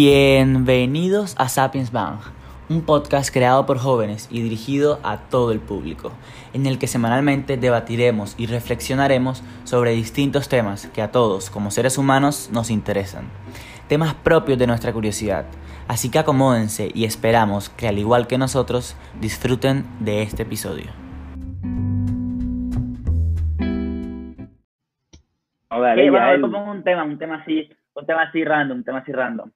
Bienvenidos a Sapiens Bang, un podcast creado por jóvenes y dirigido a todo el público, en el que semanalmente debatiremos y reflexionaremos sobre distintos temas que a todos como seres humanos nos interesan, temas propios de nuestra curiosidad. Así que acomódense y esperamos que al igual que nosotros disfruten de este episodio. Okay, bueno, hoy pongo un tema, un tema así, un tema así random, un tema así random.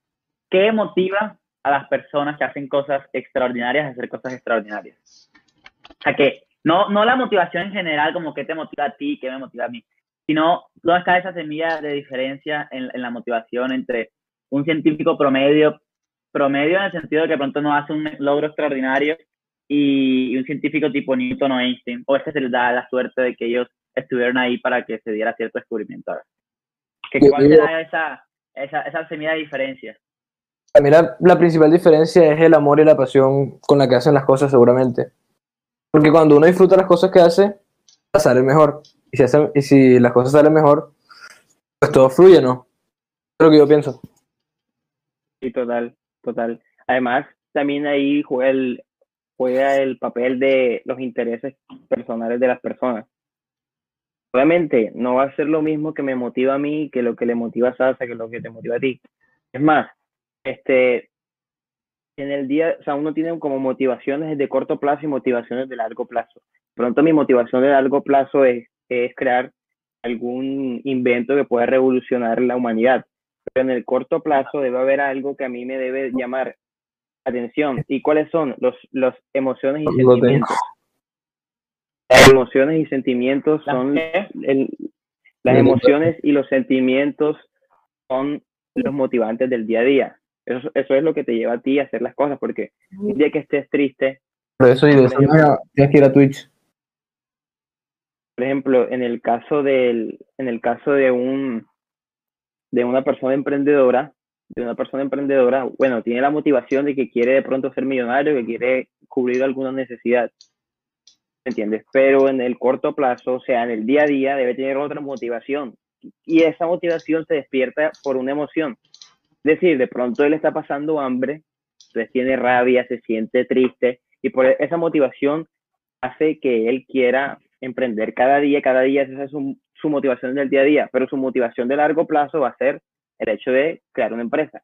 ¿Qué motiva a las personas que hacen cosas extraordinarias a hacer cosas extraordinarias? O sea, que no, no la motivación en general, como qué te motiva a ti, qué me motiva a mí, sino dónde está esa semilla de diferencia en, en la motivación entre un científico promedio, promedio en el sentido de que pronto no hace un logro extraordinario y, un científico tipo Newton o Einstein, o este se les da la suerte de que ellos estuvieron ahí para que se diera cierto descubrimiento. ¿Qué, ¿Cuál será esa, esa, esa semilla de diferencia? Mí la, principal diferencia es el amor y la pasión con la que hacen las cosas seguramente. Porque cuando uno disfruta las cosas que hace, sale mejor. Y si, y si las cosas salen mejor, pues todo fluye, ¿no? Es lo que yo pienso. Sí, total, total. Además, también ahí juega el, juega el papel de los intereses personales de las personas. Obviamente, no va a ser lo mismo que me motiva a mí que lo que le motiva a Sasa, que lo que te motiva a ti. Es más, este, en el día, o sea, uno tiene como motivaciones de corto plazo y motivaciones de largo plazo. Pronto mi motivación de largo plazo es, es crear algún invento que pueda revolucionar la humanidad. Pero en el corto plazo debe haber algo que a mí me debe llamar atención. ¿Y cuáles son? Los, los emociones y sentimientos. Las emociones y sentimientos son el, las emociones y los sentimientos son los motivantes del día a día. Eso, eso es lo que te lleva a ti a hacer las cosas, porque el día que estés triste... Por eso y tienes que ir a Twitch. Por ejemplo, en el caso del, en el caso de un de una persona emprendedora, de una persona emprendedora, bueno, tiene la motivación de que quiere de pronto ser millonario, que quiere cubrir alguna necesidad. ¿Entiendes? Pero en el corto plazo, o sea, en el día a día, debe tener otra motivación. Y esa motivación se despierta por una emoción. Decir, de pronto él está pasando hambre, entonces tiene rabia, se siente triste y por esa motivación hace que él quiera emprender cada día, cada día, esa es su, motivación del día a día, pero su motivación de largo plazo va a ser el hecho de crear una empresa.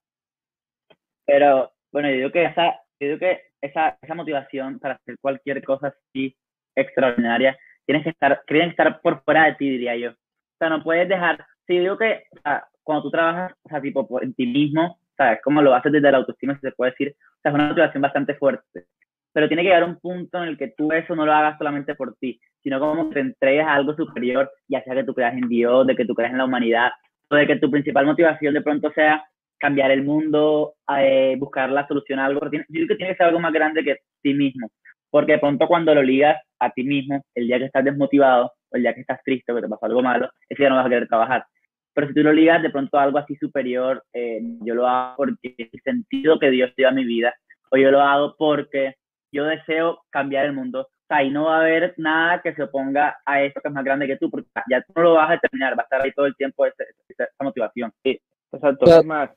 Pero bueno, yo digo que esa, yo digo que esa, esa motivación para hacer cualquier cosa así extraordinaria, tienes que estar, tiene que estar por fuera de ti, diría yo. O sea, no puedes dejar, si digo que, o sea, cuando tú trabajas, o tipo, en ti mismo, ¿sabes? Como lo haces desde la autoestima, se puede decir, o sea, es una motivación bastante fuerte. Pero tiene que llegar un punto en el que tú eso no lo hagas solamente por ti, sino como que te entregues a algo superior, ya sea que tú creas en Dios, de que tú creas en la humanidad, o de que tu principal motivación de pronto sea cambiar el mundo, eh, buscar la solución a algo. Yo creo que tiene que ser algo más grande que ti mismo. Porque de pronto cuando lo ligas a ti mismo, el día que estás desmotivado, o el día que estás triste o que te pasó algo malo, ese día no vas a querer trabajar. Pero si tú lo ligas de pronto a algo así superior, eh, yo lo hago porque el sentido que Dios dio a mi vida, o yo lo hago porque yo deseo cambiar el mundo. O sea, ahí no va a haber nada que se oponga a eso que es más grande que tú, porque ya tú no lo vas a determinar, va a estar ahí todo el tiempo esa, esa motivación. Sí, exacto. Es más,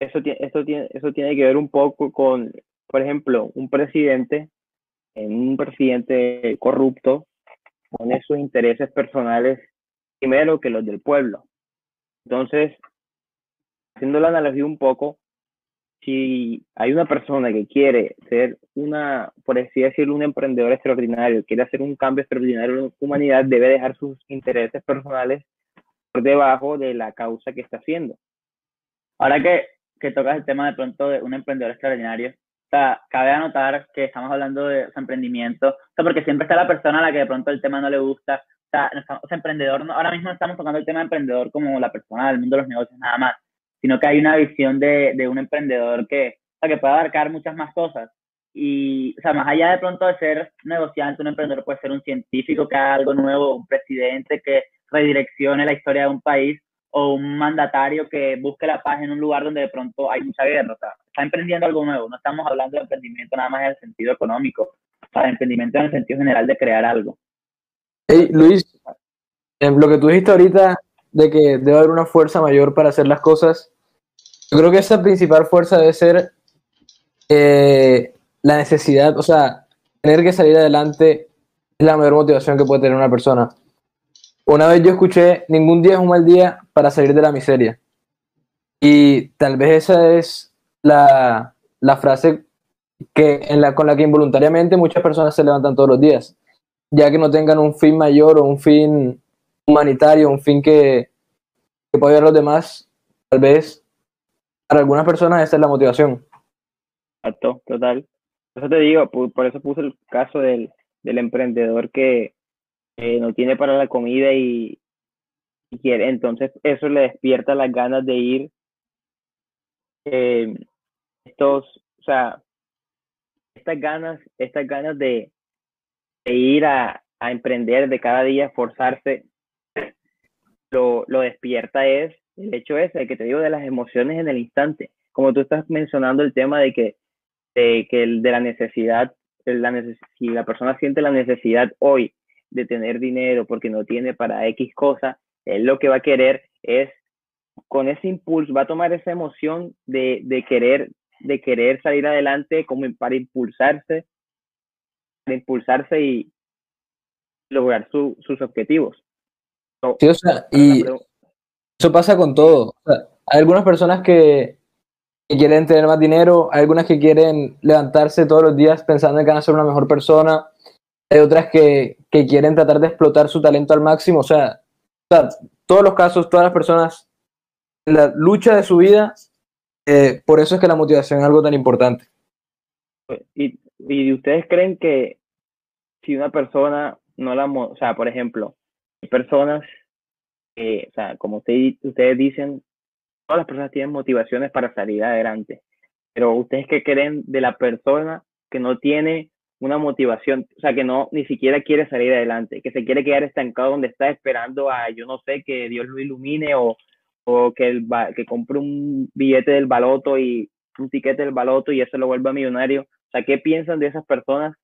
eso, eso, tiene, eso tiene que ver un poco con, por ejemplo, un presidente, un presidente corrupto, pone sus intereses personales primero que los del pueblo. Entonces, haciendo la analogía un poco, si hay una persona que quiere ser una, por así decirlo, un emprendedor extraordinario, quiere hacer un cambio extraordinario en la humanidad, debe dejar sus intereses personales por debajo de la causa que está haciendo. Ahora que, que tocas el tema de pronto de un emprendedor extraordinario, o sea, cabe anotar que estamos hablando de emprendimiento, o sea, porque siempre está la persona a la que de pronto el tema no le gusta, sea, emprendedor, ahora mismo no estamos tocando el tema de emprendedor como la persona del mundo de los negocios nada más, sino que hay una visión de, un emprendedor que, que puede abarcar muchas más cosas. Y, o sea, más allá de pronto de ser negociante, un emprendedor puede ser un científico que haga algo nuevo, un presidente que redireccione la historia de un país o un mandatario que busque la paz en un lugar donde de pronto hay mucha guerra. O sea, está emprendiendo algo nuevo. No estamos hablando de emprendimiento nada más en el sentido económico, o sea, emprendimiento en el sentido general de crear algo. Hey, Luis, en lo que tú dijiste ahorita de que debe haber una fuerza mayor para hacer las cosas, Yo creo que esa principal fuerza debe ser eh, la necesidad, o sea, tener que salir adelante es la mayor motivación que puede tener una persona. Una vez yo escuché, ningún día es un mal día para salir de la miseria. Y tal vez esa es la, la frase que, en la, con la que involuntariamente muchas personas se levantan todos los días, ya que no tengan un fin mayor o un fin humanitario, un fin que, que pueda ayudar los demás, tal vez para algunas personas esa es la motivación. Exacto, total. Eso te digo, por, eso puse el caso del, del emprendedor que no tiene para la comida y, y quiere, entonces eso le despierta las ganas de ir eh, estos, o sea, estas ganas, estas ganas de, de ir a, a, emprender, de cada día esforzarse, lo, lo despierta es el hecho ese, que te digo de las emociones en el instante. Como tú estás mencionando el tema de que, de, que el, de la necesidad, la si la persona siente la necesidad hoy de tener dinero porque no tiene para X cosa, él lo que va a querer es con ese impulso, va a tomar esa emoción de, de querer de querer salir adelante como para impulsarse, para impulsarse y lograr su, sus objetivos. So, sí, o sea, y eso pasa con todo. O sea, hay algunas personas que, que, quieren tener más dinero, hay algunas que quieren levantarse todos los días pensando en que van a ser una mejor persona, hay otras que, que quieren tratar de explotar su talento al máximo. O sea, o sea, todos los casos, todas las personas, la lucha de su vida eh, por eso es que la motivación es algo tan importante. ¿Y, ¿Y ustedes creen que si una persona no la, o sea, por ejemplo, hay personas, eh, o sea, como usted, ustedes dicen, todas las personas tienen motivaciones para salir adelante, pero ustedes qué creen de la persona que no tiene una motivación, o sea, que no ni siquiera quiere salir adelante, que se quiere quedar estancado donde está esperando a, yo no sé, que Dios lo ilumine o o que, el, que compre un billete del baloto y un tiquete del baloto y eso lo vuelva millonario. O sea, ¿qué piensan de esas personas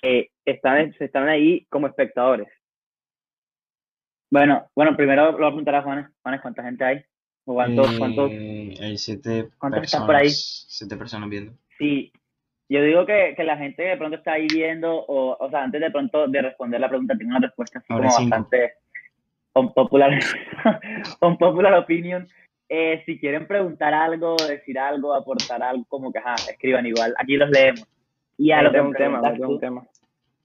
que están, están ahí como espectadores? Bueno, bueno, primero lo voy a preguntar a Juanes. Juanes, ¿cuánta gente hay? ¿O cuántos, Eh, cuántos, hay siete cuántos están por ahí? personas, siete personas viendo. Sí, yo digo que, que la gente de pronto está ahí viendo, o, o sea, antes de pronto de responder la pregunta, tengo una respuesta así Ahora como cinco. bastante un popular, un popular opinion. Eh, si quieren preguntar algo, decir algo, aportar algo, como que ajá, escriban igual, aquí los leemos. Y a lo que un tema, tú, un tema.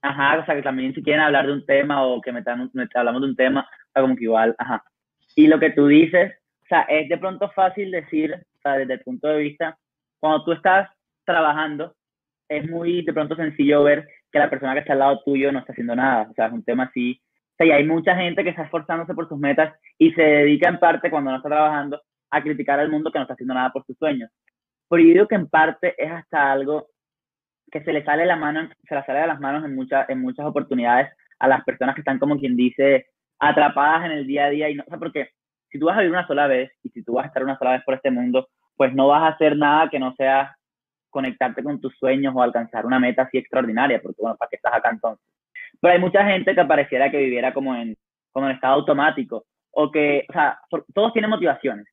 Ajá, o sea, que también si quieren hablar de un tema o que metan, met- hablamos de un tema, o sea, como que igual, ajá. Y lo que tú dices, o sea, es de pronto fácil decir, o sea, desde el punto de vista, cuando tú estás trabajando, es muy de pronto sencillo ver que la persona que está al lado tuyo no está haciendo nada, o sea, es un tema así. O sea, y hay mucha gente que está esforzándose por sus metas y se dedica en parte, cuando no está trabajando, a criticar al mundo que no está haciendo nada por sus sueños. Pero yo digo que en parte es hasta algo que se le sale la mano, se le sale de las manos en muchas, en muchas oportunidades a las personas que están como quien dice atrapadas en el día a día y no, o sea, porque si tú vas a vivir una sola vez y si tú vas a estar una sola vez por este mundo, pues no vas a hacer nada que no sea conectarte con tus sueños o alcanzar una meta así extraordinaria, porque bueno, ¿para qué estás acá entonces? Pero hay mucha gente que pareciera que viviera como en, como en estado automático, o que, o sea, todos tienen motivaciones.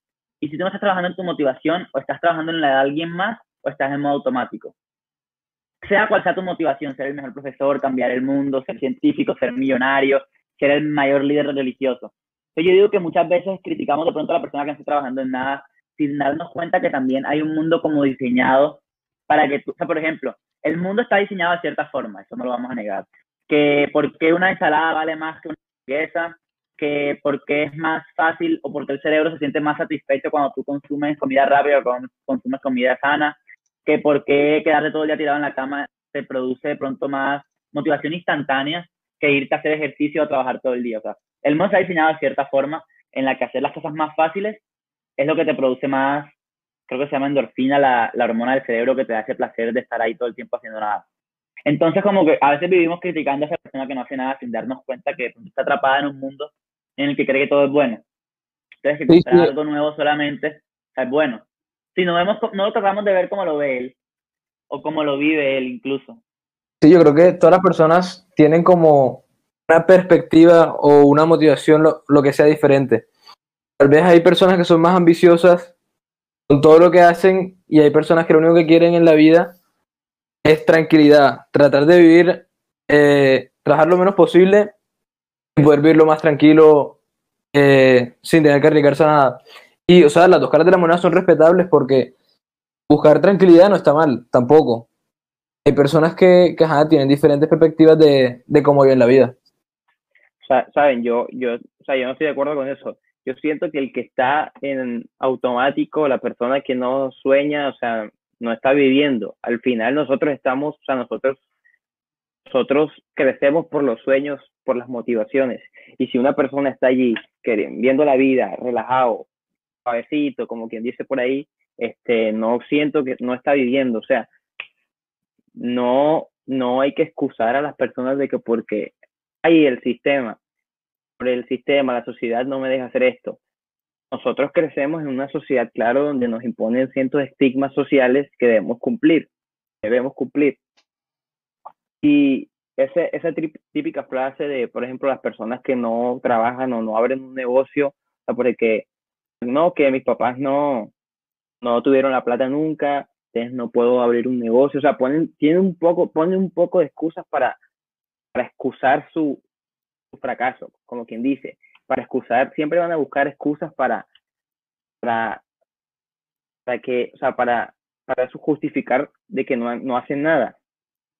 Y si tú no estás trabajando en tu motivación, o estás trabajando en la de alguien más, o estás en modo automático sea cual sea tu motivación, ser el mejor profesor, cambiar el mundo, ser científico, ser millonario, ser el mayor líder religioso. Yo digo que muchas veces criticamos de pronto a la persona que no está trabajando en nada sin darnos cuenta que también hay un mundo como diseñado para que tú, o sea, por ejemplo, el mundo está diseñado de cierta forma, eso no lo vamos a negar. Que por qué una ensalada vale más que una hamburguesa, que por qué es más fácil o por qué el cerebro se siente más satisfecho cuando tú consumes comida rápida o cuando consumes comida sana, que por qué quedarte todo el día tirado en la cama te produce de pronto más motivación instantánea que irte a hacer ejercicio o trabajar todo el día. O sea, el mundo está diseñado de cierta forma en la que hacer las cosas más fáciles es lo que te produce más, creo que se llama endorfina, la, la hormona del cerebro que te da ese placer de estar ahí todo el tiempo haciendo nada. Entonces, como que a veces vivimos criticando a esa persona que no hace nada sin darnos cuenta que está atrapada en un mundo en el que cree que todo es bueno. Entonces, que Sí, comprar sí. algo nuevo solamente es bueno. Si no, vemos, no lo tratamos de ver como lo ve él, o como lo vive él incluso. Sí, yo creo que todas las personas tienen como una perspectiva o una motivación, lo, lo que sea diferente. Tal vez hay personas que son más ambiciosas con todo lo que hacen y hay personas que lo único que quieren en la vida es tranquilidad, tratar de vivir, eh, trabajar lo menos posible poder vivir lo más tranquilo eh, sin tener que arriesgarse a nada. Y, o sea, las dos caras de la moneda son respetables porque buscar tranquilidad no está mal, tampoco. Hay personas que, que ajá, tienen diferentes perspectivas de, de cómo viven la vida. Saben, yo, yo, o sea, yo no estoy de acuerdo con eso. Yo siento que el que está en automático, la persona que no sueña, o sea, no está viviendo. Al final nosotros estamos, o sea, nosotros, nosotros crecemos por los sueños, por las motivaciones. Y si una persona está allí viendo la vida, relajado, suavecito, como quien dice por ahí, este, no siento que no está viviendo. O sea, no, no hay que excusar a las personas de que porque hay el sistema, por el sistema, la sociedad no me deja hacer esto. Nosotros crecemos en una sociedad, claro, donde nos imponen cientos de estigmas sociales que debemos cumplir, debemos cumplir. Y ese, esa típica frase de, por ejemplo, las personas que no trabajan o no abren un negocio, porque no, que mis papás no, no tuvieron la plata nunca, entonces no puedo abrir un negocio, o sea, ponen, tienen un poco, ponen un poco de excusas para, para excusar su, su fracaso, como quien dice, para excusar, siempre van a buscar excusas para, para, para que, o sea, para, para justificar de que no, no hacen nada,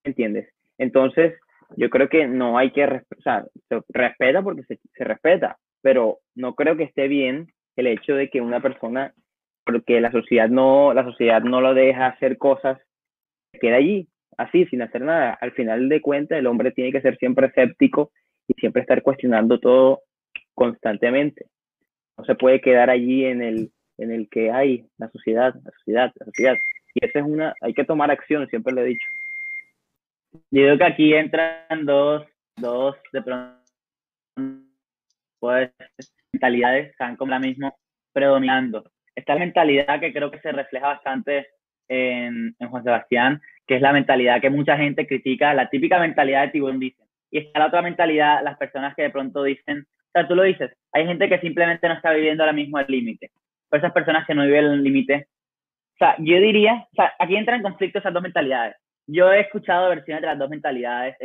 ¿entiendes? Entonces, yo creo que no hay que, o se respeta porque se, se respeta, pero no creo que esté bien el hecho de que una persona, porque la sociedad no, la sociedad no lo deja hacer cosas, queda allí, así, sin hacer nada. Al final de cuentas, el hombre tiene que ser siempre escéptico y siempre estar cuestionando todo constantemente. No se puede quedar allí en el, en el que hay la sociedad, la sociedad, la sociedad. Y esa es una, hay que tomar acción, siempre lo he dicho. Creo que aquí entran dos, dos de pronto, pues, mentalidades están como la misma predominando. Esta mentalidad que creo que se refleja bastante en, en, Juan Sebastián, que es la mentalidad que mucha gente critica, la típica mentalidad de tiburón dicen. Y está la otra mentalidad, las personas que de pronto dicen, o sea, tú lo dices, hay gente que simplemente no está viviendo ahora mismo el límite. Pero esas personas que no viven el límite, o sea, yo diría, o sea, aquí entran en conflicto esas dos mentalidades yo he escuchado versiones de las dos mentalidades.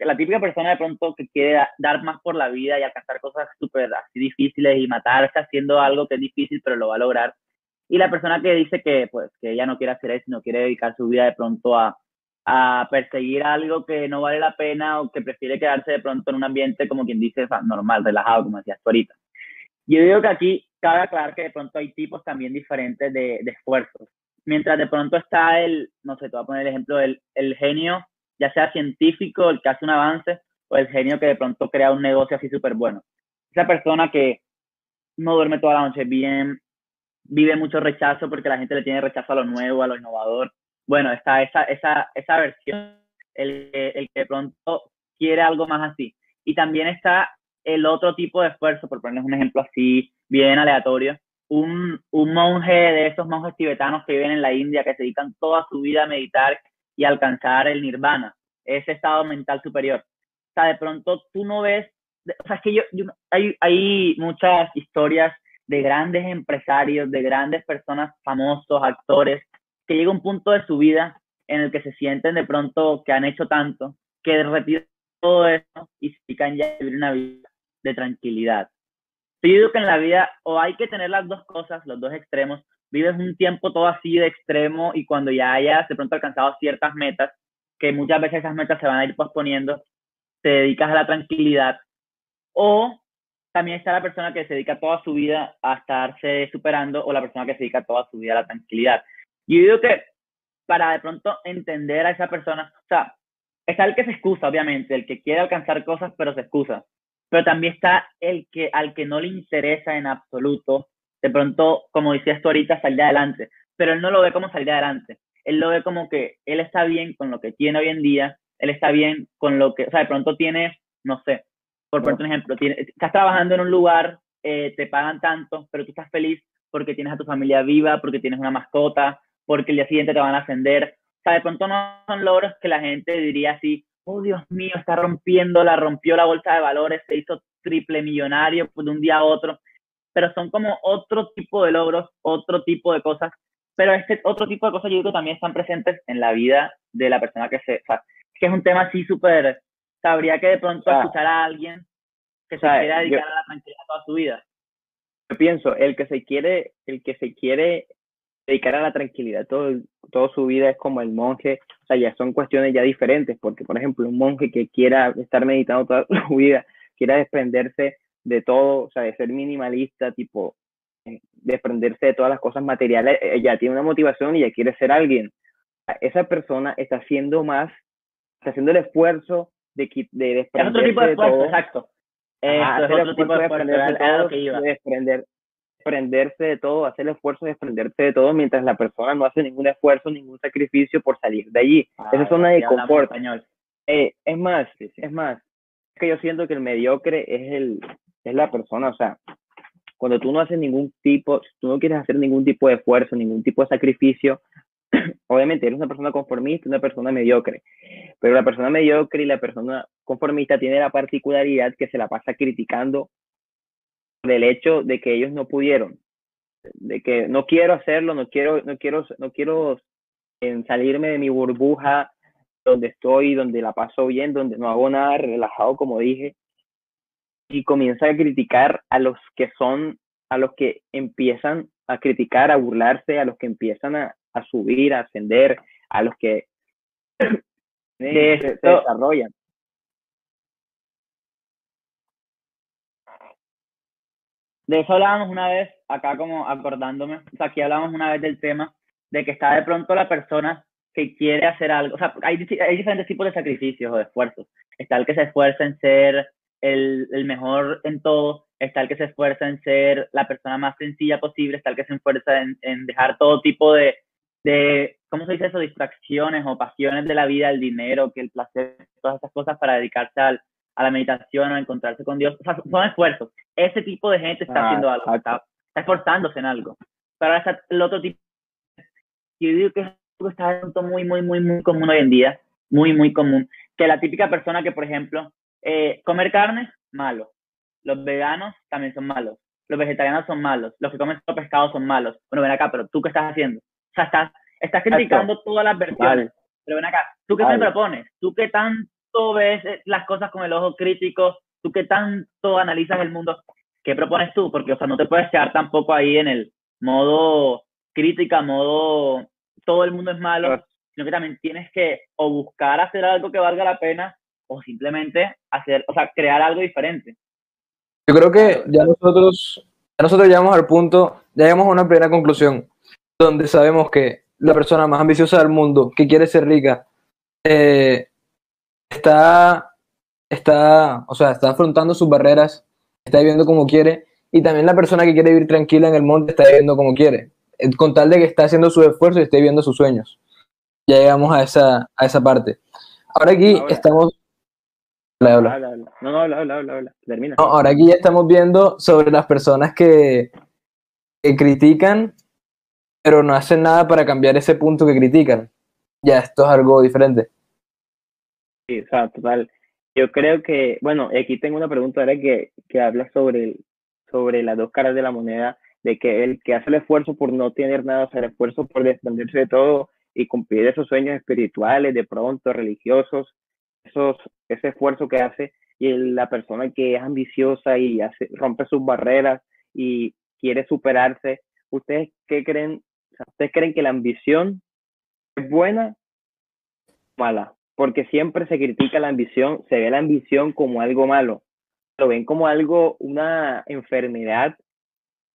La típica persona de pronto que quiere dar más por la vida y alcanzar cosas súper así difíciles y matarse haciendo algo que es difícil, pero lo va a lograr. Y la persona que dice que, pues, que ella no quiere hacer eso, no quiere dedicar su vida de pronto a, a perseguir algo que no vale la pena o que prefiere quedarse de pronto en un ambiente, como quien dice, normal, relajado, como decías tú ahorita. Yo digo que aquí cabe aclarar que de pronto hay tipos también diferentes de, de esfuerzos mientras de pronto está el, no sé, te voy a poner el ejemplo del el genio, ya sea científico, el que hace un avance, o el genio que de pronto crea un negocio así súper bueno. Esa persona que no duerme toda la noche bien, vive mucho rechazo porque la gente le tiene rechazo a lo nuevo, a lo innovador. Bueno, está esa, esa, esa versión, el, el que de pronto quiere algo más así. Y también está el otro tipo de esfuerzo, por ponerles un ejemplo así, bien aleatorio, un, un monje de esos monjes tibetanos que viven en la India, que se dedican toda su vida a meditar y alcanzar el nirvana, ese estado mental superior. O sea, de pronto tú no ves, o sea, es que yo, hay, hay muchas historias de grandes empresarios, de grandes personas famosos, actores, que llega un punto de su vida en el que se sienten de pronto que han hecho tanto, que retiran todo eso y se dedican ya a vivir una vida de tranquilidad, yo digo que en la vida o hay que tener las dos cosas, los dos extremos. Vives un tiempo todo así de extremo y cuando ya hayas de pronto alcanzado ciertas metas, que muchas veces esas metas se van a ir posponiendo, te dedicas a la tranquilidad. O también está la persona que se dedica toda su vida a estarse superando o la persona que se dedica toda su vida a la tranquilidad. Yo digo que para de pronto entender a esa persona, o sea, está el que se excusa, obviamente, el que quiere alcanzar cosas pero se excusa pero también está el que al que no le interesa en absoluto, de pronto, como decías tú ahorita, salir adelante, pero él no lo ve como salir adelante, él lo ve como que él está bien con lo que tiene hoy en día, él está bien con lo que, o sea, de pronto tiene, no sé, por poner un ejemplo, tiene, estás trabajando en un lugar, eh, te pagan tanto, pero tú estás feliz porque tienes a tu familia viva, porque tienes una mascota, porque el día siguiente te van a ascender. O sea, de pronto no son logros que la gente diría así, oh Dios mío, está rompiendo, la rompió la bolsa de valores, se hizo triple millonario pues, de un día a otro. pero son como otro tipo de logros, otro tipo de cosas, pero este otro tipo de cosas yo digo que también están presentes en la vida de la persona que se, o sea, que es un tema así súper, sabría que de pronto Ah. escuchar a alguien que se quiera dedicar yo- a la tranquilidad toda su vida. Yo pienso, el que se quiere, el que se quiere dedicar a la tranquilidad todo, toda su vida es como el monje, o sea, ya son cuestiones ya diferentes, porque por ejemplo, un monje que quiera estar meditando toda su vida, quiera desprenderse de todo, o sea, de ser minimalista, tipo, eh, desprenderse de todas las cosas materiales, eh, ya tiene una motivación y ya quiere ser alguien. Esa persona está haciendo más, está haciendo el esfuerzo de, de Es otro desprenderse tipo de de esfuerzo, todo. exacto. Ajá, hacer es el otro tipo de esfuerzo, desprenderse de todo, de desprender- desprenderse de todo, hacer el esfuerzo de desprenderse de todo, mientras la persona no hace ningún esfuerzo, ningún sacrificio por salir de allí. Esa zona de confort. español. Eh, es más, Sí, sí. es más, es que yo siento que el mediocre es el, es la persona, o sea, cuando tú no haces ningún tipo, tú no quieres hacer ningún tipo de esfuerzo, ningún tipo de sacrificio, obviamente eres una persona conformista, una persona mediocre, pero la persona mediocre y la persona conformista tiene la particularidad que se la pasa criticando el hecho de que ellos no pudieron, de que no quiero hacerlo, no quiero, no quiero, no quiero en salirme de mi burbuja donde estoy, donde la paso bien, donde no hago nada relajado, como dije, y comienza a criticar a los que son, a los que empiezan a criticar, a burlarse, a los que empiezan a, a subir, a ascender, a los que De se, desarrollan. De eso hablábamos una vez, acá como acordándome, o sea, aquí hablábamos una vez del tema de que está de pronto la persona que quiere hacer algo, o sea, hay, diferentes tipos de sacrificios o de esfuerzos. Está el que se esfuerza en ser el, el mejor en todo, está el que se esfuerza en ser la persona más sencilla posible, está el que se esfuerza en, en dejar todo tipo de, de, ¿cómo se dice eso? Distracciones o pasiones de la vida, el dinero, que el placer, todas esas cosas para dedicarse al, a la meditación a encontrarse con Dios. O sea, son esfuerzos. Ese tipo de gente está Ah, haciendo algo, está, está esforzándose en algo. Pero ahora está el otro tipo. Yo digo que es algo que está muy, muy, muy, muy común hoy en día. Muy, muy común. Que la típica persona que, por ejemplo, eh, comer carne, malo. Los veganos también son malos. Los vegetarianos son malos. Los que comen solo pescado son malos. Bueno, ven acá, pero ¿tú qué estás haciendo? O sea, estás, estás criticando todas las versiones. Vale. Pero ven acá, ¿tú qué Vale. me propones? ¿Tú qué tanto ves eh, las cosas con el ojo crítico? ¿Tú qué tanto analizas el mundo? ¿Qué propones tú? Porque, o sea, no te puedes quedar tampoco ahí en el modo crítica, modo todo el mundo es malo, Claro. sino que también tienes que o buscar hacer algo que valga la pena o simplemente hacer, o sea, crear algo diferente. Yo creo que ya nosotros, ya nosotros llegamos al punto, ya llegamos a una primera conclusión, donde sabemos que la persona más ambiciosa del mundo, que quiere ser rica, eh, está, está, o sea, está afrontando sus barreras, está viviendo como quiere, y también la persona que quiere vivir tranquila en el monte está viviendo como quiere, eh, con tal de que está haciendo sus esfuerzos y esté viviendo sus sueños. Ya llegamos a esa, a esa parte. Ahora aquí Ahora. estamos... Habla, habla. Habla. No, no, habla, habla, habla. Termina. No, ahora aquí ya estamos viendo sobre las personas que, que critican, pero no hacen nada para cambiar ese punto que critican. Ya, esto es algo diferente. Sí, o sea, total. Yo creo que, bueno, aquí tengo una pregunta ahora que, que habla sobre, sobre las dos caras de la moneda, de que el que hace el esfuerzo por no tener nada, hacer el esfuerzo por desprenderse de todo y cumplir esos sueños espirituales, de pronto religiosos, esos, ese esfuerzo que hace, y la persona que es ambiciosa y hace, rompe sus barreras y quiere superarse, ¿ustedes qué creen? ¿Ustedes creen que la ambición es buena o mala? Porque siempre se critica la ambición, se ve la ambición como algo malo, lo ven como algo, una enfermedad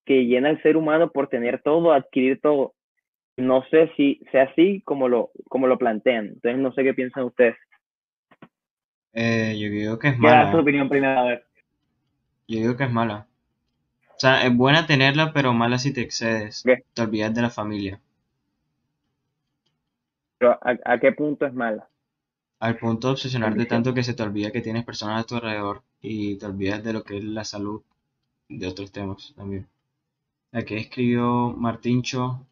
que llena al ser humano por tener todo, adquirir todo. No sé si sea así como lo, como lo plantean. Entonces no sé qué piensan ustedes. Eh, yo digo que es dar tu mala. opinión primero, a ver. Yo digo que es mala. O sea, es buena tenerla, pero mala si te excedes. ¿Qué? Te olvidas de la familia. Pero ¿a, a qué punto es mala? Al punto de obsesionarte tanto que se te olvida que tienes personas a tu alrededor y te olvidas de lo que es la salud de otros temas también. Aquí escribió Martincho.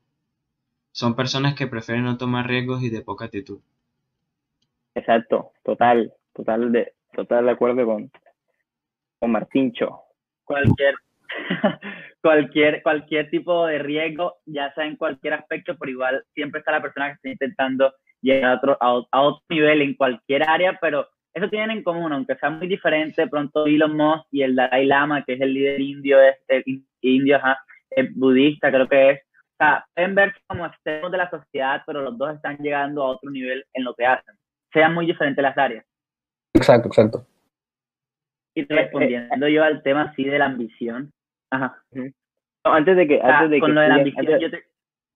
Son personas que prefieren no tomar riesgos y de poca actitud. Exacto, total, total de, total de acuerdo con, con Martincho. Cualquier, cualquier, cualquier tipo de riesgo, ya sea en cualquier aspecto, por igual siempre está la persona que está intentando llegar a otro, a, otro nivel en cualquier área, pero eso tienen en común, aunque sea muy diferente, de pronto Elon Musk y el Dalai Lama, que es el líder indio, este, indio budista, creo que es. O sea, pueden verse como extremos de la sociedad, pero los dos están llegando a otro nivel en lo que hacen. Sean muy diferentes las áreas. Exacto, exacto. Y respondiendo yo al tema así de la ambición. Ajá. antes de que, antes de con que lo de la ambición, antes, yo te...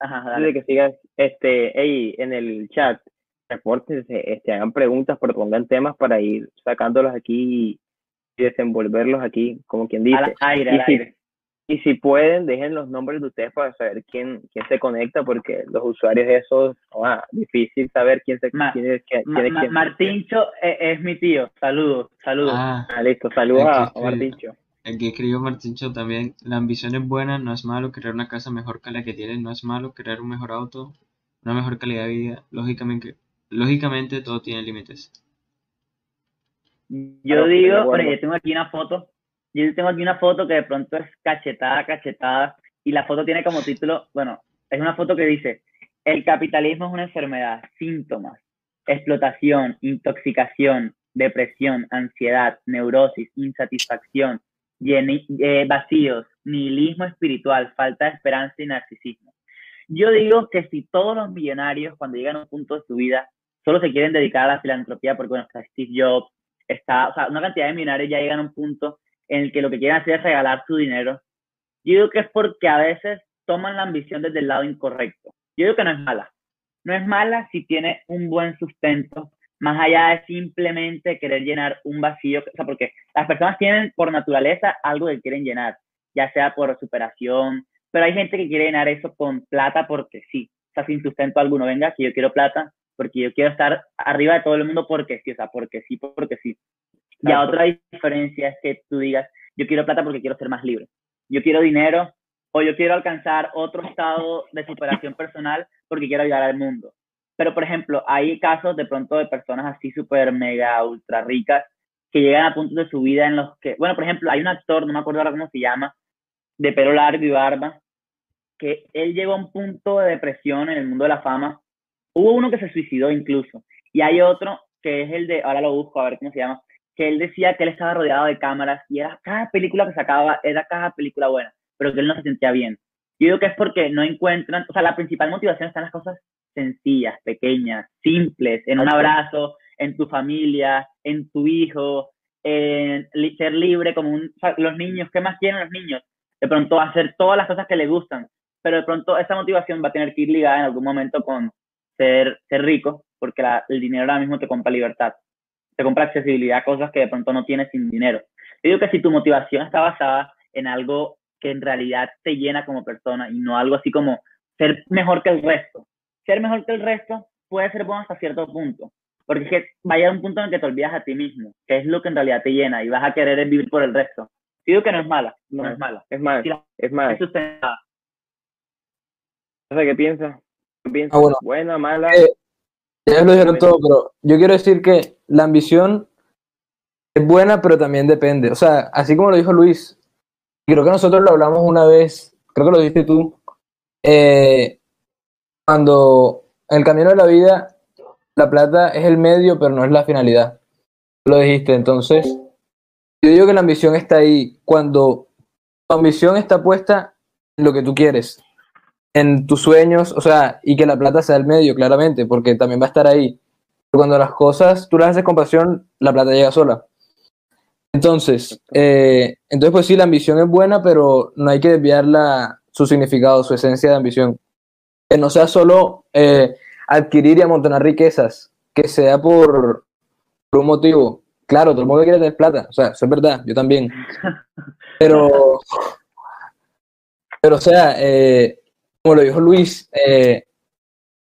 Ajá, de que sigas, este, hey, en el chat, repórtense, este, hagan preguntas, propongan temas para ir sacándolos aquí y desenvolverlos aquí, como quien dice. Al aire, Y al si- aire. Y si pueden, dejen los nombres de ustedes para saber quién, quién se conecta, porque los usuarios esos, ah, difícil saber quién, se, Ma- quién es quién. Ma- quién es Ma- quién. Martincho es, es mi tío. Saludos, saludos. Ah, Ah, listo, saludos a, a. Martincho. El que escribió Martincho también. La ambición es buena, no es malo crear una casa mejor que la que tienes, no es malo crear un mejor auto, una mejor calidad de vida. Lógicamente, lógicamente todo tiene límites. Yo digo, bueno, yo tengo aquí una foto, yo tengo aquí una foto que de pronto es cachetada, cachetada, y la foto tiene como título, bueno, es una foto que dice, el capitalismo es una enfermedad, síntomas, explotación, intoxicación, depresión, ansiedad, neurosis, insatisfacción, eh, vacíos, nihilismo espiritual, falta de esperanza y narcisismo. Yo digo que si todos los millonarios cuando llegan a un punto de su vida solo se quieren dedicar a la filantropía, porque bueno, está Steve Jobs, está, o sea, una cantidad de millonarios ya llegan a un punto en el que lo que quieren hacer es regalar su dinero. Yo digo que es porque a veces toman la ambición desde el lado incorrecto. Yo digo que no es mala. No es mala si tiene un buen sustento, más allá de simplemente querer llenar un vacío, o sea, porque las personas tienen por naturaleza algo que quieren llenar, ya sea por superación, pero hay gente que quiere llenar eso con plata porque sí, o sea, sin sustento alguno. Venga, que yo quiero plata porque yo quiero estar arriba de todo el mundo porque sí, o sea, porque sí, porque sí. Y otra diferencia es que tú digas, yo quiero plata porque quiero ser más libre. Yo quiero dinero o yo quiero alcanzar otro estado de superación personal porque quiero ayudar al mundo. Pero, por ejemplo, hay casos de pronto de personas así súper mega ultra ricas que llegan a puntos de su vida en los que, bueno, por ejemplo, hay un actor, no me acuerdo ahora cómo se llama, de pelo largo y barba, que él llegó a un punto de depresión en el mundo de la fama. Hubo uno que se suicidó incluso. Y hay otro que es el de, ahora lo busco a ver cómo se llama, que él decía que él estaba rodeado de cámaras y era cada película que sacaba, era cada película buena, pero que él no se sentía bien. Yo digo que es porque no encuentran, o sea, la principal motivación está en las cosas sencillas, pequeñas, simples, en un abrazo, en tu familia, en tu hijo, en ser libre como un, o sea, los niños, ¿qué más quieren los niños? De pronto hacer todas las cosas que les gustan, pero de pronto esa motivación va a tener que ir ligada en algún momento con ser, ser rico, porque la- el dinero ahora mismo te compra libertad, te compra accesibilidad a cosas que de pronto no tienes sin dinero. Yo digo que si tu motivación está basada en algo que en realidad te llena como persona y no algo así como ser mejor que el resto. Ser mejor que el resto puede ser bueno hasta cierto punto, porque es que va a llegar un punto en el que te olvidas a ti mismo, que es lo que en realidad te llena y vas a querer vivir por el resto. Yo digo que no es mala, no, No. es mala. Es más, Sí, la- es más, Es sustentada. no sé qué piensas. ¿Qué piensas? Ah, bueno. Buena, mala. Eh, Ya lo dijeron todo, pero yo quiero decir que la ambición es buena, pero también depende. O sea, así como lo dijo Luis, creo que nosotros lo hablamos una vez, creo que lo dijiste tú, eh, cuando en el camino de la vida la plata es el medio, pero no es la finalidad. Lo dijiste, entonces yo digo que la ambición está ahí cuando tu ambición está puesta en lo que tú quieres, en tus sueños, o sea, y que la plata sea el medio, claramente, porque también va a estar ahí. Cuando las cosas tú las haces con pasión, la plata llega sola. Entonces, eh, entonces pues sí, la ambición es buena, pero no hay que desviar la, su significado, su esencia de ambición. Que no sea solo eh, adquirir y amontonar riquezas, que sea por, por un motivo. Claro, todo el mundo quiere tener plata, o sea, eso es verdad, yo también. Pero, pero o sea, eh, como lo dijo Luis, eh,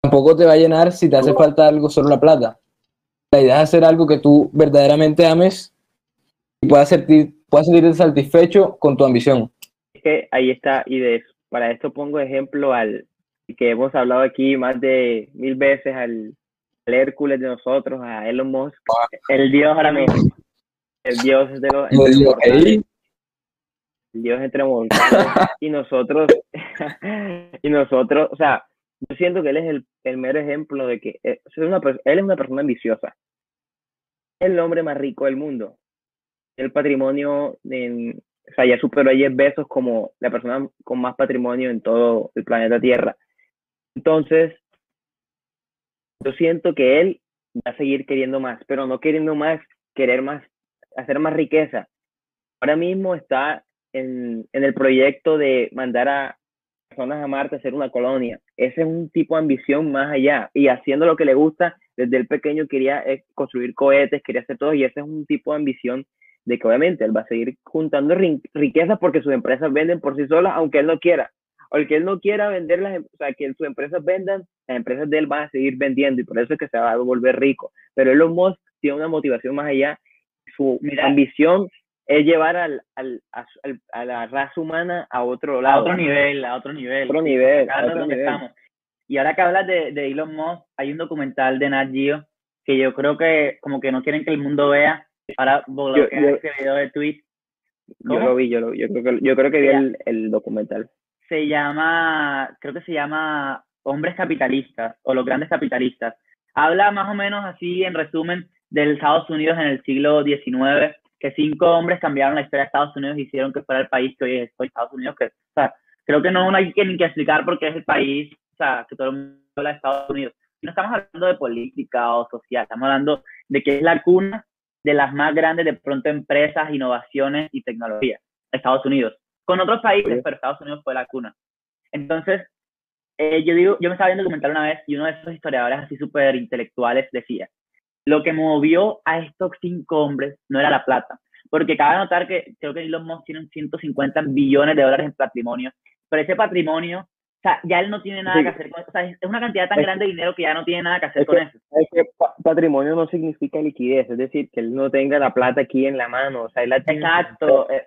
tampoco te va a llenar si te hace falta algo solo la plata. La idea es hacer algo que tú verdaderamente ames y puedas, sentir, puedas sentirte satisfecho con tu ambición. Es que ahí está, y de eso, para esto pongo ejemplo al que hemos hablado aquí más de mil veces, al, al Hércules de nosotros, a Elon Musk, El Dios ahora mismo. el dios de los... Digo. "Ey". Dios entre mortales, y nosotros, y nosotros, o sea, yo siento que él es el, el mero ejemplo de que eh, es una, él es una persona ambiciosa. El hombre más rico del mundo. El patrimonio, en, o sea, ya superó a Jeff Bezos como la persona con más patrimonio en todo el planeta Tierra. Entonces, yo siento que él va a seguir queriendo más, pero no queriendo más, querer más, hacer más riqueza. Ahora mismo está en, en el proyecto de mandar a personas a Marte a hacer una colonia. Ese es un tipo de ambición más allá. Y haciendo lo que le gusta, desde el pequeño quería eh, construir cohetes, quería hacer todo, y ese es un tipo de ambición de que obviamente él va a seguir juntando ri- riquezas porque sus empresas venden por sí solas, aunque él no quiera. O el que él no quiera vender las, em- o sea, que sus empresas vendan, las empresas de él van a seguir vendiendo y por eso es que se va a volver rico. Pero Elon Musk tiene una motivación más allá. Su Mira. ambición es llevar al, al, a, a la raza humana a otro A lado. otro nivel, a otro nivel. Otro nivel, a otro donde nivel. estamos. Y ahora que hablas de, de Elon Musk, hay un documental de Nat Geo que yo creo que como que no quieren que el mundo vea. Ahora bloquean yo- ese video de tweet. Yo ¿Cómo? lo vi, yo, lo, yo creo que, yo creo que vi el, el documental. Se llama, creo que se llama Hombres Capitalistas o Los Grandes Capitalistas. Habla más o menos así, en resumen, del Estados Unidos en el siglo XIX, que cinco hombres cambiaron la historia de Estados Unidos y hicieron que fuera el país que hoy es hoy Estados Unidos. Que, o sea, creo que no hay que ni que explicar porque es el país, o sea, que todo el mundo habla de Estados Unidos. No estamos hablando de política o social, estamos hablando de que es la cuna de las más grandes, de pronto, empresas, innovaciones y tecnología. Estados Unidos. Con otros países, pero Estados Unidos fue la cuna. Entonces, eh, yo digo, yo me estaba viendo un documental una vez y uno de esos historiadores así súper intelectuales decía, lo que movió a estos cinco hombres no era la plata, porque cabe notar que creo que Elon Musk tiene 150 billones de dólares en patrimonio, pero ese patrimonio, o sea, ya él no tiene nada Sí. que hacer con eso, o sea, es una cantidad tan Es- grande de dinero que ya no tiene nada que hacer es con que- eso. Es que pa- patrimonio no significa liquidez, es decir, que él no tenga la plata aquí en la mano, o sea, él la tiene, Exacto. eh,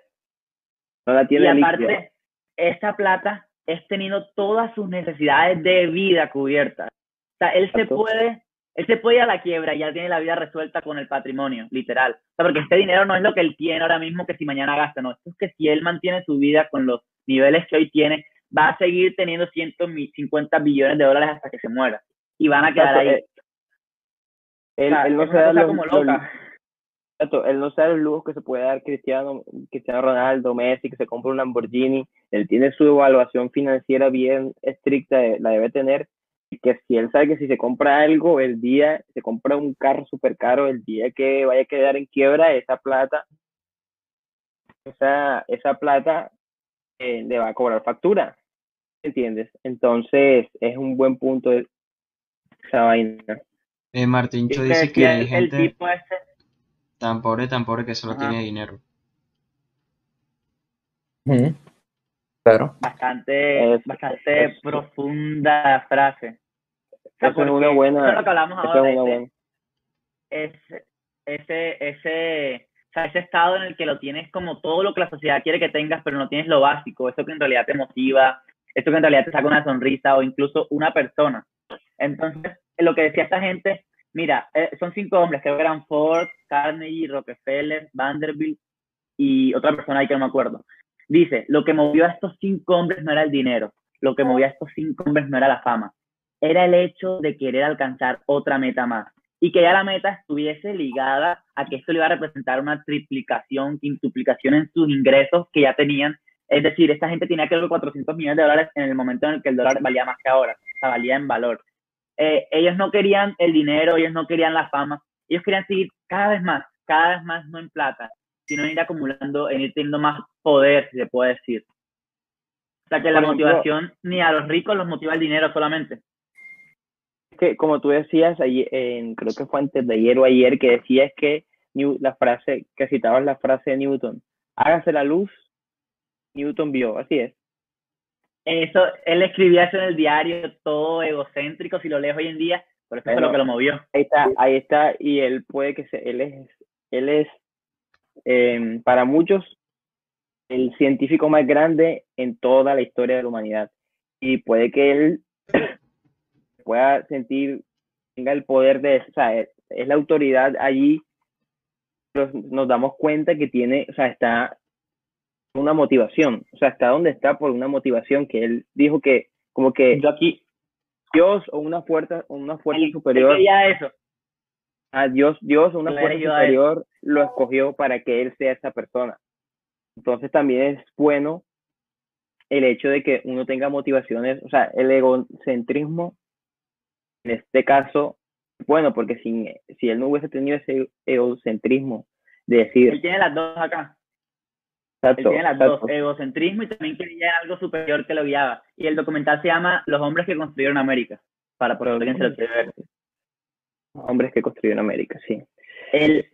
no la Y líquida. aparte, esta plata es teniendo todas sus necesidades de vida cubiertas. O sea, él se puede, él se puede ir a la quiebra y ya tiene la vida resuelta con el patrimonio, literal. O sea, porque este dinero no es lo que él tiene ahora mismo que si mañana gasta, no. Esto es que si él mantiene su vida con los niveles que hoy tiene, va a seguir teniendo 150 billones de dólares hasta que se muera. Y van a quedar ahí. Exacto, eh, Él, O sea, él no es se una da cosa los, como loca. Exacto, él no da los lujos que se puede dar Cristiano, Cristiano Ronaldo, Messi, que se compra un Lamborghini, él tiene su evaluación financiera bien estricta, eh, la debe tener, y que si él sabe que si se compra algo, el día, se compra un carro súper caro, el día que vaya a quedar en quiebra, esa plata, esa, esa plata eh, le va a cobrar factura, ¿entiendes? Entonces, es un buen punto de esa vaina. Eh, Martincho Y dice que hay el gente tipo este, tan pobre, tan pobre que solo Ajá. tiene dinero. Ujú. Claro. bastante, Es- bastante es- profunda frase. O sea, Eso es una buena, eso es lo que hablamos ahora, es una ese- buena. ese, ese, ese, o sea, ese estado en el que lo tienes como todo lo que la sociedad quiere que tengas, pero no tienes lo básico, eso que en realidad te motiva, eso que en realidad te saca una sonrisa o incluso una persona. Entonces, lo que decía esta gente, mira, eh, son cinco hombres, que eran Ford, Carnegie, Rockefeller, Vanderbilt y otra persona ahí que no me acuerdo. Dice, lo que movió a estos cinco hombres no era el dinero, lo que movió a estos cinco hombres no era la fama, era el hecho de querer alcanzar otra meta más y que ya la meta estuviese ligada a que esto le iba a representar una triplicación, quintuplicación en sus ingresos que ya tenían. Es decir, esta gente tenía que 400 millones de dólares en el momento en el que el dólar valía más que ahora, o sea, valía en valor. Eh, ellos no querían el dinero, ellos no querían la fama, ellos querían seguir cada vez más, cada vez más, no en plata, sino en ir acumulando, en ir teniendo más poder, si se puede decir. O sea, que la ejemplo- motivación ni a los ricos los motiva el dinero solamente. que como tú decías, ayer, en- creo que fue antes de ayer o ayer, que decías que la frase, que citabas la frase de Newton, hágase la luz, Newton vio, así es. Eso, él escribía eso en el diario, todo egocéntrico, si lo lees hoy en día, por eso fue Bueno. lo que lo movió. Ahí está, ahí está, y él puede que se, él es, él es, em, para muchos, el científico más grande en toda la historia de la humanidad. Y puede que él pueda sentir, tenga el poder de, o sea, es, es la autoridad allí, pero nos damos cuenta que tiene, o sea, está una motivación. O sea, hasta dónde está por una motivación que él dijo que, como que Yo aquí, Dios o una fuerza, o una fuerza él- superior, él eso. a Dios, Dios o una fuerza superior lo escogió para que él sea esa persona. Entonces también es bueno el hecho de que uno tenga motivaciones, o sea, el egocentrismo, en este caso, bueno, porque sin, si él no hubiese tenido ese egocentrismo de decir, Él tiene las dos acá. Él tiene las dos, egocentrismo y también creía en algo superior que lo guiaba. Y el documental se llama Los hombres que construyeron América, para por alguien se lo quiere ver. hombres que construyeron América, sí. El,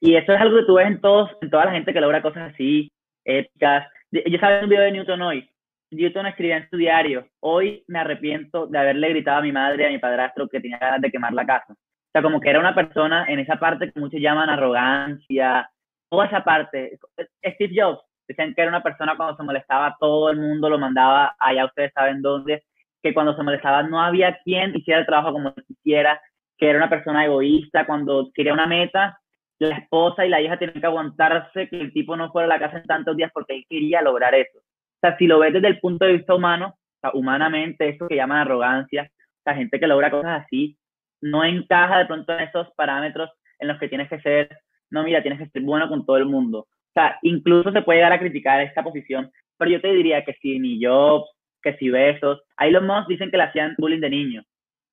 y eso es algo que tú ves en todos, en toda la gente que logra cosas así, épicas. Yo viendo un video de Newton hoy. Newton escribía en su diario, hoy me arrepiento de haberle gritado a mi madre y a mi padrastro que tenía ganas de quemar la casa. O sea, como que era una persona en esa parte que muchos llaman arrogancia, toda esa parte. Steve Jobs, decían que era una persona cuando se molestaba, todo el mundo lo mandaba allá, ustedes saben dónde, que cuando se molestaba no había quien hiciera el trabajo como quisiera, que era una persona egoísta, cuando quería una meta, la esposa y la hija tienen que aguantarse que el tipo no fuera a la casa en tantos días porque él quería lograr eso. O sea, si lo ves desde el punto de vista humano, o sea, humanamente, eso que llaman arrogancia, la gente que logra cosas así, no encaja de pronto en esos parámetros en los que tienes que ser, no, mira, tienes que ser bueno con todo el mundo. O sea, incluso se puede llegar a criticar esta posición, pero yo te diría que si ni Jobs, que si Besos, ahí los Musk dicen que le hacían bullying de niño,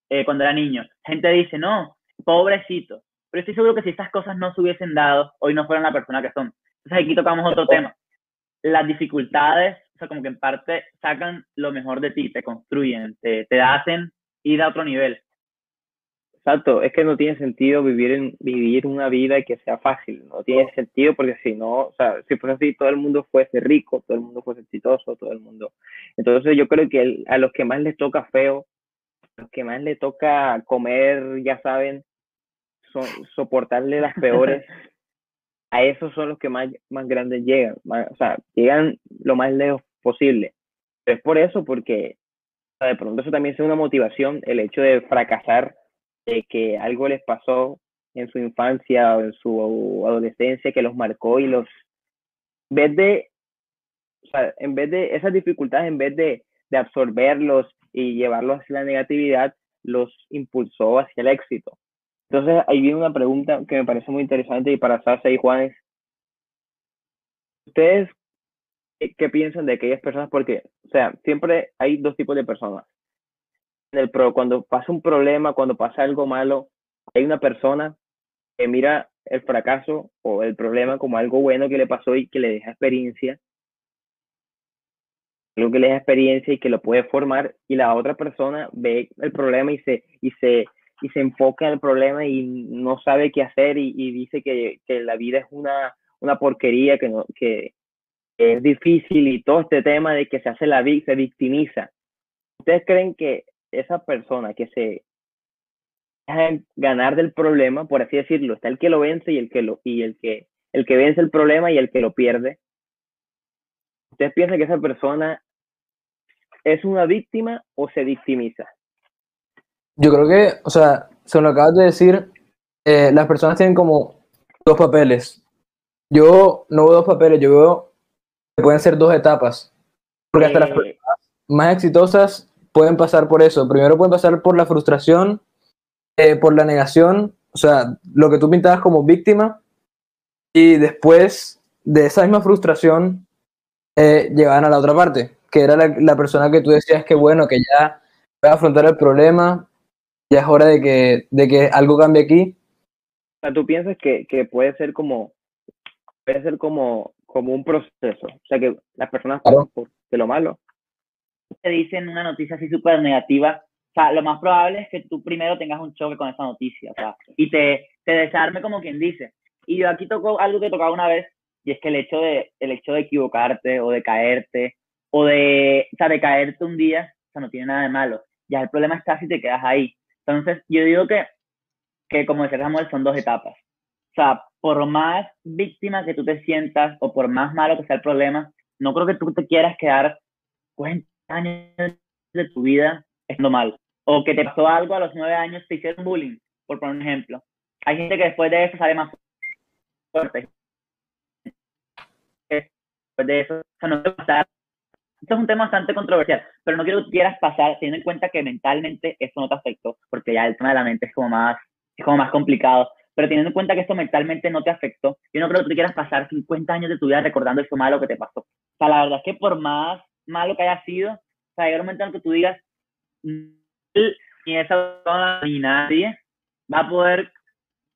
eh, cuando era niño. Gente dice, no, pobrecito. Pero estoy seguro que si estas cosas no se hubiesen dado, hoy no fueran la persona que son. Entonces aquí tocamos otro tema. Las dificultades, o sea, como que en parte sacan lo mejor de ti, te construyen, te, te hacen ir a otro nivel. Exacto, es que no tiene sentido vivir en, vivir una vida que sea fácil, no tiene sentido porque si no, o sea, si fuese así, todo el mundo fuese rico, todo el mundo fuese exitoso, todo el mundo. Entonces yo creo que el- a los que más les toca feo, a los que más les toca comer, ya saben, son, soportarle las peores, a esos son los que más, más grandes llegan, más- o sea, llegan lo más lejos posible. Pero es por eso, porque o sea, de pronto eso también es una motivación, el hecho de fracasar de que algo les pasó en su infancia o en su adolescencia que los marcó y los en vez de o sea, en vez de esas dificultades en vez de, de absorberlos y llevarlos hacia la negatividad los impulsó hacia el éxito. Entonces ahí viene una pregunta que me parece muy interesante y para Sasa y Juanes. Ustedes qué, piensan de aquellas personas porque o sea siempre hay dos tipos de personas el pro, cuando pasa un problema, cuando pasa algo malo, hay una persona que mira el fracaso o el problema como algo bueno que le pasó y que le deja experiencia, algo que le deja experiencia y que lo puede formar, y la otra persona ve el problema y se, y se, y se enfoca en el problema y no sabe qué hacer y, y dice que, que la vida es una, una porquería, que, no, que, es difícil y todo este tema de que se hace la vi- se victimiza. ¿Ustedes creen que esa persona que se deja ganar del problema, por así decirlo, está el que lo vence y el que lo y el que el que vence el problema y el que lo pierde. ¿Ustedes piensan que esa persona es una víctima o se victimiza? Yo creo que, o sea, se lo acabas de decir, eh, las personas tienen como dos papeles. Yo no veo dos papeles, yo veo que pueden ser dos etapas. Porque hasta las Eh, personas más exitosas pueden pasar por eso. Primero pueden pasar por la frustración, eh, por la negación, o sea, lo que tú pintabas como víctima, y después de esa misma frustración eh, llegaban a la otra parte, que era la, la persona que tú decías que bueno, que ya voy a afrontar el problema, ya es hora de que, de que algo cambie aquí. o sea, ¿tú piensas que, que puede ser como puede ser como, como un proceso? O sea, que las personas Claro. pasan por de lo malo. Te dicen una noticia así súper negativa, o sea, lo más probable es que tú primero tengas un choque con esa noticia, o sea, y te, te desarme como quien dice. Y yo aquí toco algo que tocaba una vez, y es que el hecho de, el hecho de equivocarte, o de caerte, o de, o sea, de caerte un día, o sea, no tiene nada de malo. Ya el problema está si te quedas ahí. Entonces, yo digo que, que como decía Samuel, son dos etapas. O sea, por más víctima que tú te sientas, o por más malo que sea el problema, no creo que tú te quieras quedar 40 años de tu vida estando mal. O que te pasó algo a los 9 años, te hicieron bullying, por poner un ejemplo. Hay gente que después de eso sale más fuerte. después de eso. O sea, no quiero pasar. Esto es un tema bastante controversial, pero no quiero que quieras pasar teniendo en cuenta que mentalmente eso no te afectó, porque ya el tema de la mente es como más, es como más complicado. Pero teniendo en cuenta que esto mentalmente no te afectó, yo no creo que tú quieras pasar 50 años de tu vida recordando eso malo que te pasó. O sea, la verdad es que por más malo que haya sido, o sea, llega un momento en que tú digas, ni esa persona ni nadie va a poder,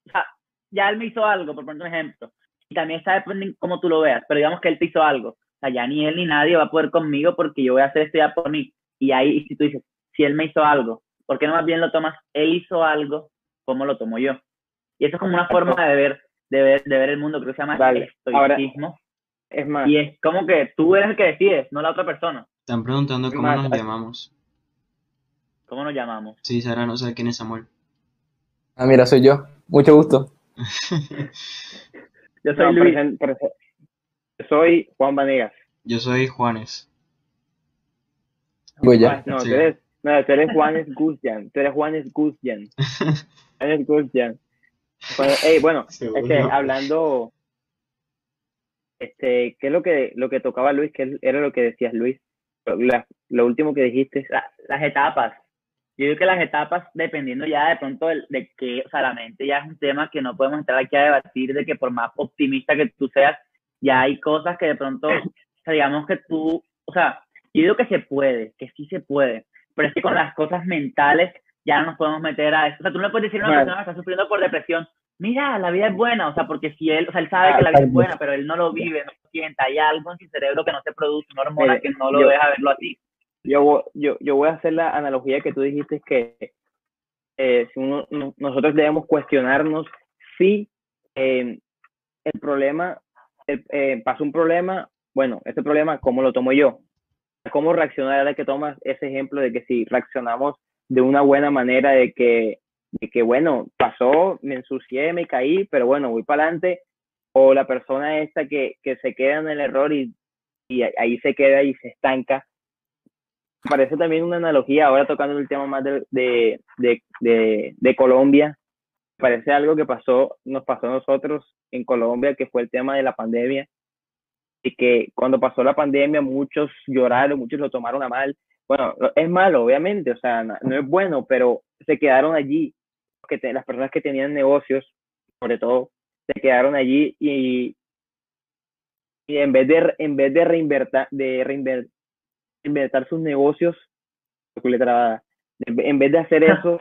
o sea, ya él me hizo algo, por poner un ejemplo, y también está dependiendo cómo tú lo veas, pero digamos que él te hizo algo, o sea, ya ni él ni nadie va a poder conmigo porque yo voy a hacer esto ya por mí. Y ahí, si tú dices, si él me hizo algo, ¿por qué no más bien lo tomas, él hizo algo, ¿cómo lo tomo yo? Y eso es como una forma de ver, de ver, de ver el mundo, creo que se llama Vale, ahora- estoicismo. Es más, Y es como que tú eres el que decides, no la otra persona. Están preguntando cómo Más- nos llamamos. ¿Cómo nos llamamos? Sí, Sara no sabe quién es Samuel. Ah, mira, soy yo. Mucho gusto. Yo soy no, Luis. presen- soy Juan Vanegas. Yo soy Juanes. Voy ya. No, Sí. tú eres, no, tú eres Juanes Guzyan. Tú eres Juanes Guzyan. Juanes Guzyan. Bueno, ey, bueno, este, hablando, este, ¿qué es lo que, lo que tocaba Luis? ¿Qué era lo que decías, Luis? La- lo último que dijiste. La- las etapas. Yo digo que las etapas, dependiendo ya de pronto de, que, o sea, la mente ya es un tema que no podemos entrar aquí a debatir, de que por más optimista que tú seas, ya hay cosas que de pronto, o sea, digamos que tú, o sea, yo digo que se puede, que sí se puede, pero es que con las cosas mentales ya no nos podemos meter a eso. O sea, tú no puedes decir a una persona que está sufriendo por depresión, mira, la vida es buena, o sea, porque si él, o sea, él sabe Ah, que la vida es buena, pero él no lo vive, no lo sienta, hay algo en su cerebro que no se produce, una hormona Mire, que no lo yo- deja verlo así. Yo, yo, yo voy a hacer la analogía que tú dijiste, que eh, si uno- no- nosotros debemos cuestionarnos si eh, el problema, el- eh, pasó un problema, bueno, ese problema, ¿cómo lo tomo yo? ¿Cómo reaccionar ahora que tomas ese ejemplo de que si reaccionamos de una buena manera, de que, de que bueno, pasó, me ensucié, me caí, pero bueno, voy para adelante, o la persona esta que, que se queda en el error y, y ahí se queda y se estanca, parece también una analogía, ahora tocando el tema más de, de, de, de, de Colombia, parece algo que pasó, nos pasó a nosotros en Colombia, que fue el tema de la pandemia, y que cuando pasó la pandemia muchos lloraron, muchos lo tomaron a mal. Bueno, es malo, obviamente, o sea, no, no es bueno, pero se quedaron allí, que te- las personas que tenían negocios, sobre todo, se quedaron allí y, y en vez de, en vez de reinvertir, de reinver- sus negocios, en vez de hacer eso,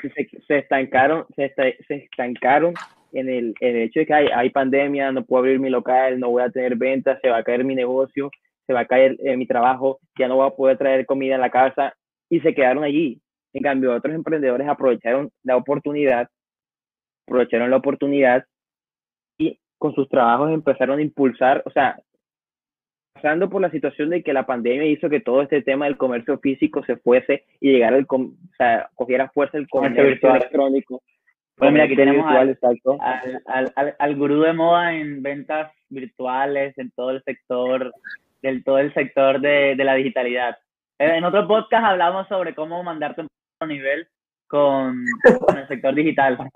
se, se estancaron, se, esta- se estancaron en el, en el hecho de que hay, hay pandemia, no puedo abrir mi local, no voy a tener ventas, se va a caer mi negocio, se va a caer eh, mi trabajo, ya no voy a poder traer comida a la casa y se quedaron allí. En cambio, otros emprendedores aprovecharon la oportunidad, aprovecharon la oportunidad y con sus trabajos empezaron a impulsar, o sea, pasando por la situación de que la pandemia hizo que todo este tema del comercio físico se fuese y llegara el, com- o sea, cogiera fuerza el Comercio virtual. electrónico. Pues mira, aquí tenemos virtual, al- al, al, al, gurú de moda en ventas virtuales, en todo el sector, del todo el sector de, de la digitalidad. Eh, En otro podcast hablamos sobre cómo un próximo nivel con, con el sector digital.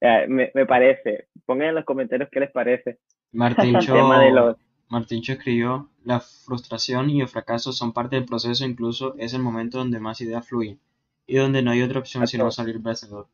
Eh, me, me parece. Pongan en los comentarios qué les parece. Los, Martincho escribió, la frustración y el fracaso son parte del proceso, incluso es el momento donde más ideas fluyen y donde no hay otra opción sino salir vencedor.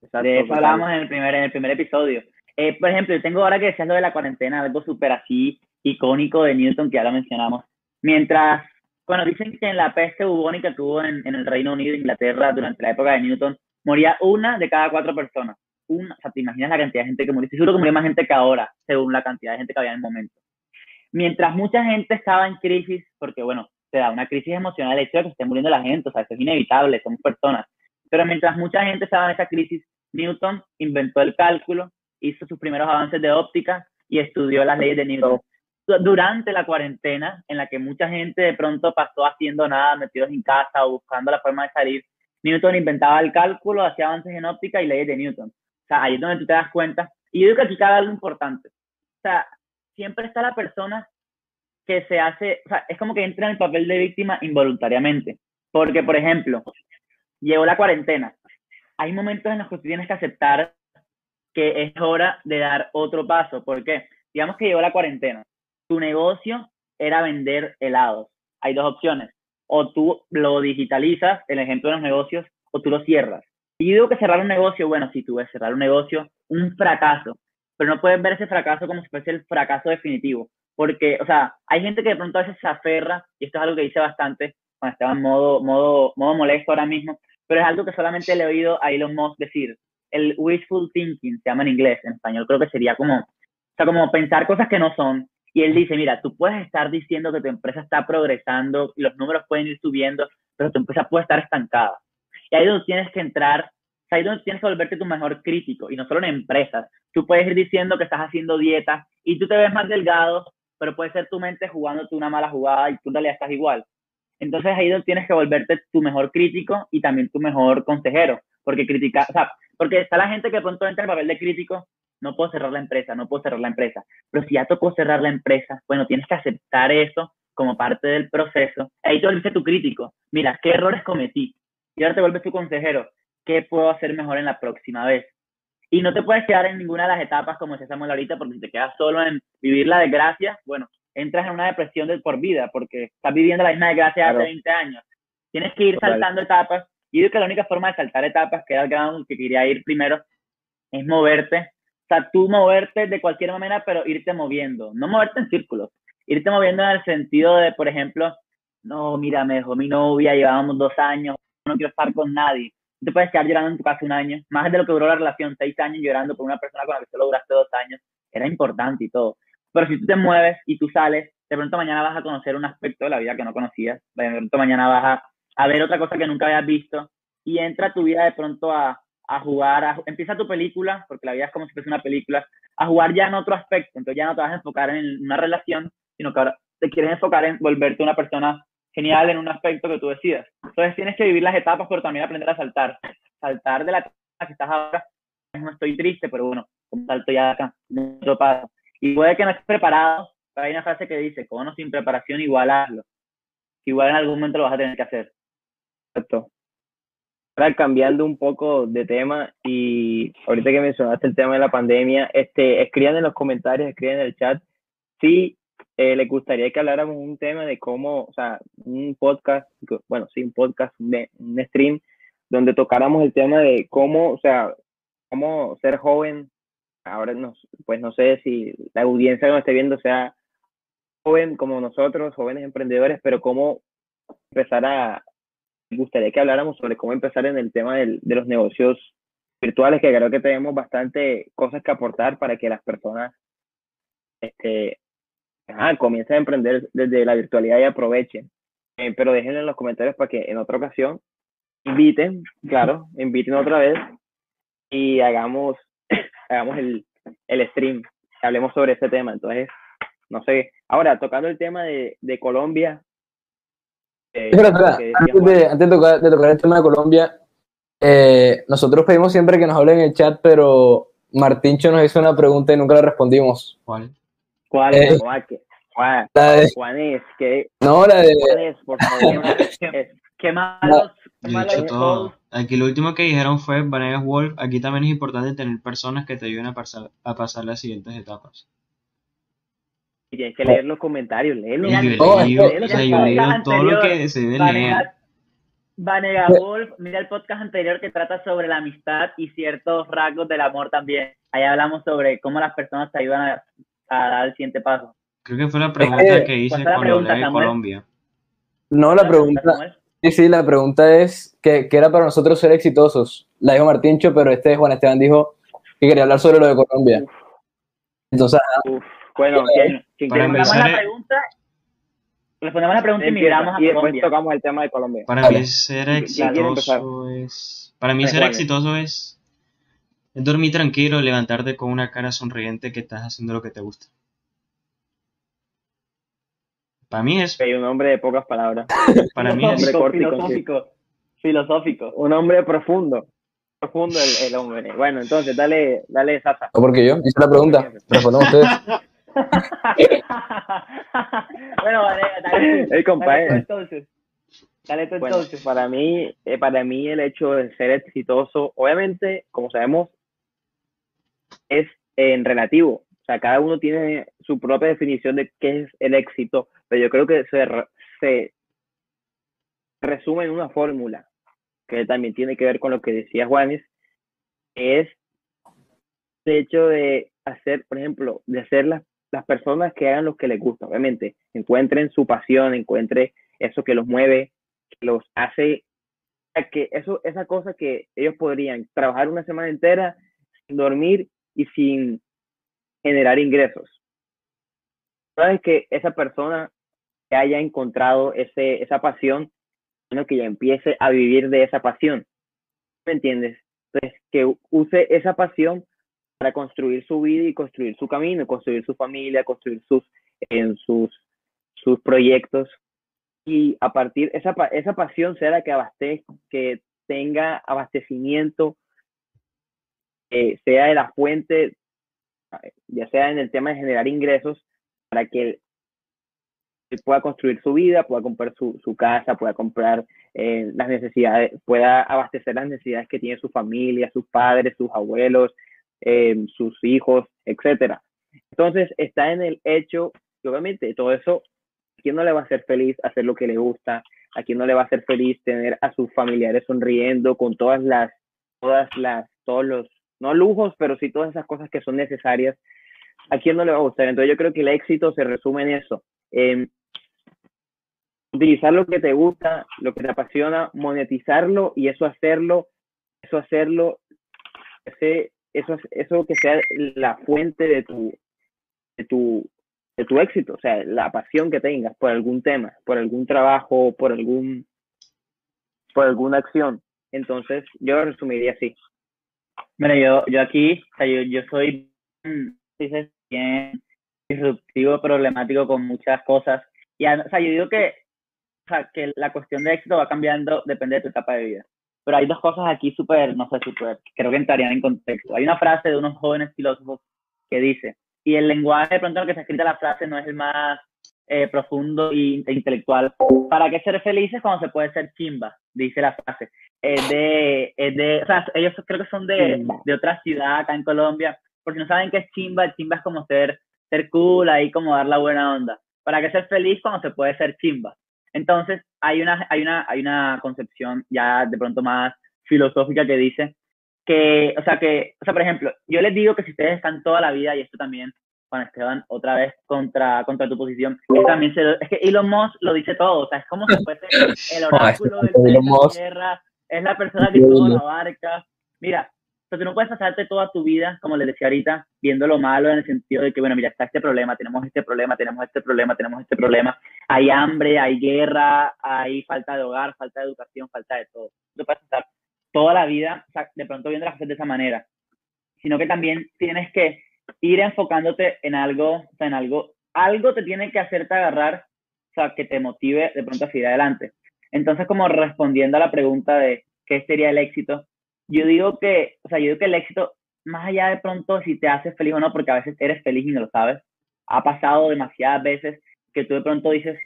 De eso total. hablábamos en el primer, en el primer episodio. Eh, por ejemplo, yo tengo ahora que decías lo de la cuarentena, algo súper así icónico de Newton que ya lo mencionamos. Mientras, bueno, dicen que en la peste bubónica que hubo en, en el Reino Unido e Inglaterra durante la época de Newton, moría una de cada cuatro personas. Una, o sea, te imaginas la cantidad de gente que murió. Seguro que murió más gente que ahora, según la cantidad de gente que había en el momento. Mientras mucha gente estaba en crisis, porque bueno, te da una crisis emocional el hecho de que se esté muriendo la gente, o sea, eso es inevitable, somos personas. Pero mientras mucha gente estaba en esa crisis, Newton inventó el cálculo, hizo sus primeros avances de óptica y estudió las leyes de Newton. Du- Durante la cuarentena, en la que mucha gente de pronto pasó haciendo nada, metidos en casa o buscando la forma de salir, Newton inventaba el cálculo, hacía avances en óptica y leyes de Newton. O sea, ahí es donde tú te das cuenta. Y yo digo que aquí cabe algo importante. O sea, siempre está la persona que se hace, o sea, es como que entra en el papel de víctima involuntariamente. Porque, por ejemplo, llegó la cuarentena. Hay momentos en los que tú tienes que aceptar que es hora de dar otro paso. ¿Por qué? digamos que llegó la cuarentena, tu negocio era vender helados. Hay dos opciones. O tú lo digitalizas, el ejemplo de los negocios, o tú lo cierras. Y digo que cerrar un negocio, bueno, si tú ves cerrar un negocio, un fracaso, pero no puedes ver ese fracaso como si fuese el fracaso definitivo. Porque, o sea, hay gente que de pronto a veces se aferra, y esto es algo que dice bastante cuando estaba en modo, modo, modo molesto ahora mismo, pero es algo que solamente le he oído a Elon Musk decir. El wishful thinking se llama en inglés, en español creo que sería como, o sea, como pensar cosas que no son. Y él dice, mira, tú puedes estar diciendo que tu empresa está progresando, los números pueden ir subiendo, pero tu empresa puede estar estancada. Y ahí es donde tienes que entrar, ahí es donde tienes que volverte tu mejor crítico, y no solo en empresas. Tú puedes ir diciendo que estás haciendo dieta y tú te ves más delgado, pero puede ser tu mente jugándote una mala jugada y tú en realidad estás igual. Entonces ahí donde tienes que volverte tu mejor crítico y también tu mejor consejero, porque criticar, o sea, porque está la gente que pronto entra en el papel de crítico, no puedo cerrar la empresa, no puedo cerrar la empresa, pero si ya tocó cerrar la empresa, bueno, tienes que aceptar eso como parte del proceso. Ahí te vuelves tu crítico, mira, ¿qué errores cometí? Y ahora te vuelves tu consejero, ¿qué puedo hacer mejor en la próxima vez? Y no te puedes quedar en ninguna de las etapas como decía Samuel ahorita, porque si te quedas solo en vivir la desgracia, bueno, entras en una depresión de por vida, porque estás viviendo la misma desgracia hace 20 años. Tienes que ir saltando etapas. Y digo que la única forma de saltar etapas, que era el grado que quería ir primero, es moverte. O sea, tú moverte de cualquier manera, pero irte moviendo. No moverte en círculos. Irte moviendo en el sentido de, por ejemplo, no, mira, me dejó mi novia, llevábamos dos años, no quiero estar con nadie. Te puedes quedar llorando en tu casa un año, más de lo que duró la relación, seis años llorando por una persona con la que solo duraste dos años. Era importante y todo. Pero si tú te mueves y tú sales, de pronto mañana vas a conocer un aspecto de la vida que no conocías, de pronto mañana vas a, a ver otra cosa que nunca habías visto y entra tu vida de pronto a, a jugar, empieza tu película, porque la vida es como si fuese una película, a jugar ya en otro aspecto, entonces ya no te vas a enfocar en una relación, sino que ahora te quieres enfocar en volverte una persona genial en un aspecto que tú decidas. Entonces tienes que vivir las etapas, pero también aprender a saltar. Saltar de la etapa que estás ahora, no estoy triste, pero bueno, salto ya acá, otro paso. Y puede que no estés preparado, pero hay una frase que dice, con o sin preparación, igual hazlo. Igual en algún momento lo vas a tener que hacer. Exacto. Ahora cambiando un poco de tema y ahorita que mencionaste el tema de la pandemia, este, escriban en los comentarios, escriban en el chat si eh, les gustaría que habláramos un tema de cómo, o sea, un podcast, bueno, sí, un podcast, un, stream, donde tocáramos el tema de cómo, o sea, cómo ser joven. Ahora no, pues no sé si la audiencia que nos esté viendo sea joven como nosotros, jóvenes emprendedores, pero cómo empezar a, gustaría que habláramos sobre cómo empezar en el tema del, de los negocios virtuales, que creo que tenemos bastante cosas que aportar para que las personas este, comiencen a emprender desde la virtualidad y aprovechen. Eh, pero déjenlo en los comentarios para que en otra ocasión inviten, claro, inviten otra vez y hagamos hagamos el, el stream, hablemos sobre ese tema. Entonces, no sé. Ahora, tocando el tema de, de Colombia. Eh, antes, de, antes de, tocar, de, tocar, el tema de Colombia, eh, nosotros pedimos siempre que nos hablen en el chat, pero Martincho nos hizo una pregunta y nunca la respondimos. ¿Cuál? ¿Cuál? Eh, ¿Cuál? La de, ¿Cuál es? ¿Qué? No, la de. ¿Cuál es, por favor? ¿Qué malos todo. Aquí lo último que dijeron fue Vanegas Wolf. Aquí también es importante tener personas que te ayuden a pasar, a pasar las siguientes etapas. Y tienes que leer los comentarios, léelos. Yo, leo, todo lo que se debe leer. Vanega Wolf, mira el podcast anterior que trata sobre la amistad y ciertos rasgos del amor también. Ahí hablamos sobre cómo las personas te ayudan a, a dar el siguiente paso. Creo que fue la pregunta que hice cuando hablé de Colombia. No, la pregunta, Sí, sí, la pregunta es ¿qué, era para nosotros ser exitosos? La dijo Martincho, pero este Juan Esteban dijo que quería hablar sobre lo de Colombia. Entonces, bueno, respondemos la pregunta, respondemos la pregunta y migramos a y después tocamos el tema de Colombia. Para mí ser exitoso es, para mí ser exitoso es, es dormir tranquilo, levantarte con una cara sonriente que estás haciendo lo que te gusta. Para mí es. Hay un hombre de pocas palabras. Para mí es. filosófico. Filosófico. Un hombre profundo. Profundo el, el, hombre. Bueno, entonces, dale, dale, Sasa. ¿O porque yo? Hice la pregunta. Respondemos ustedes. bueno, vale, dale. El compadre. entonces. Dale tú bueno, entonces. Para mí, eh, para mí el hecho de ser exitoso, obviamente, como sabemos, es en relativo sea, cada uno tiene su propia definición de qué es el éxito, pero yo creo que se, se resume en una fórmula que también tiene que ver con lo que decía Juanes, es el hecho de hacer, por ejemplo, de hacer las, las personas que hagan lo que les gusta, obviamente, encuentren su pasión, encuentren eso que los mueve, que los hace, que eso, esa cosa que ellos podrían trabajar una semana entera sin dormir y sin generar ingresos. Sabes que esa persona que haya encontrado ese, esa pasión, bueno, que ya empiece a vivir de esa pasión. ¿Me entiendes? Entonces, que use esa pasión para construir su vida y construir su camino, construir su familia, construir sus, en sus, sus proyectos. Y a partir, esa, esa pasión la que abastezca, que tenga abastecimiento, sea de la fuente, ya sea en el tema de generar ingresos, para que pueda construir su vida, pueda comprar su, su casa, pueda comprar eh, las necesidades, pueda abastecer las necesidades que tiene su familia, sus padres, sus abuelos, eh, sus hijos, etcétera. Entonces está en el hecho, que obviamente todo eso, ¿a quién no le va a hacer feliz hacer lo que le gusta? ¿A quién no le va a hacer feliz tener a sus familiares sonriendo con todas las, todas las, todos los, no lujos, pero sí todas esas cosas que son necesarias? ¿A quién no le va a gustar? Entonces yo creo que el éxito se resume en eso, utilizar lo que te gusta, lo que te apasiona, monetizarlo y eso hacerlo, eso hacerlo, ese, eso, eso que sea la fuente de tu, de tu, de tu éxito, o sea, la pasión que tengas por algún tema, por algún trabajo, por algún, por alguna acción. Entonces, yo lo resumiría así. Mira, yo, yo aquí, yo, yo soy bien disruptivo, problemático con muchas cosas. Y, o sea, yo digo que que la cuestión de éxito va cambiando, depende de tu etapa de vida. Pero hay dos cosas aquí súper, no sé, súper, creo que entrarían en contexto. Hay una frase de unos jóvenes filósofos que dice, y el lenguaje de pronto en el que se escrita la frase no es el más eh, profundo e intelectual. ¿Para qué ser felices cuando se puede ser chimba? Dice la frase. Es de, es de, o sea, ellos creo que son de, de otra ciudad acá en Colombia. Porque no saben qué es chimba, chimba es como ser, ser cool, ahí como dar la buena onda. ¿Para qué ser feliz cuando se puede ser chimba? Entonces, hay una, hay una, hay una concepción ya de pronto más filosófica que dice que, o sea, que, o sea, por ejemplo, yo les digo que si ustedes están toda la vida, y esto también, Juan Esteban, otra vez contra, contra tu posición, también se es que Elon Musk lo dice todo, o sea, es como si fuese el oráculo de la Tierra, es la persona que todo lo abarca. Mira, sea, tú no puedes pasarte toda tu vida, como les decía ahorita, viendo lo malo en el sentido de que, bueno, mira, está este problema, tenemos este problema, tenemos este problema, tenemos este problema. Hay hambre, hay guerra, hay falta de hogar, falta de educación, falta de todo. No puedes pasar toda la vida, o sea, de pronto viendo las cosas de esa manera, sino que también tienes que ir enfocándote en algo, o sea, en algo, algo te tiene que hacerte agarrar, o sea, que te motive de pronto a seguir adelante. Entonces, como respondiendo a la pregunta de qué sería el éxito, yo digo que, o sea, yo digo que el éxito, más allá de pronto si te hace feliz o no, porque a veces eres feliz y no lo sabes, ha pasado demasiadas veces que tú de pronto dices,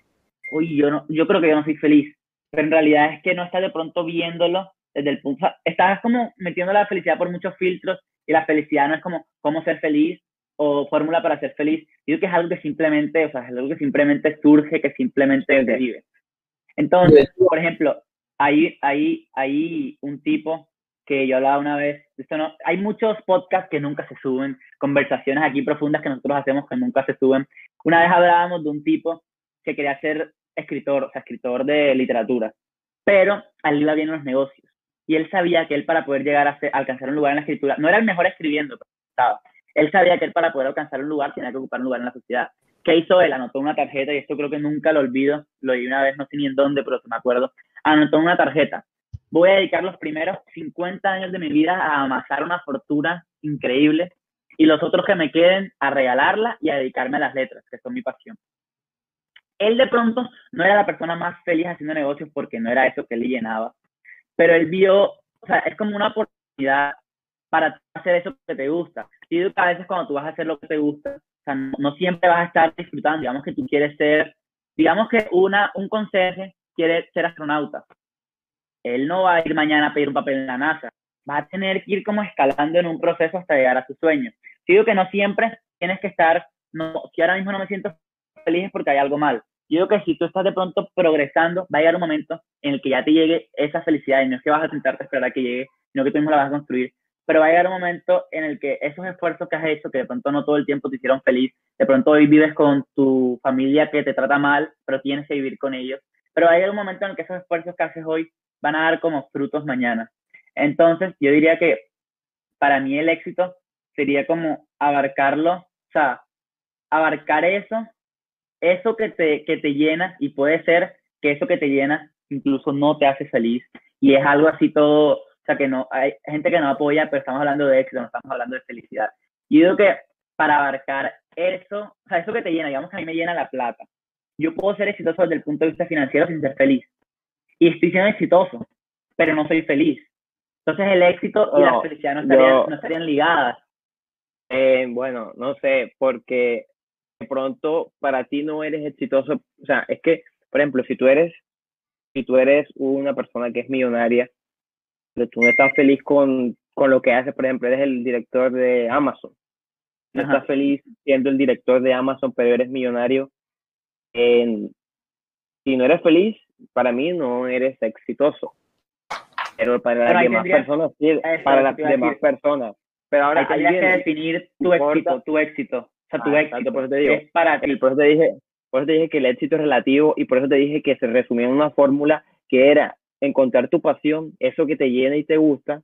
uy, yo, no, yo creo que yo no soy feliz, pero en realidad es que no estás de pronto viéndolo desde el punto, o sea, estás como metiendo la felicidad por muchos filtros y la felicidad no es como cómo ser feliz o fórmula para ser feliz. Yo digo que es algo que simplemente, o sea, es algo que simplemente surge, que simplemente vive. Entonces, por ejemplo, hay, hay, hay un tipo que yo hablaba una vez, esto no, hay muchos podcasts que nunca se suben, conversaciones aquí profundas que nosotros hacemos que nunca se suben. Una vez hablábamos de un tipo que quería ser escritor, o sea, escritor de literatura, pero a él iba bien en los negocios. Y él sabía que él para poder llegar a, alcanzar un lugar en la escritura, no era el mejor escribiendo, pero estaba. Él sabía que él para poder alcanzar un lugar tenía que ocupar un lugar en la sociedad. ¿Qué hizo él? Anotó una tarjeta, y esto creo que nunca lo olvido, lo vi una vez, no sé ni en dónde, pero me acuerdo. Anotó una tarjeta voy a dedicar los primeros 50 años de mi vida a amasar una fortuna increíble y los otros que me queden a regalarla y a dedicarme a las letras, que son mi pasión. Él de pronto no era la persona más feliz haciendo negocios porque no era eso que le llenaba, pero él vio, o sea, es como una oportunidad para hacer eso que te gusta. Y a veces cuando tú vas a hacer lo que te gusta, o sea, no, siempre vas a estar disfrutando, digamos que tú quieres ser, digamos que una, un conserje quiere ser astronauta, él no va a ir mañana a pedir un papel en la NASA, va a tener que ir como escalando en un proceso hasta llegar a su sueño. Digo que no siempre tienes que estar, no, si ahora mismo no me siento feliz es porque hay algo mal. Yo digo que si tú estás de pronto progresando, va a llegar un momento en el que ya te llegue esa felicidad y no es que vas a tentarte esperar a que llegue, sino que tú mismo la vas a construir. Pero va a llegar un momento en el que esos esfuerzos que has hecho, que de pronto no todo el tiempo te hicieron feliz, de pronto hoy vives con tu familia que te trata mal, pero tienes que vivir con ellos. Pero va a llegar un momento en el que esos esfuerzos que haces hoy van a dar como frutos mañana. Entonces, yo diría que para mí el éxito sería como abarcarlo, o sea, abarcar eso, eso que te, que te llena y puede ser que eso que te llena incluso no te hace feliz y es algo así todo, o sea, que no, hay gente que no apoya, pero estamos hablando de éxito, no estamos hablando de felicidad. Yo digo que para abarcar eso, o sea, eso que te llena, digamos que a mí me llena la plata. Yo puedo ser exitoso desde el punto de vista financiero sin ser feliz. Y estoy siendo exitoso, pero no soy feliz. Entonces el éxito y la No, felicidad no estarían, yo- no estarían ligadas. Eh, bueno, no sé, porque de pronto para ti no eres exitoso, o sea, es que, por ejemplo, si tú eres, si tú eres una persona que es millonaria, pero tú no estás feliz con, con lo que haces, por ejemplo, eres el director de Amazon, no Ajá. estás feliz siendo el director de Amazon, pero eres millonario, si no eres feliz, para mí no eres exitoso. Pero para Pero las demás tendrías- personas, sí, para las demás personas. Pero ahora tendrías que definir tu importa- éxito, tu éxito. O sea, tu Ah, éxito. exacto, por eso te digo. Es para ti. por eso te dije, por eso te dije que el éxito es relativo y por eso te dije que se resumía en una fórmula que era encontrar tu pasión, eso que te llena y te gusta,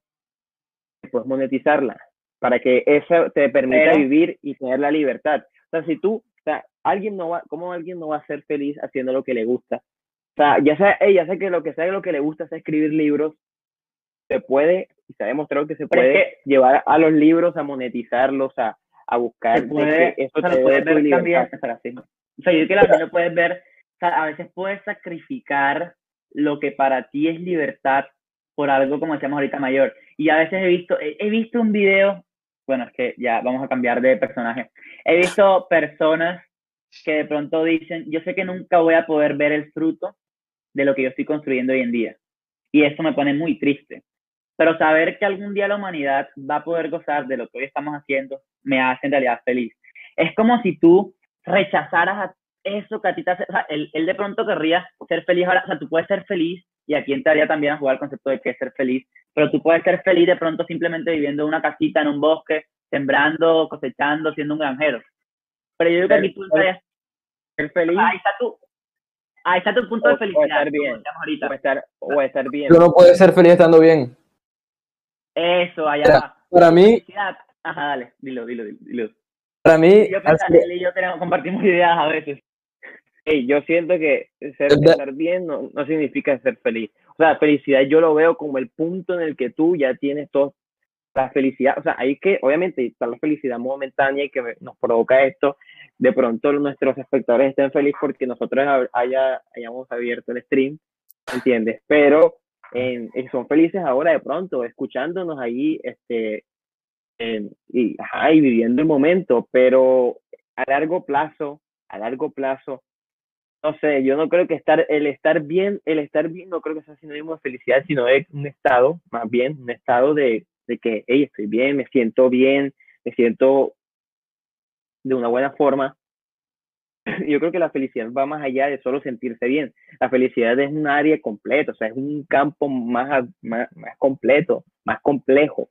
puedes monetizarla para que eso te permita Pero- vivir y tener la libertad. O sea, si tú, o sea, alguien no va, ¿cómo alguien no va a ser feliz haciendo lo que le gusta? O sea, ya sea, ey, ya sé que lo que sea lo que le gusta es escribir libros, se puede, y se ha demostrado que se Pero es puede que- llevar a los libros a monetizarlos, a, a buscar puede, que eso o sea, te tu ver también. O sea, yo que también lo puedes ver, o sea, a veces puedes sacrificar lo que para ti es libertad por algo, como decíamos ahorita, mayor. Y a veces he visto, he, he visto un video, bueno, es que ya vamos a cambiar de personaje. He visto personas que de pronto dicen, yo sé que nunca voy a poder ver el fruto de lo que yo estoy construyendo hoy en día. Y eso me pone muy triste. Pero saber que algún día la humanidad va a poder gozar de lo que hoy estamos haciendo me hace en realidad feliz. Es como si tú rechazaras a eso que a ti te hace, o sea, él, él de pronto querría ser feliz ahora, o sea, tú puedes ser feliz y aquí entraría también a jugar el concepto de qué es ser feliz, pero tú puedes ser feliz de pronto simplemente viviendo en una casita, en un bosque, sembrando, cosechando, siendo un granjero. Pero yo digo que aquí tú entrarías, Ser feliz ahí está tu, ahí está tu punto O- de o felicidad, estar como bien. o estar, o estar bien. Tú no puedes ser feliz estando bien. Eso, allá Mira, va. Para mí, Felicidad. Ajá, dale, dilo, dilo, dilo. dilo. para mí, Yo que él y yo tenemos, compartimos ideas a veces. Ey, yo siento que ser, estar bien no, no significa ser feliz. O sea, felicidad yo lo veo como el punto en el que tú ya tienes todo la felicidad. O sea, hay que, obviamente, está la felicidad momentánea y que nos provoca esto. De pronto nuestros espectadores estén felices porque nosotros ha- haya, hayamos abierto el stream, ¿entiendes? Pero en- eh, son felices ahora de pronto, escuchándonos ahí, este, y viviendo el momento, pero a largo plazo, a largo plazo, no sé, yo no creo que estar, el estar bien, el estar bien no creo que sea sinónimo de felicidad, sino de un estado, más bien, un estado de, de que, hey, estoy bien, me siento bien, me siento de una buena forma. Yo creo que la felicidad va más allá de solo sentirse bien. La felicidad es un área completa, o sea, es un campo más, más, completo, más complejo,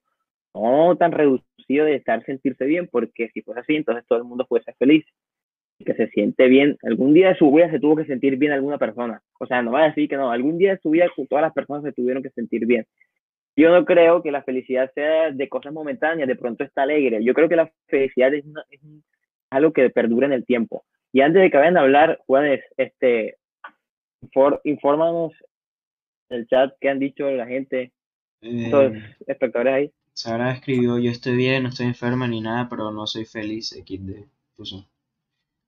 no tan reducido de estar sentirse bien, porque si fuese así, entonces todo el mundo fuese ser feliz que se siente bien. Algún día de su vida se tuvo que sentir bien alguna persona. O sea, no va a decir que no. Algún día de su vida todas las personas se tuvieron que sentir bien. Yo no creo que la felicidad sea de cosas momentáneas, de pronto está alegre. Yo creo que la felicidad es, una- es un- algo que perdura en el tiempo. Y antes de que vayan a hablar, Juanes, este, infor- infórmanos en el chat qué han dicho la gente, los Eh, espectadores ahí. Sara escribió, yo estoy bien, no estoy enferma ni nada, pero no soy feliz, XD, puso.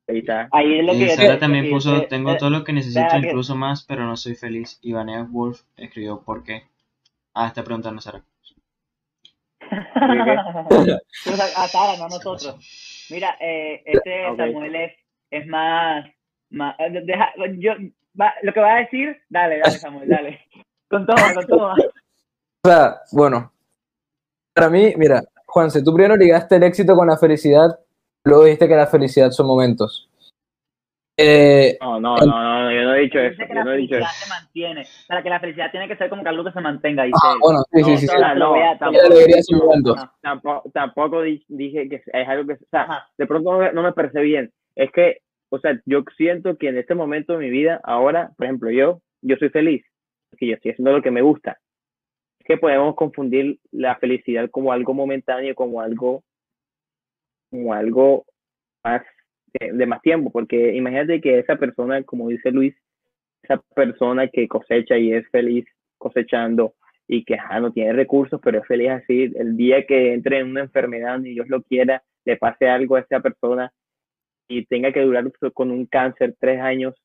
Ahí está. Ahí es lo Eh, que yo Sara te- también que puso, tengo eh, todo lo que necesito, que- incluso más, pero no soy feliz. Y Vanessa Wolf escribió, ¿por qué? Ah, está preguntando Sara. Pues a, a Sara, no a nosotros. Mira, eh, este. Samuel es, es más, más eh, deja- yo, va- lo que va a decir, dale, dale Samuel, dale. Con todo, con todo. O sea, bueno, para mí, mira, Juanse, tú primero ligaste el éxito con la felicidad Luego dijiste que la felicidad son momentos. Eh, No, no, no, no, no, yo no he dicho Dice eso, que yo no he dicho eso. se mantiene. Para que la felicidad tiene que ser como que algo que se mantenga, dice ah, bueno, sí, No, sí. sí. tampoco- tampoco, tampoco di- dije que es algo que, o sea, Ajá. de pronto no me, no me parece bien. Es que, o sea, yo siento que en este momento de mi vida, ahora, por ejemplo, yo, yo soy feliz, que yo estoy haciendo lo que me gusta. Es que podemos confundir la felicidad como algo momentáneo, como algo, como algo más de, de más tiempo, porque imagínate que esa persona, como dice Luis, esa persona que cosecha y es feliz cosechando y que ajá, no tiene recursos, pero es feliz así, el día que entre en una enfermedad, ni Dios lo quiera, le pase algo a esa persona y tenga que durar con un cáncer tres años,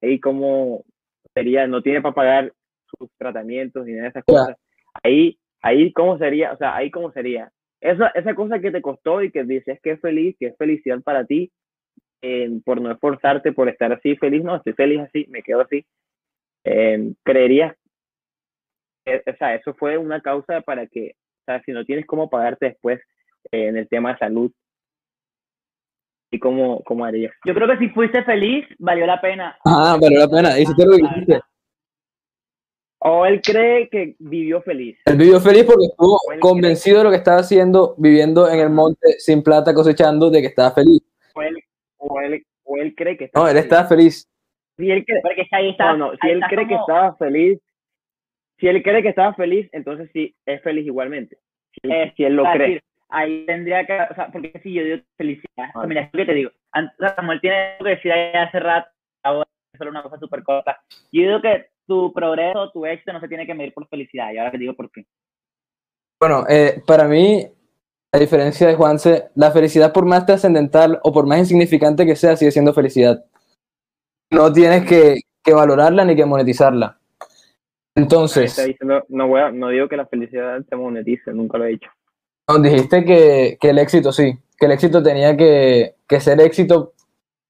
y como sería, no tiene para pagar sus tratamientos ni nada de esas cosas, ahí, ahí cómo sería, o sea, ahí cómo sería. Esa, esa cosa que te costó y que dices que es feliz, que es felicidad para ti, eh, por no esforzarte, por estar así feliz, no, estoy feliz así, me quedo así. Eh, creerías, eh, o sea, eso fue una causa para que, o sea, si no tienes cómo pagarte después eh, en el tema de salud, ¿y cómo, cómo harías? Yo creo que si fuiste feliz, valió la pena. Ah, valió la pena. Hiciste lo que La hiciste. O él cree que vivió feliz. Él vivió feliz porque estuvo convencido de lo que estaba haciendo, viviendo en el monte sin plata, cosechando, de que estaba feliz. O él, o él, o él cree que No, él feliz. estaba feliz. Si él cree, Porque que ahí está. no, no, si ahí él está cree que como- estaba feliz, si él cree que estaba feliz, entonces sí, es feliz igualmente. Si, Eh, si él lo cree. decir, ahí tendría que, o sea, porque si yo digo felicidad, Ah. mira, es lo que te digo, Samuel tiene que decir ahí hace rato, ahora es solo una cosa súper corta, yo digo que tu progreso, tu éxito no se tiene que medir por felicidad, y ahora te digo por qué. Bueno, eh, para mí, a diferencia de Juanse, la felicidad por más trascendental o por más insignificante que sea, sigue siendo felicidad. No tienes que, que valorarla ni que monetizarla. Entonces, diciendo, no, voy a- no digo que la felicidad se monetice, nunca lo he dicho. nos dijiste que, que el éxito sí, que el éxito tenía que, que ser éxito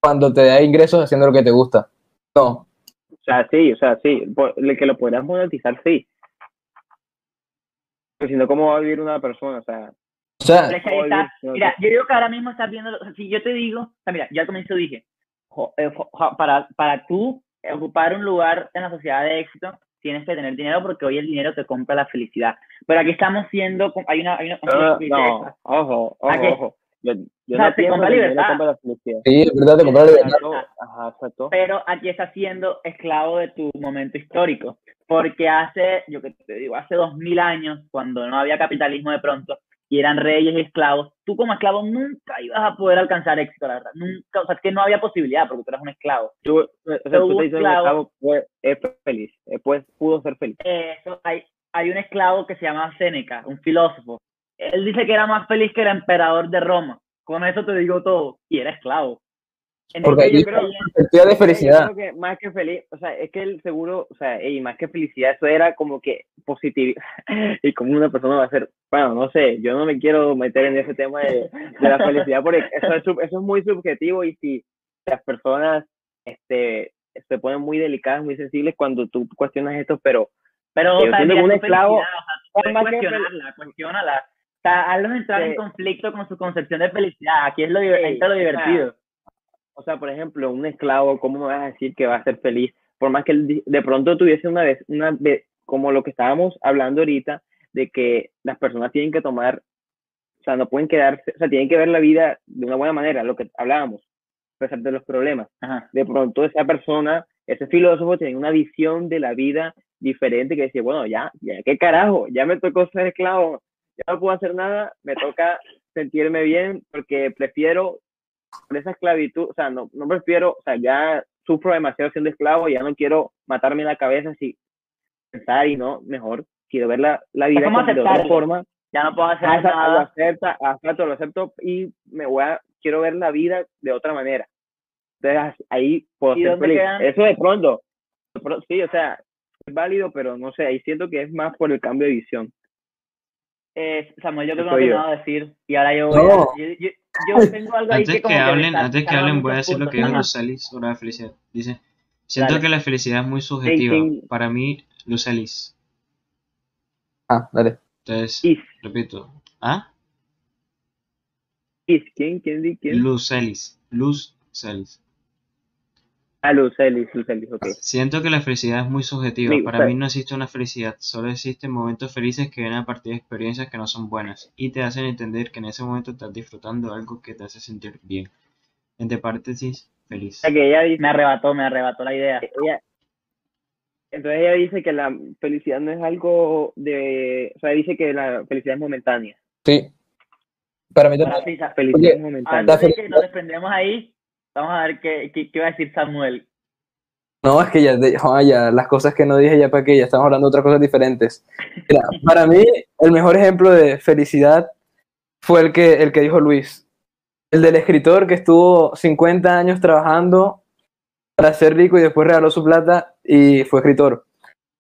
cuando te da ingresos haciendo lo que te gusta. No, O sea, sí, o sea, sí, que lo podrás monetizar, sí. Pero si no, ¿cómo va a vivir una persona? O sea, o sea, Pero es que ahí ¿cómo va a está- mira, yo digo que ahora mismo estás viendo, o sea, si yo te digo, o sea, mira, yo al comienzo dije, jo- eh, para, para tú ocupar un lugar en la sociedad de éxito, tienes que tener dinero porque hoy el dinero te compra la felicidad. Pero aquí estamos siendo, hay una, hay una, hay no, ojo, ojo, ¿A qué? ojo. Yo, yo O sea, no te pienso compra que el dinero libertad. compra la felicidad. sí, es verdad, te libertad. Exacto, Ajá, exacto. pero aquí estás siendo esclavo de tu momento histórico. Porque hace, yo que te digo, hace dos mil años, cuando no había capitalismo de pronto, y eran reyes y esclavos, tú como esclavo nunca ibas a poder alcanzar éxito, la verdad. Nunca, o sea, es que no había posibilidad porque tú eras un esclavo. Tú, o sea, tú te dices que esclavo- esclavo fue- es feliz, eh, pues pudo ser feliz. Eso, hay, hay un esclavo que se llama Séneca, un filósofo. Él dice que era más feliz que el emperador de Roma. Con eso te digo todo. Y era esclavo. Porque Entonces, yo creo- perspectiva de Yo felicidad. creo que más que feliz, o sea, es que el seguro, o sea, y más que felicidad, eso era como que positividad. y como una persona va a ser, bueno, no sé, yo no me quiero meter en ese tema de, de la felicidad porque eso es, sub- eso es muy subjetivo y si las personas este, se ponen muy delicadas, muy sensibles cuando tú cuestionas esto, pero Pero, Yo o sea, un esclavo- o sea, tú puedes cuestionarla, cuestionala. Hazlos entrar en Sí. conflicto con su concepción de felicidad. Aquí es lo, Sí, ahí está lo divertido. O sea, por ejemplo, un esclavo, ¿cómo me vas a decir que va a ser feliz? Por más que él de pronto tuviese una vez, una vez, como lo que estábamos hablando ahorita, de que las personas tienen que tomar, o sea, no pueden quedarse, o sea, tienen que ver la vida de una buena manera, lo que hablábamos, a pesar de los problemas. Ajá. De pronto esa persona, ese filósofo, tenía una visión de la vida diferente que decía, bueno, ya, ya, ¿qué carajo? Ya me tocó ser esclavo, ya no puedo hacer nada, me toca sentirme bien porque prefiero por esa esclavitud, o sea, no, no prefiero, o sea, ya sufro demasiado siendo esclavo, ya no quiero matarme la cabeza si pensar y no, mejor, quiero ver la, la vida ¿cómo como de otra forma, Ya no puedo hacer Ah, exacto, lo nada. acepta, acepto, lo acepto y me voy a, quiero ver la vida de otra manera. Entonces ahí puedo ¿Y ser feliz. quedan? Eso de pronto, de pronto, sí, o sea, es válido, pero no sé, ahí siento que es más por el cambio de visión. Eh, Samuel, yo creo que no tengo nada que decir. Y ahora yo voy No. a- yo, yo, yo tengo algo ahí Antes que como que hablen, antes que hablen, voy a decir lo que dijo. Lucelis sobre la felicidad. Dice, siento Dale. que la felicidad es muy subjetiva. ¿quién? Para mí, Lucelis. Ah, dale. Entonces, repito. ¿Ah? ¿Quién? ¿Quién? di- ¿Quién? Luz Celis. Ah, Lucelis, Lucelis, ok. Siento que la felicidad es muy subjetiva. Sí, Para mí no existe una felicidad, solo existen momentos felices que vienen a partir de experiencias que no son buenas y te hacen entender que en ese momento estás disfrutando de algo que te hace sentir bien. Entre paréntesis, feliz. Que ella dice, Me arrebató, me arrebató la idea. ella, entonces ella dice que la felicidad no es algo de, o sea, dice que la felicidad es momentánea. Sí. Para mí Para también. ti, sa- La felicidad Oye, es momentánea. Antes de que nos desprendemos ahí, vamos a ver qué, qué, qué va a decir Samuel. No, es que ya, ya las cosas que no dije ya para qué, ya estamos hablando de otras cosas diferentes. Mira, para mí, el mejor ejemplo de felicidad fue el que, el que dijo Luis. El del escritor que estuvo 50 años trabajando para ser rico y después regaló su plata y fue escritor.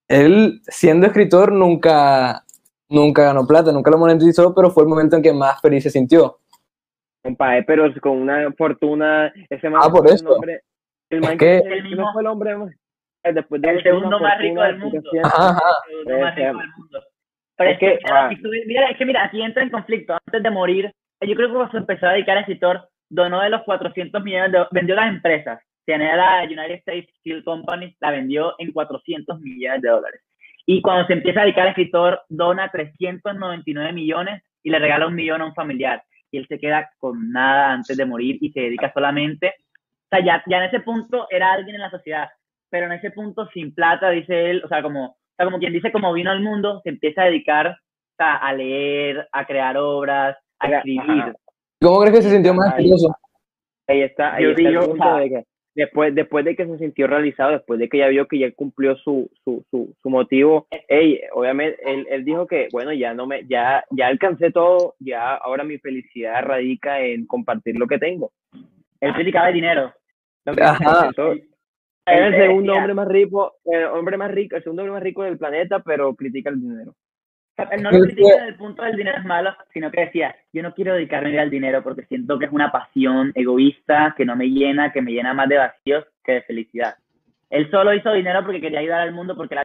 Él, siendo escritor, nunca, nunca ganó plata, nunca lo monetizó, pero fue el momento en que más feliz se sintió. Compadre, pero con una fortuna, ese man Ah, por eso. hombre- el Es man que- El no fue el hombre más- eh, después de el segundo más rico fortuna, del mundo. Ajá, ajá. el segundo más rico del mundo. Pero Es es que, ah. si tú- mira, es que mira, aquí entra en conflicto. Antes de morir, yo creo que cuando se empezó a dedicar a escritor, donó de los 400 millones de vendió las empresas. Tenía la United States Steel Company, la vendió en 400 millones de dólares. Y cuando se empieza a dedicar a escritor, dona 399 millones y le regala un millón a un familiar. Y él se queda con nada antes de morir y se dedica solamente. O sea, ya, ya en ese punto era alguien en la sociedad, pero en ese punto sin plata, dice él, o sea, como, o sea, como quien dice, como vino al mundo, se empieza a dedicar o sea, a leer, a crear obras, a Ajá. escribir. ¿Cómo crees que se sintió más exitoso? Ahí está, ahí Yo está el digo, o punto sea- de que después, después de que se sintió realizado, después de que ya vio que ya cumplió su, su, su, su motivo, ey, obviamente él, él dijo que bueno ya no me, ya, ya alcancé todo, ya ahora mi felicidad radica en compartir lo que tengo. Él criticaba el dinero. Lo que- es el él segundo hombre más rico, el hombre más rico, el segundo hombre más rico del planeta, pero critica el dinero. O sea, no lo critica fue- desde el punto del dinero es malo, sino que decía, yo no quiero dedicarme al dinero porque siento que es una pasión egoísta, que no me llena, que me llena más de vacíos que de felicidad. Él solo hizo dinero porque quería ayudar al mundo, porque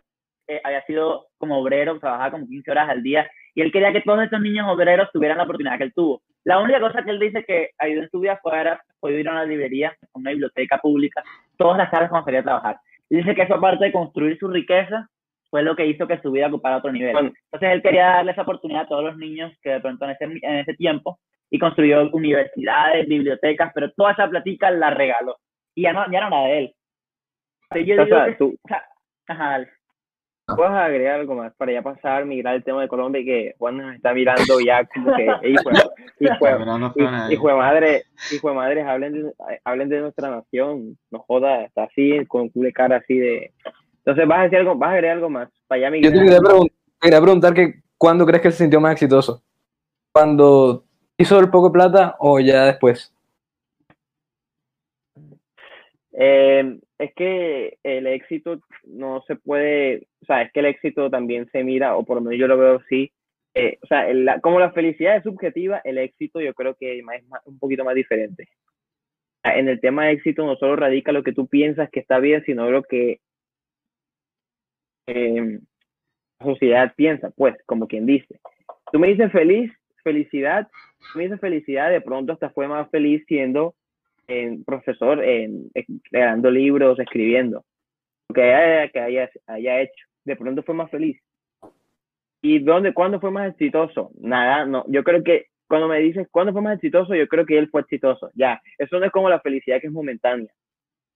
eh, había sido como obrero, trabajaba como 15 horas al día, y él quería que todos estos niños obreros tuvieran la oportunidad que él tuvo. La única cosa que él dice que ayudó en su vida fue haber podido ir a una librería, a una biblioteca pública, todas las tardes cuando salía a trabajar. Dice que eso aparte de construir su riqueza, fue lo que hizo que su vida ocupara otro nivel. Entonces él quería darle esa oportunidad a todos los niños que de pronto en ese, en ese tiempo y construyó universidades, bibliotecas, pero toda esa platica la regaló. Y ya no, ya no era de él. Yo O digo sea, que- tú, o sea, ajá, dale. ¿Puedes agregar algo más para ya pasar, migrar el tema de Colombia y que Juan nos está mirando ya como que, no fue nada. hijo de madre, hijo de madres, hablen de, hablen de nuestra nación, no joda, está así, con culo de cara así de... Entonces, ¿vas a decir algo, vas a agregar algo más? Para ya Yo te quería, pregun- te quería preguntar que ¿cuándo crees que se sintió más exitoso? ¿Cuando hizo el poco plata o ya después? Eh, es que el éxito no se puede, o sea, es que el éxito también se mira, o por lo menos yo lo veo así, eh, o sea, el- la- como la felicidad es subjetiva, el éxito yo creo que es más- un poquito más diferente. En el tema de éxito no solo radica lo que tú piensas que está bien, sino lo que eh, sociedad piensa, pues, como quien dice. Tú me dices feliz, felicidad, me dices felicidad, de pronto hasta fue más feliz siendo en profesor, en- creando libros, escribiendo, lo que haya, que haya, haya hecho. De pronto fue más feliz. ¿Y dónde, cuándo fue más exitoso? Nada, no. Yo creo que cuando me dices cuándo fue más exitoso, yo creo que él fue exitoso. Ya, eso no es como la felicidad que es momentánea.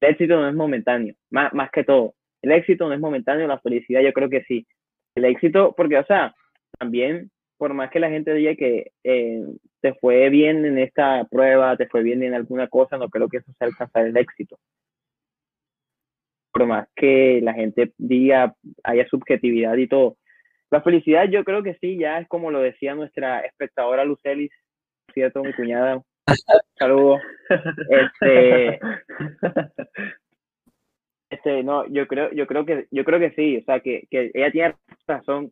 El éxito no es momentáneo, más, más que todo. El éxito no es momentáneo, la felicidad yo creo que sí. El éxito, porque, o sea, también, por más que la gente diga que eh, te fue bien en esta prueba, te fue bien en alguna cosa, no creo que eso sea alcanzar el éxito. Por más que la gente diga, haya subjetividad y todo. La felicidad yo creo que sí, ya es como lo decía nuestra espectadora Lucelis, cierto, mi cuñada. Saludos. Este, este, no, yo creo, yo creo que, yo creo que sí, o sea, que, que ella tiene razón,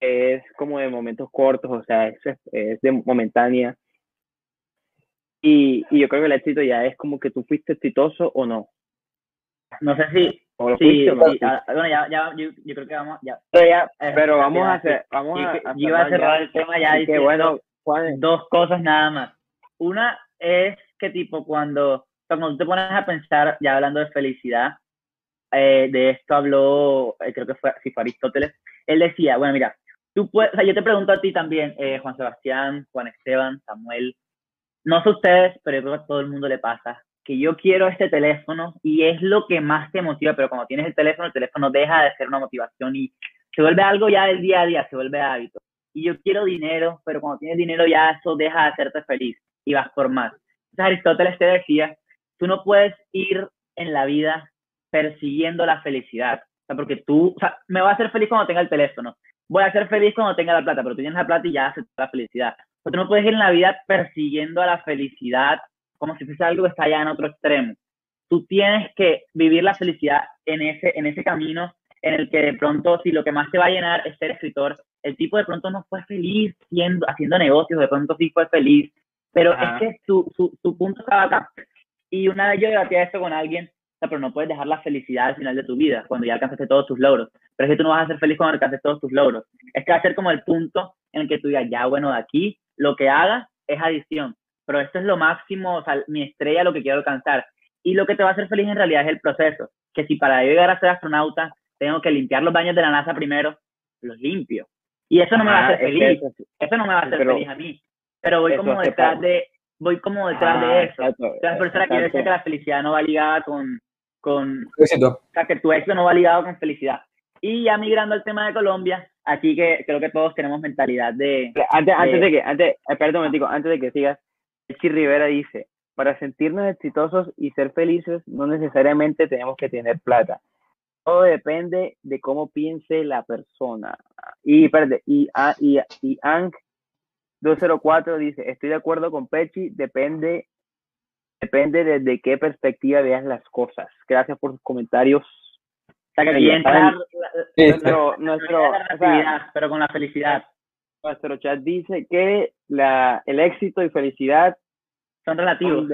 es como de momentos cortos, o sea, es, es de momentánea. Y, y yo creo que el éxito ya es como que tú fuiste exitoso o no. No sé si, O lo sí, fuiste o no. sí, ah, bueno, ya, ya, yo, yo creo que vamos, ya. Pero, ya, Eh, pero vamos a hacer, vamos Yo, a, yo a iba a cerrar ya. el tema ya que bueno, Juan, dos cosas nada más. Una es que tipo cuando, cuando tú te pones a pensar, ya hablando de felicidad, eh, de esto habló, eh, creo que fue, si fue Aristóteles, él decía, bueno, mira, tú puedes, o sea, yo te pregunto a ti también, eh, Juan Sebastián, Juan Esteban, Samuel, no sé ustedes, pero yo creo que a todo el mundo le pasa, que yo quiero este teléfono y es lo que más te motiva, pero cuando tienes el teléfono, el teléfono deja de ser una motivación y se vuelve algo ya del día a día, se vuelve hábito. Y yo quiero dinero, pero cuando tienes dinero ya eso deja de hacerte feliz y vas por más. Entonces Aristóteles te decía, tú no puedes ir en la vida persiguiendo la felicidad. O sea, porque tú, o sea, me voy a hacer feliz cuando tenga el teléfono, voy a ser feliz cuando tenga la plata, pero tú tienes la plata y ya haces la felicidad. Pero tú no puedes ir en la vida persiguiendo a la felicidad como si fuese algo que está allá en otro extremo. Tú tienes que vivir la felicidad en ese, en ese camino en el que de pronto, si lo que más te va a llenar es ser escritor, el tipo de pronto no fue feliz siendo, haciendo negocios, de pronto sí fue feliz, pero es que su, su, su punto estaba acá. Y una vez yo debatía esto con alguien, pero no puedes dejar la felicidad al final de tu vida, cuando ya alcanzaste todos tus logros. Pero es que tú no vas a ser feliz cuando alcances todos tus logros. Es que va a ser como el punto en el que tú digas, ya, bueno, de aquí lo que hagas es adición. Pero esto es lo máximo, o sea, mi estrella, lo que quiero alcanzar. Y lo que te va a hacer feliz en realidad es el proceso. Que si para llegar a ser astronauta tengo que limpiar los baños de la NASA primero, los limpio. Y eso no me va a hacer feliz. Eso, no me va a hacer feliz a mí. Pero voy como detrás de, voy como detrás de eso. Exacto, la persona quiere decir que la felicidad no va ligada con, con éxito. O sea, que tu éxito no va ligado con felicidad. Y ya migrando al tema de Colombia, aquí que creo que todos tenemos mentalidad de... Antes, de, antes de que, antes, espérate un momentico, antes de que sigas, Echi Rivera dice, para sentirnos exitosos y ser felices no necesariamente tenemos que tener plata. Todo depende de cómo piense la persona. Y, espérate, y, y, y Ang 204 dice, estoy de acuerdo con Pechi, depende depende desde qué perspectiva veas las cosas. Gracias por sus comentarios. O sea, que entrar nuestro, nuestro, pero con la felicidad. Nuestro chat dice que la, el éxito y felicidad son relativos.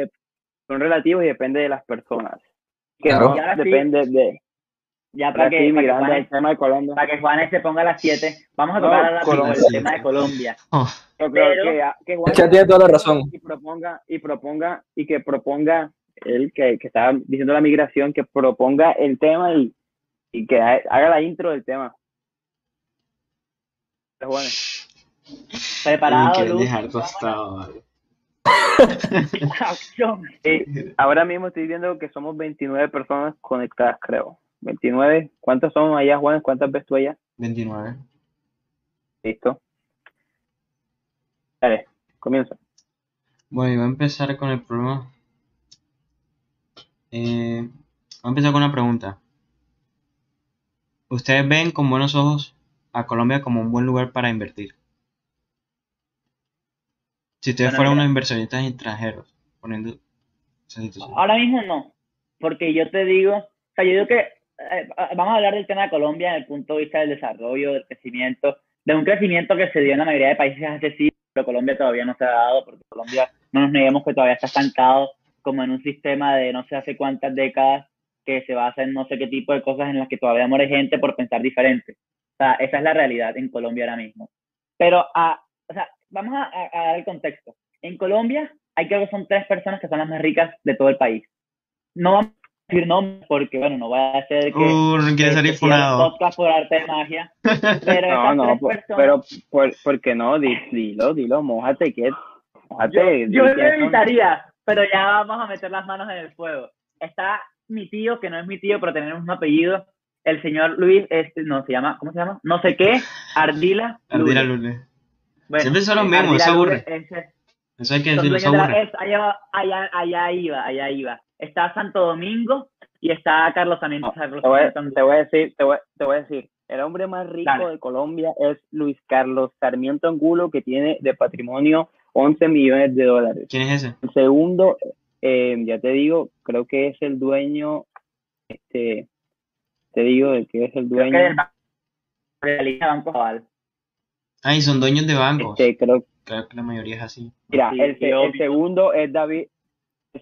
Son, relativos y depende de las personas. Que no depende de ya para que, para, que Juanes, tema de Colombia. para que Juanes se ponga a las 7, vamos a tocar no, el tema de Colombia. Oh. Yo creo que, que Juanes tiene toda la razón. Y proponga, y proponga, y que proponga él que, que estaba diciendo la migración, que proponga el tema y, y que haga la intro del tema. Juanes. Preparado, Luz. dejar tostado, vale. eh, ahora mismo estoy viendo que somos 29 personas conectadas, creo. 29. ¿Cuántos son allá, Juan? ¿Cuántas ves tú allá? 29. Listo. Dale, comienza. Bueno, y voy a empezar con el problema. Eh, voy a empezar con una pregunta. ¿Ustedes ven con buenos ojos a Colombia como un buen lugar para invertir? Si ustedes fueran unos inversionistas extranjeros, poniendo Ahora mismo no, porque yo te digo, o sea, yo digo que eh, vamos a hablar del tema de Colombia desde el punto de vista del desarrollo, del crecimiento, de un crecimiento que se dio en la mayoría de países hace sí, pero Colombia todavía no se ha dado, porque Colombia no nos neguemos que todavía está estancado como en un sistema de no sé hace cuántas décadas que se basa en no sé qué tipo de cosas en las que todavía muere gente por pensar diferente. O sea, esa es la realidad en Colombia ahora mismo. Pero, a, o sea, vamos a, a, dar el contexto. En Colombia hay creo que son tres personas que son las más ricas de todo el país. No vamos decir nombres porque, bueno, no va a ser que. Uh, no quiere salir podcast por arte de magia. Pero no, no, pues, pero, por, ¿por qué no? Dilo, dilo, mojate, que. Mojate, yo, yo le evitaría, pero ya vamos a meter las manos en el fuego. Está mi tío, que no es mi tío, pero tenemos un apellido. El señor Luis, este, no, se llama, ¿cómo se llama? No sé qué, Ardila. Ardila. Bueno, Siempre son los mismos, eso aburre. Eso hay que decirlo, eso aburre. allá, allá, allá iba, allá iba está Santo Domingo y está Carlos también. te, voy, a decir, te voy, te voy, a decir, el hombre más rico de Colombia es Luis Carlos Sarmiento Angulo, que tiene de patrimonio 11 millones de dólares. ¿Quién es ese? El segundo, eh, ya te digo, creo que es el dueño, este, te digo de que es el dueño. de la Banco Ah, y son dueños de bancos. Este, creo, creo que la mayoría es así. Mira, el, el segundo es David, el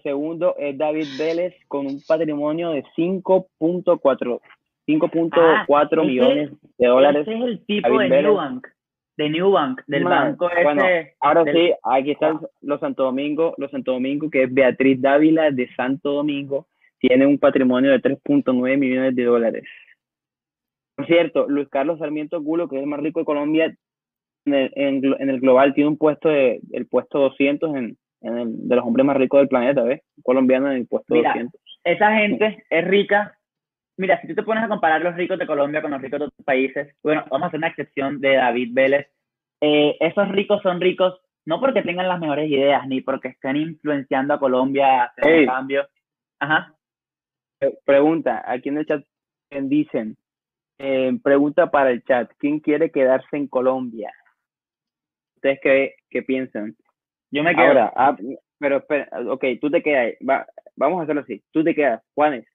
segundo es David Vélez con un patrimonio de 5.4 5.4 ah, millones de dólares. Ese es el tipo de Nubank. de Newbank, del Ma, banco ese. bueno, Ahora del- sí, aquí están los Santo Domingo, los Santo Domingo, que es Beatriz Dávila de Santo Domingo, tiene un patrimonio de 3.9 millones de dólares. Por cierto, Luis Carlos Sarmiento Gulo, que es el más rico de Colombia, en el, en el global tiene un puesto de, el puesto 200 en, en el, de los hombres más ricos del planeta, ¿ves? Un colombiano en el puesto Mira, 200. esa gente es rica. Mira, si tú te pones a comparar los ricos de Colombia con los ricos de otros países, bueno, vamos a hacer una excepción de David Vélez. Eh, esos ricos son ricos no porque tengan las mejores ideas, ni porque estén influenciando a Colombia a hacer Ey. un cambio. Ajá. Pre- Pregunta, aquí en el chat dicen, eh, pregunta para el chat, ¿quién quiere quedarse en Colombia? ¿Ustedes qué, qué piensan? Yo me quedo. Ahora, ah, pero espera, ok, tú te quedas, va, vamos a hacerlo así, tú te quedas, Juanes,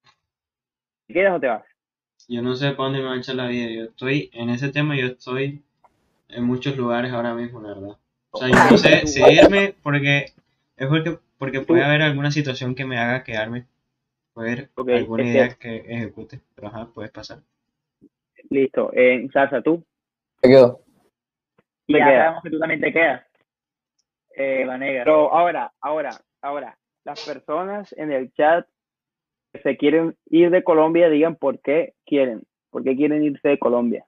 ¿te quedas o te vas? Yo no sé para dónde me va a echar la vida. Yo estoy en ese tema, yo estoy en muchos lugares ahora mismo, la verdad. O sea, yo no sé si irme porque es porque, porque puede haber alguna situación que me haga quedarme. Puede haber Ok, alguna idea que- que ejecute, pero ajá, puede pasar. Listo, eh, Sasa, ¿tú? Me quedo. y te ya sabemos que tú también te quedas. Eh, Vanega. Pero ahora, ahora, ahora, las personas en el chat que se quieren ir de Colombia digan por qué quieren, por qué quieren irse de Colombia.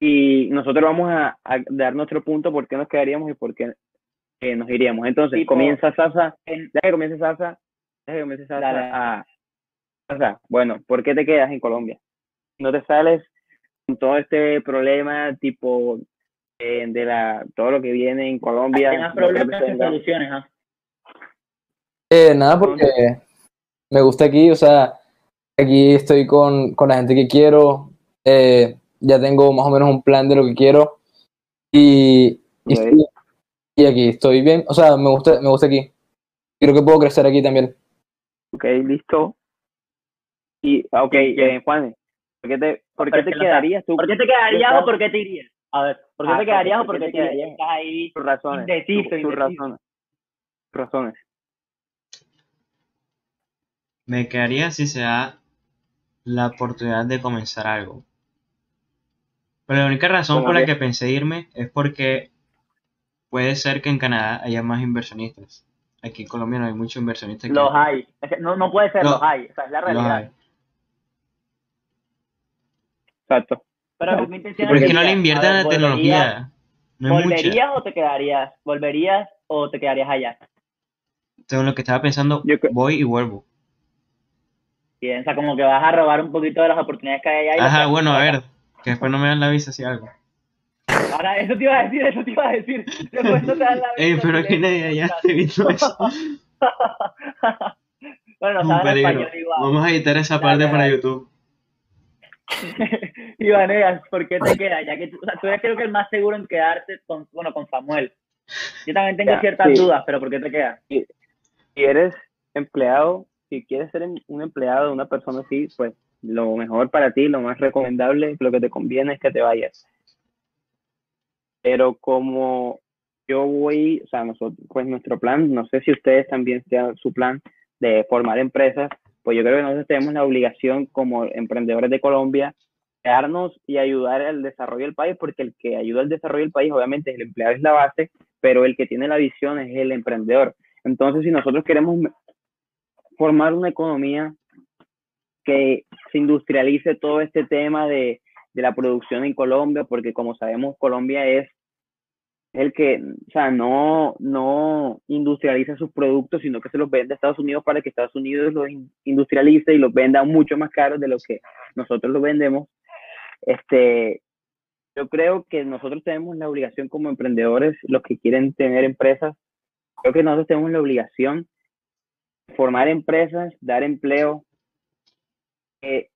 Y nosotros vamos a, a dar nuestro punto por qué nos quedaríamos y por qué eh, nos iríamos. Entonces, Tipo, comienza Sasa, deja que comience Sasa, deja que comience Sasa a... Sasa, bueno, ¿por qué te quedas en Colombia? No te sales con todo este problema tipo eh, de la todo lo que viene en Colombia. Hay más problemas que soluciones, ¿ah? Eh, nada, porque me gusta aquí, o sea, aquí estoy con, con la gente que quiero, eh, ya tengo más o menos un plan de lo que quiero y, y, aquí estoy bien, o sea, me gusta, me gusta aquí. Creo que puedo crecer aquí también. Ok, listo. Y, ok, eh, Juan, ¿por qué te, por qué te quedarías tú? ¿Por qué te quedarías o por qué te irías? A ver, ¿por qué Ah, te quedarías o ¿por qué te quedarías? Estás ahí Tus razones. indeciso, tu- tus indeciso. razones. Tus razones. Me quedaría si se da la oportunidad de comenzar algo. Pero la única razón ¿Cómo por la que pensé irme es porque puede ser que en Canadá haya más inversionistas. Aquí en Colombia no hay muchos inversionistas. que- Los hay. No, no puede ser, Lo- los hay. O sea, es la realidad. Exacto. Pero mi intención es que no le inviertan a la tecnología. No mucha. ¿Volverías o te quedarías? ¿Volverías o te quedarías allá? Según lo que estaba pensando, Yo voy y vuelvo. Piensa como que vas a robar un poquito de las oportunidades que hay ahí. Ajá, bueno, a ver. Que después no me dan la visa si algo. Ahora, eso te iba a decir, eso te iba a decir. Después no te dan la Ey, visa pero si que nadie allá esté viendo eso. bueno, sabes peligro. español igual. Vamos a editar esa parte para. YouTube. y Vanegas, ¿por qué te quedas? Ya que tú, o sea, tú eres creo que el más seguro en quedarte con, bueno, con Samuel. Yo también tengo Ya, ciertas sí. dudas, pero ¿por qué te quedas? Si eres empleado, si quieres ser un empleado de una persona así, pues lo mejor para ti, lo más recomendable, lo que te conviene es que te vayas. Pero como yo voy, o sea, nosotros, pues nuestro plan, no sé si ustedes también sea su plan de formar empresas, pues yo creo que nosotros tenemos la obligación como emprendedores de Colombia quedarnos y ayudar al desarrollo del país, porque el que ayuda al desarrollo del país, obviamente, el empleado es la base, pero el que tiene la visión es el emprendedor. Entonces, si nosotros queremos formar una economía que se industrialice todo este tema de, de la producción en Colombia, porque como sabemos, Colombia es el que, o sea, no, no industrializa sus productos, sino que se los vende a Estados Unidos para que Estados Unidos los in- industrialice y los venda mucho más caros de lo que nosotros los vendemos. Este, yo creo que nosotros tenemos la obligación como emprendedores, los que quieren tener empresas, creo que nosotros tenemos la obligación formar empresas, dar empleo, eh,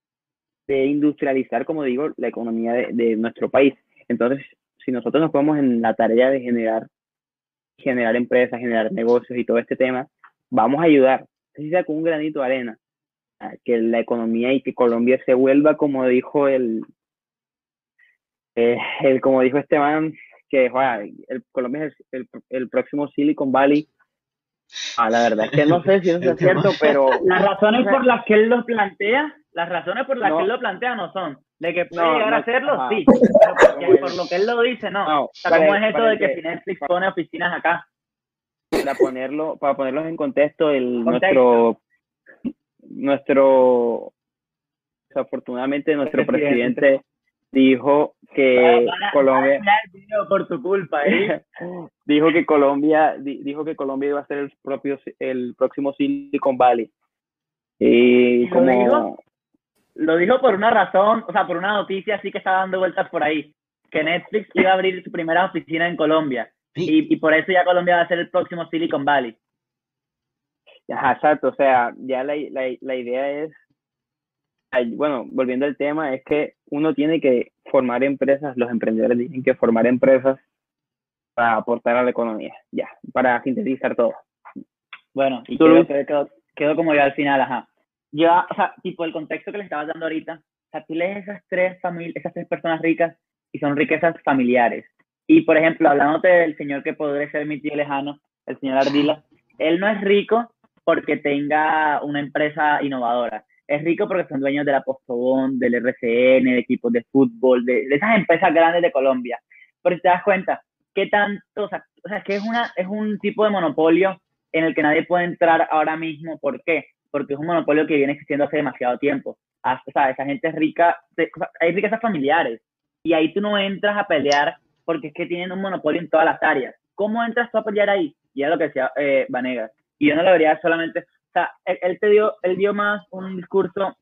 de industrializar, como digo, la economía de, de nuestro país. Entonces, si nosotros nos ponemos en la tarea de generar, generar empresas, generar negocios y todo este tema, vamos a ayudar, así sea con un granito de arena, a que la economía y que Colombia se vuelva, como dijo el, eh, el como dijo Esteban, que joder, el, Colombia es el, el, el próximo Silicon Valley. Ah, la verdad es que no sé si eso es cierto, pero Las razones por las que él lo plantea, las razones por las No. que él lo plantea no son De que puede No, llegar no, a hacerlo, sí. Pero porque por lo que él lo dice, no. No, o sea, para- ¿cómo es eso para de que que- Netflix pone oficinas acá? para ponerlo, para ponerlos en contexto, el Contexto. nuestro, nuestro, desafortunadamente nuestro presidente. presidente dijo que Van a- Colombia, por tu culpa, ¿eh? dijo que Colombia, di- dijo que Colombia iba a ser el propio, el próximo Silicon Valley. Y ¿Y lo como? Lo dijo por una razón, o sea, por una noticia así que estaba dando vueltas por ahí, que Netflix iba a abrir su primera oficina en Colombia. Sí. Y, y por eso ya Colombia va a ser el próximo Silicon Valley. Ajá, exacto, o sea, ya la, la, la idea es, bueno, volviendo al tema, es que uno tiene que formar empresas, los emprendedores tienen que formar empresas para aportar a la economía, ya, para sintetizar todo. Bueno, y quedó, quedó, quedó como yo al final, ajá. Yo, o sea, tipo el contexto que le estabas dando ahorita, o sea, tú lees esas tres esas tres personas ricas y son riquezas familiares. Y por ejemplo, hablándote del señor que podría ser mi tío lejano, el señor Ardila, él no es rico porque tenga una empresa innovadora. Es rico porque son dueños de la Postobón, del RCN, de equipos de fútbol, de, de esas empresas grandes de Colombia. Pero si te das cuenta, ¿qué tanto? O sea, o sea, que es, una, es un tipo de monopolio en el que nadie puede entrar ahora mismo. ¿Por qué? Porque es un monopolio que viene existiendo hace demasiado tiempo. Ah, O sea, esa gente es rica, de- o sea, hay riquezas familiares. Y ahí tú no entras a pelear porque es que tienen un monopolio en todas las áreas. ¿Cómo entras tú a pelear ahí? Y es lo que decía eh, Vanegas. Y yo no lo vería solamente, o sea, él, él te dio, él dio más un discurso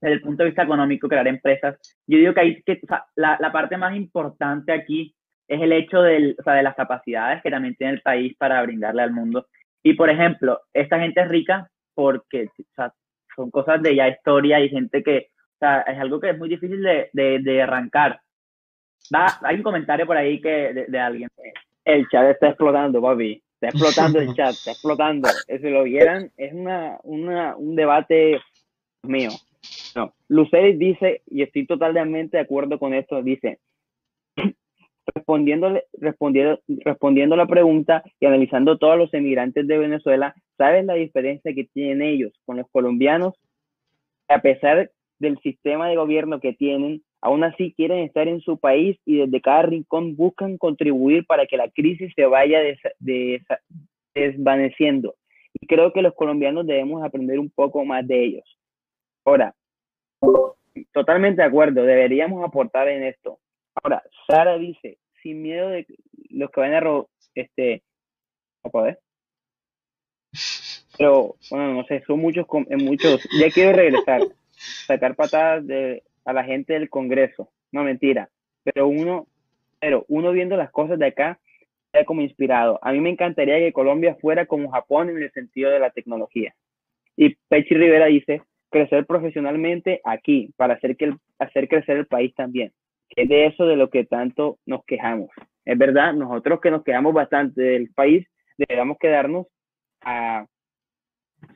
desde el punto de vista económico, crear empresas. Yo digo que ahí, que, o sea, la, la parte más importante aquí es el hecho del, o sea, de las capacidades que también tiene el país para brindarle al mundo. Y por ejemplo, esta gente rica porque o sea, son cosas de ya historia y gente que, o sea, es algo que es muy difícil de, de, de arrancar. Da, hay un comentario por ahí que de, de alguien. El chat está explotando, papi, está explotando el chat, está explotando. Si lo vieran, es una, una, un debate mío. No, dice, y estoy totalmente de acuerdo con esto, dice, respondiéndole, respondiendo, respondiendo la pregunta y analizando todos los emigrantes de Venezuela, ¿sabes la diferencia que tienen ellos con los colombianos? A pesar del sistema de gobierno que tienen, aún así quieren estar en su país y desde cada rincón buscan contribuir para que la crisis se vaya des des desvaneciendo. Y creo que los colombianos debemos aprender un poco más de ellos. Ahora, totalmente de acuerdo, deberíamos aportar en esto. Ahora, Sara dice, sin miedo de los que van a robar, este, a. Pero, bueno, no sé, son muchos, muchos, ya quiero regresar, sacar patadas de, a la gente del Congreso, no mentira, pero uno, pero uno viendo las cosas de acá, queda como inspirado. A mí me encantaría que Colombia fuera como Japón en el sentido de la tecnología. Y Pechi Rivera dice, crecer profesionalmente aquí, para hacer, que el, hacer crecer el país también que es de eso de lo que tanto nos quejamos. Es verdad, nosotros que nos quejamos bastante del país, deberíamos quedarnos a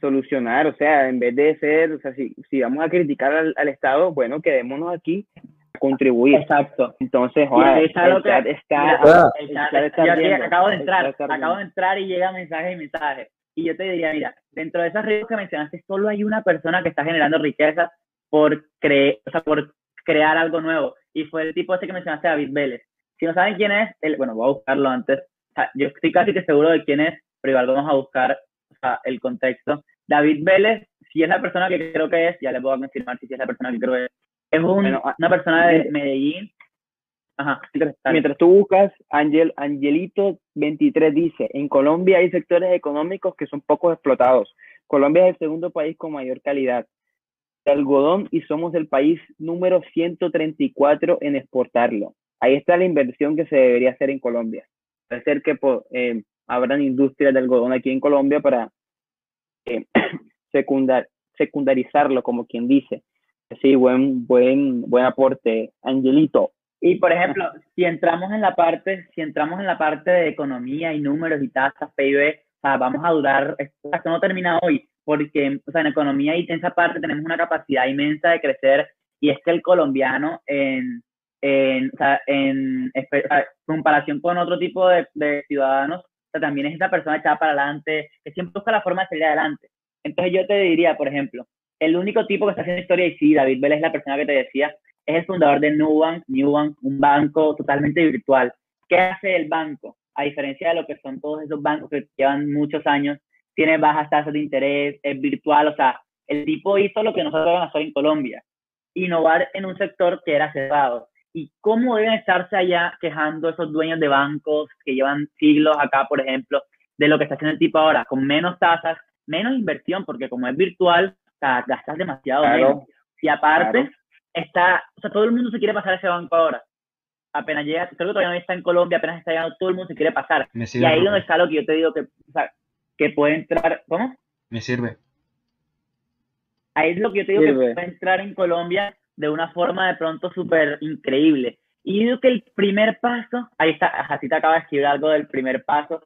solucionar, o sea, en vez de ser, o sea, si, si vamos a criticar al, al Estado, bueno, quedémonos aquí a contribuir. Exacto. Entonces, joder, el chat está, está, yo aquí acabo de entrar, acabo de entrar y llega mensaje y mensaje. Y yo te diría, mira, dentro de esas riquezas que mencionaste, solo hay una persona que está generando riqueza por, cre o sea, por crear algo nuevo. Y fue el tipo ese que mencionaste, David Vélez. Si no saben quién es, el, bueno, voy a buscarlo antes. O sea, yo estoy casi que seguro de quién es, pero igual vamos a buscar sea, el contexto. David Vélez, si es la persona que creo que es, ya le puedo confirmar si es la persona que creo que es. Es un, bueno, una persona de Medellín. Ajá. Mientras, tú buscas, Angel, Angelito23 dice, en Colombia hay sectores económicos que son poco explotados. Colombia es el segundo país con mayor calidad de algodón y somos el país número 134 en exportarlo. Ahí está la inversión que se debería hacer en Colombia. Puede ser que eh, abran industrias de algodón aquí en Colombia para eh, secundar, secundarizarlo, como quien dice. Sí, buen, buen, buen aporte, Angelito. Y por ejemplo, si entramos en la parte, si entramos en la parte de economía y números y tasas, PIB, o sea, vamos a durar, esto no termina hoy, porque o sea, en economía y en esa parte tenemos una capacidad inmensa de crecer y es que el colombiano en, en, o sea, en, en comparación con otro tipo de, de ciudadanos, o sea, también es esa persona echada para adelante, que siempre busca la forma de salir adelante. Entonces yo te diría, por ejemplo, el único tipo que está haciendo historia, y sí, David Vélez es la persona que te decía, es el fundador de Nubank, Nubank, un banco totalmente virtual. ¿Qué hace el banco? A diferencia de lo que son todos esos bancos que llevan muchos años, tiene bajas tasas de interés, es virtual, o sea, el tipo hizo lo que nosotros vamos a hacer en Colombia, innovar en un sector que era cerrado. ¿Y cómo deben estarse allá quejando esos dueños de bancos que llevan siglos acá, por ejemplo, de lo que está haciendo el tipo ahora, con menos tasas, menos inversión, porque como es virtual, o sea, gastas demasiado menos. Y aparte, está, o sea, todo el mundo se quiere pasar a ese banco ahora. Apenas llega, creo que todavía no está en Colombia, apenas está llegando, todo el mundo se quiere pasar. Me Y ahí donde está lo que yo te digo que, o sea, que puede entrar, ¿cómo? Me sirve. Ahí es lo que yo te digo Sirve. que puede entrar en Colombia de una forma de pronto súper increíble. Y yo digo que el primer paso, ahí está, Jacita acaba de escribir algo del primer paso,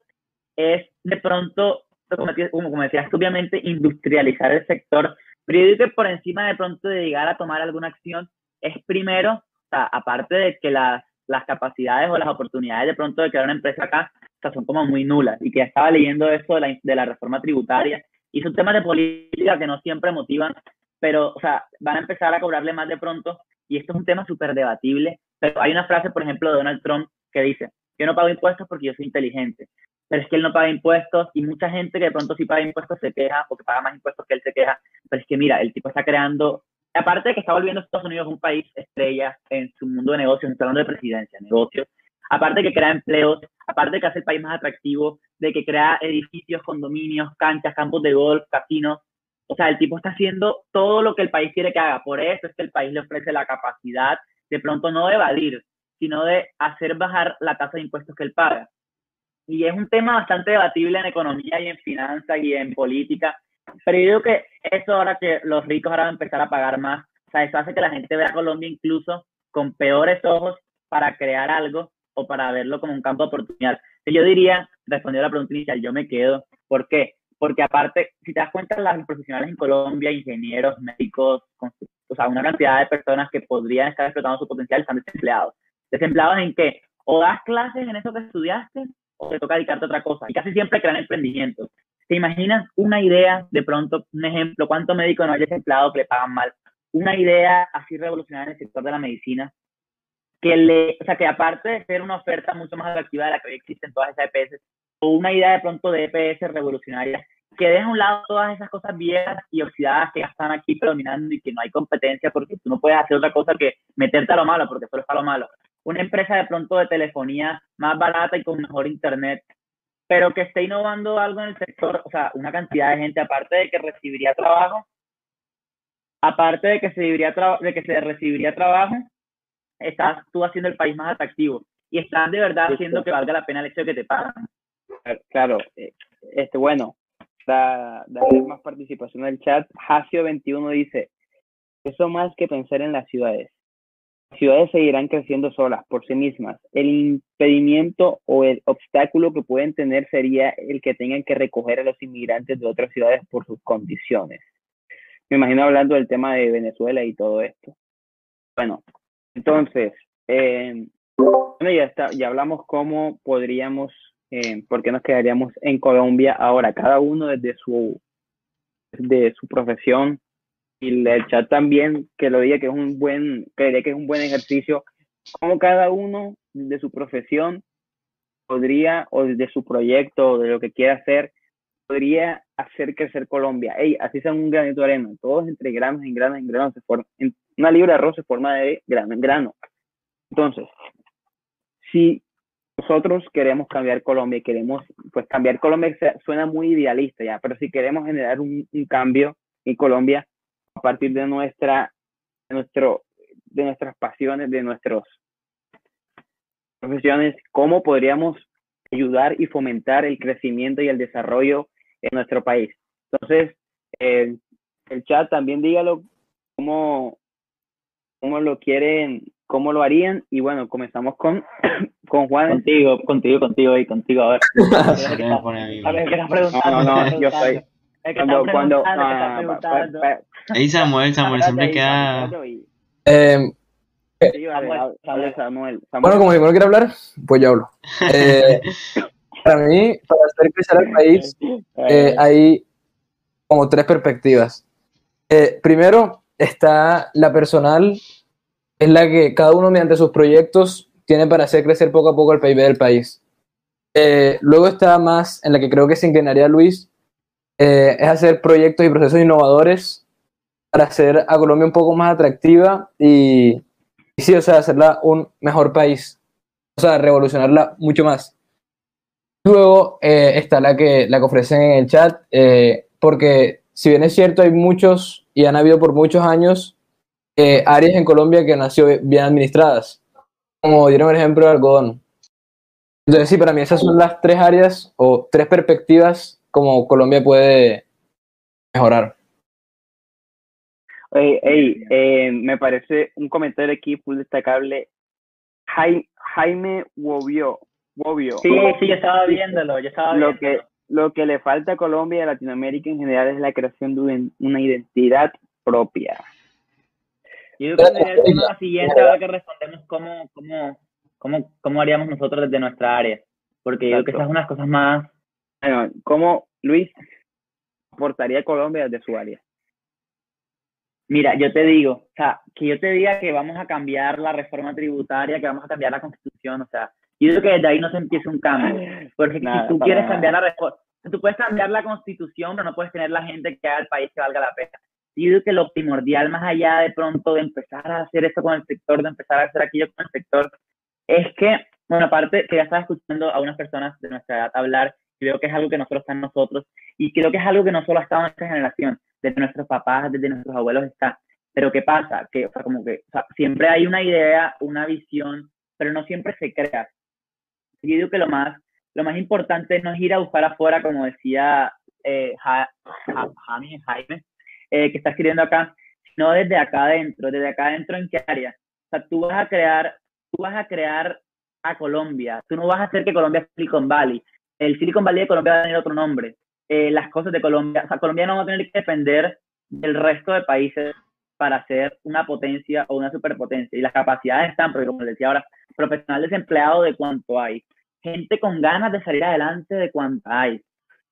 es de pronto, como, decías- tú, obviamente industrializar el sector, pero yo digo que por encima de pronto de llegar a tomar alguna acción, es primero, o sea, aparte de que las, las capacidades o las oportunidades de pronto de crear una empresa acá, o sea, son como muy nulas, y que estaba leyendo esto de la, de la reforma tributaria, y son temas de política que no siempre motivan, pero, o sea, van a empezar a cobrarle más de pronto, y esto es un tema súper debatible, pero hay una frase, por ejemplo, de Donald Trump que dice, yo no pago impuestos porque yo soy inteligente, pero es que él no paga impuestos y mucha gente que de pronto sí paga impuestos se queja porque paga más impuestos que él se queja, pero es que mira, el tipo está creando, aparte de que está volviendo Estados Unidos un país estrella en su mundo de negocios, no estoy hablando de presidencia, negocios, aparte de que crea empleos, aparte de que hace el país más atractivo, de que crea edificios, condominios, canchas, campos de golf, casinos, o sea, el tipo está haciendo todo lo que el país quiere que haga, por eso es que el país le ofrece la capacidad de pronto no de evadir, sino de hacer bajar la tasa de impuestos que él paga. Y es un tema bastante debatible en economía y en finanzas y en política, pero yo digo que eso ahora que los ricos ahora van a empezar a pagar más, o sea, eso hace que la gente vea a Colombia incluso con peores ojos para crear algo o para verlo como un campo de oportunidad. Yo diría, respondiendo a la pregunta inicial, yo me quedo. ¿Por qué? Porque aparte, si te das cuenta, las profesionales en Colombia, ingenieros, médicos, o sea, una cantidad de personas que podrían estar explotando su potencial están desempleados. ¿Desempleados en qué? O das clases en eso que estudiaste o te toca dedicarte a otra cosa. Y casi siempre crean emprendimientos. ¿Te imaginas una idea, de pronto, un ejemplo, cuánto médico no hay desempleado que le pagan mal? Una idea así revolucionaria en el sector de la medicina, que le, o sea, que aparte de ser una oferta mucho más atractiva de la que hoy existen todas esas EPS, o una idea de pronto de EPS revolucionaria, que deja a un lado todas esas cosas viejas y oxidadas que ya están aquí predominando y que no hay competencia porque tú no puedes hacer otra cosa que meterte a lo malo porque solo está lo malo. Una empresa de pronto de telefonía más barata y con mejor internet, pero que esté innovando algo en el sector, o sea, una cantidad de gente, aparte de que recibiría trabajo, aparte de que se, de que se recibiría trabajo, estás tú haciendo el país más atractivo y estás de verdad haciendo que valga la pena el hecho de que te pagan. Claro, eh, este, bueno, para darle más participación al chat, Hasio21 dice, eso más que pensar en las ciudades. Las ciudades seguirán creciendo solas por sí mismas. El impedimento o el obstáculo que pueden tener sería el que tengan que recoger a los inmigrantes de otras ciudades por sus condiciones. Me imagino hablando del tema de Venezuela y todo esto. Bueno, entonces, eh, ya está, ya hablamos cómo podríamos, eh, por qué nos quedaríamos en Colombia ahora, cada uno desde su, de su profesión y el chat también que lo diga que es un buen, que que es un buen ejercicio, cómo cada uno de su profesión podría, o de su proyecto, o de lo que quiera hacer, podría hacer crecer Colombia. Ey, así sea un granito de arena, todos entre granos en granos en granos se forman, en una libra de arroz se forma de grano en grano. Entonces, si nosotros queremos cambiar Colombia y queremos, pues cambiar Colombia suena muy idealista ya, pero si queremos generar un, cambio en Colombia a partir de nuestra, de nuestro, de nuestras pasiones, de nuestras profesiones, ¿cómo podríamos ayudar y fomentar el crecimiento y el desarrollo en nuestro país? Entonces, eh, el chat también dígalo cómo, cómo lo quieren, cómo lo harían. Y bueno, comenzamos con, con Juan. Contigo, contigo, contigo y contigo. A ver, ¿Qué me pone a ver, ¿qué estás No, preguntando? no, ¿Qué no, yo soy. Cuando, cuando, ah, Ey, Samuel, Samuel siempre ahí, queda. ahí. Eh, vale, Samuel, Samuel. Samuel. Samuel. bueno, como ninguno quiere hablar, pues yo hablo. Eh, para mí, para hacer crecer al país, eh, hay como tres perspectivas. Eh, primero está la personal, es la que cada uno mediante sus proyectos tiene para hacer crecer poco a poco el PIB del país. Eh, luego está más en la que creo que se inclinaría Luis, eh, es hacer proyectos y procesos innovadores para hacer a Colombia un poco más atractiva y, y sí, o sea, hacerla un mejor país, o sea, revolucionarla mucho más. Luego eh, está la que, la que ofrecen en el chat, porque si bien es cierto, hay muchos y han habido por muchos años áreas en Colombia que han sido bien administradas, como dieron el ejemplo del algodón. Entonces, sí, para mí esas son las tres áreas o tres perspectivas como Colombia puede mejorar. Ey, ey, eh, me parece un comentario aquí full destacable. Jaime, Jaime Wobio, Wobio. Sí, sí, yo estaba viéndolo, yo estaba lo viéndolo. que lo que le falta a Colombia y a Latinoamérica en general es la creación de un- una identidad propia. Yo creo que debería ser la siguiente ahora que respondemos cómo, cómo, cómo, cómo haríamos nosotros desde nuestra área. Porque yo creo que Exacto. esas son unas cosas más... Bueno, ¿cómo Luis aportaría a Colombia desde su área? Mira, yo te digo, o sea, que yo te diga que vamos a cambiar la reforma tributaria, que vamos a cambiar la constitución, o sea, yo creo que desde ahí no se empieza un cambio. Porque Nada, si tú quieres nada. cambiar la reforma, tú puedes cambiar la constitución, pero no puedes tener la gente que haga el país que valga la pena. Yo creo que lo primordial, más allá de pronto de empezar a hacer eso con el sector, de empezar a hacer aquello con el sector, es que, bueno, aparte que ya estaba escuchando a unas personas de nuestra edad hablar, y veo que es algo que no solo está en nosotros, y creo que es algo que no solo ha estado en esta generación, desde nuestros papás, desde nuestros abuelos está. Pero ¿qué pasa? Que, o sea, como que, o sea, siempre hay una idea, una visión, pero no siempre se crea. Yo digo que lo más, lo más importante no es ir a buscar afuera, como decía eh, Ja- Ja- Jaime, Jaime eh, que está escribiendo acá, sino desde acá adentro, desde acá adentro en qué área. O sea, tú vas a crear, tú vas a crear a Colombia, tú no vas a hacer que Colombia sea Silicon Valley. El Silicon Valley de Colombia va a tener otro nombre. Eh, las cosas de Colombia, o sea, Colombia no va a tener que depender del resto de países para ser una potencia o una superpotencia. Y las capacidades están, porque como les decía ahora, profesional desempleado de cuánto hay, gente con ganas de salir adelante de cuánto hay,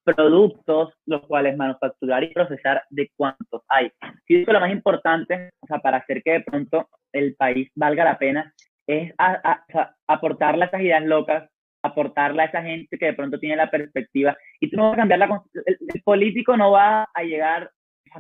productos los cuales manufacturar y procesar de cuántos hay. Yo creo que lo más importante, o sea, para hacer que de pronto el país valga la pena, es a- a- aportarle a esas ideas locas, aportarle a esa gente que de pronto tiene la perspectiva. Y tú no vas a cambiar la el, el político no va a llegar,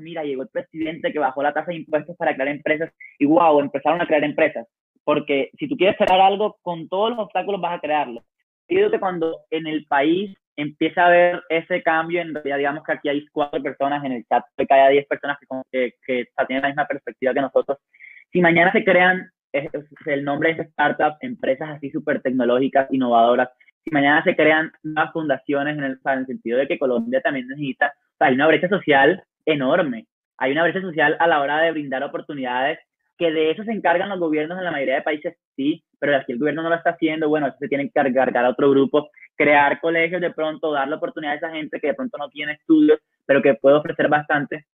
mira, llegó el presidente que bajó la tasa de impuestos para crear empresas y wow, empezaron a crear empresas. Porque si tú quieres crear algo, con todos los obstáculos vas a crearlo. Yo cuando en el país empieza a haber ese cambio, en realidad digamos que aquí hay cuatro personas en el chat, de cada 10 personas que, que, que tienen la misma perspectiva que nosotros. Si mañana se crean es- es el nombre de startups, empresas así súper tecnológicas, innovadoras, si mañana se crean nuevas fundaciones en el, sentido de que Colombia también necesita, hay una brecha social enorme, hay una brecha social a la hora de brindar oportunidades, que de eso se encargan los gobiernos en la mayoría de países, sí, pero aquí el gobierno no lo está haciendo, bueno, se tiene que encargar a otro grupo, crear colegios de pronto, darle oportunidad a esa gente que de pronto no tiene estudios, pero que puede ofrecer bastante,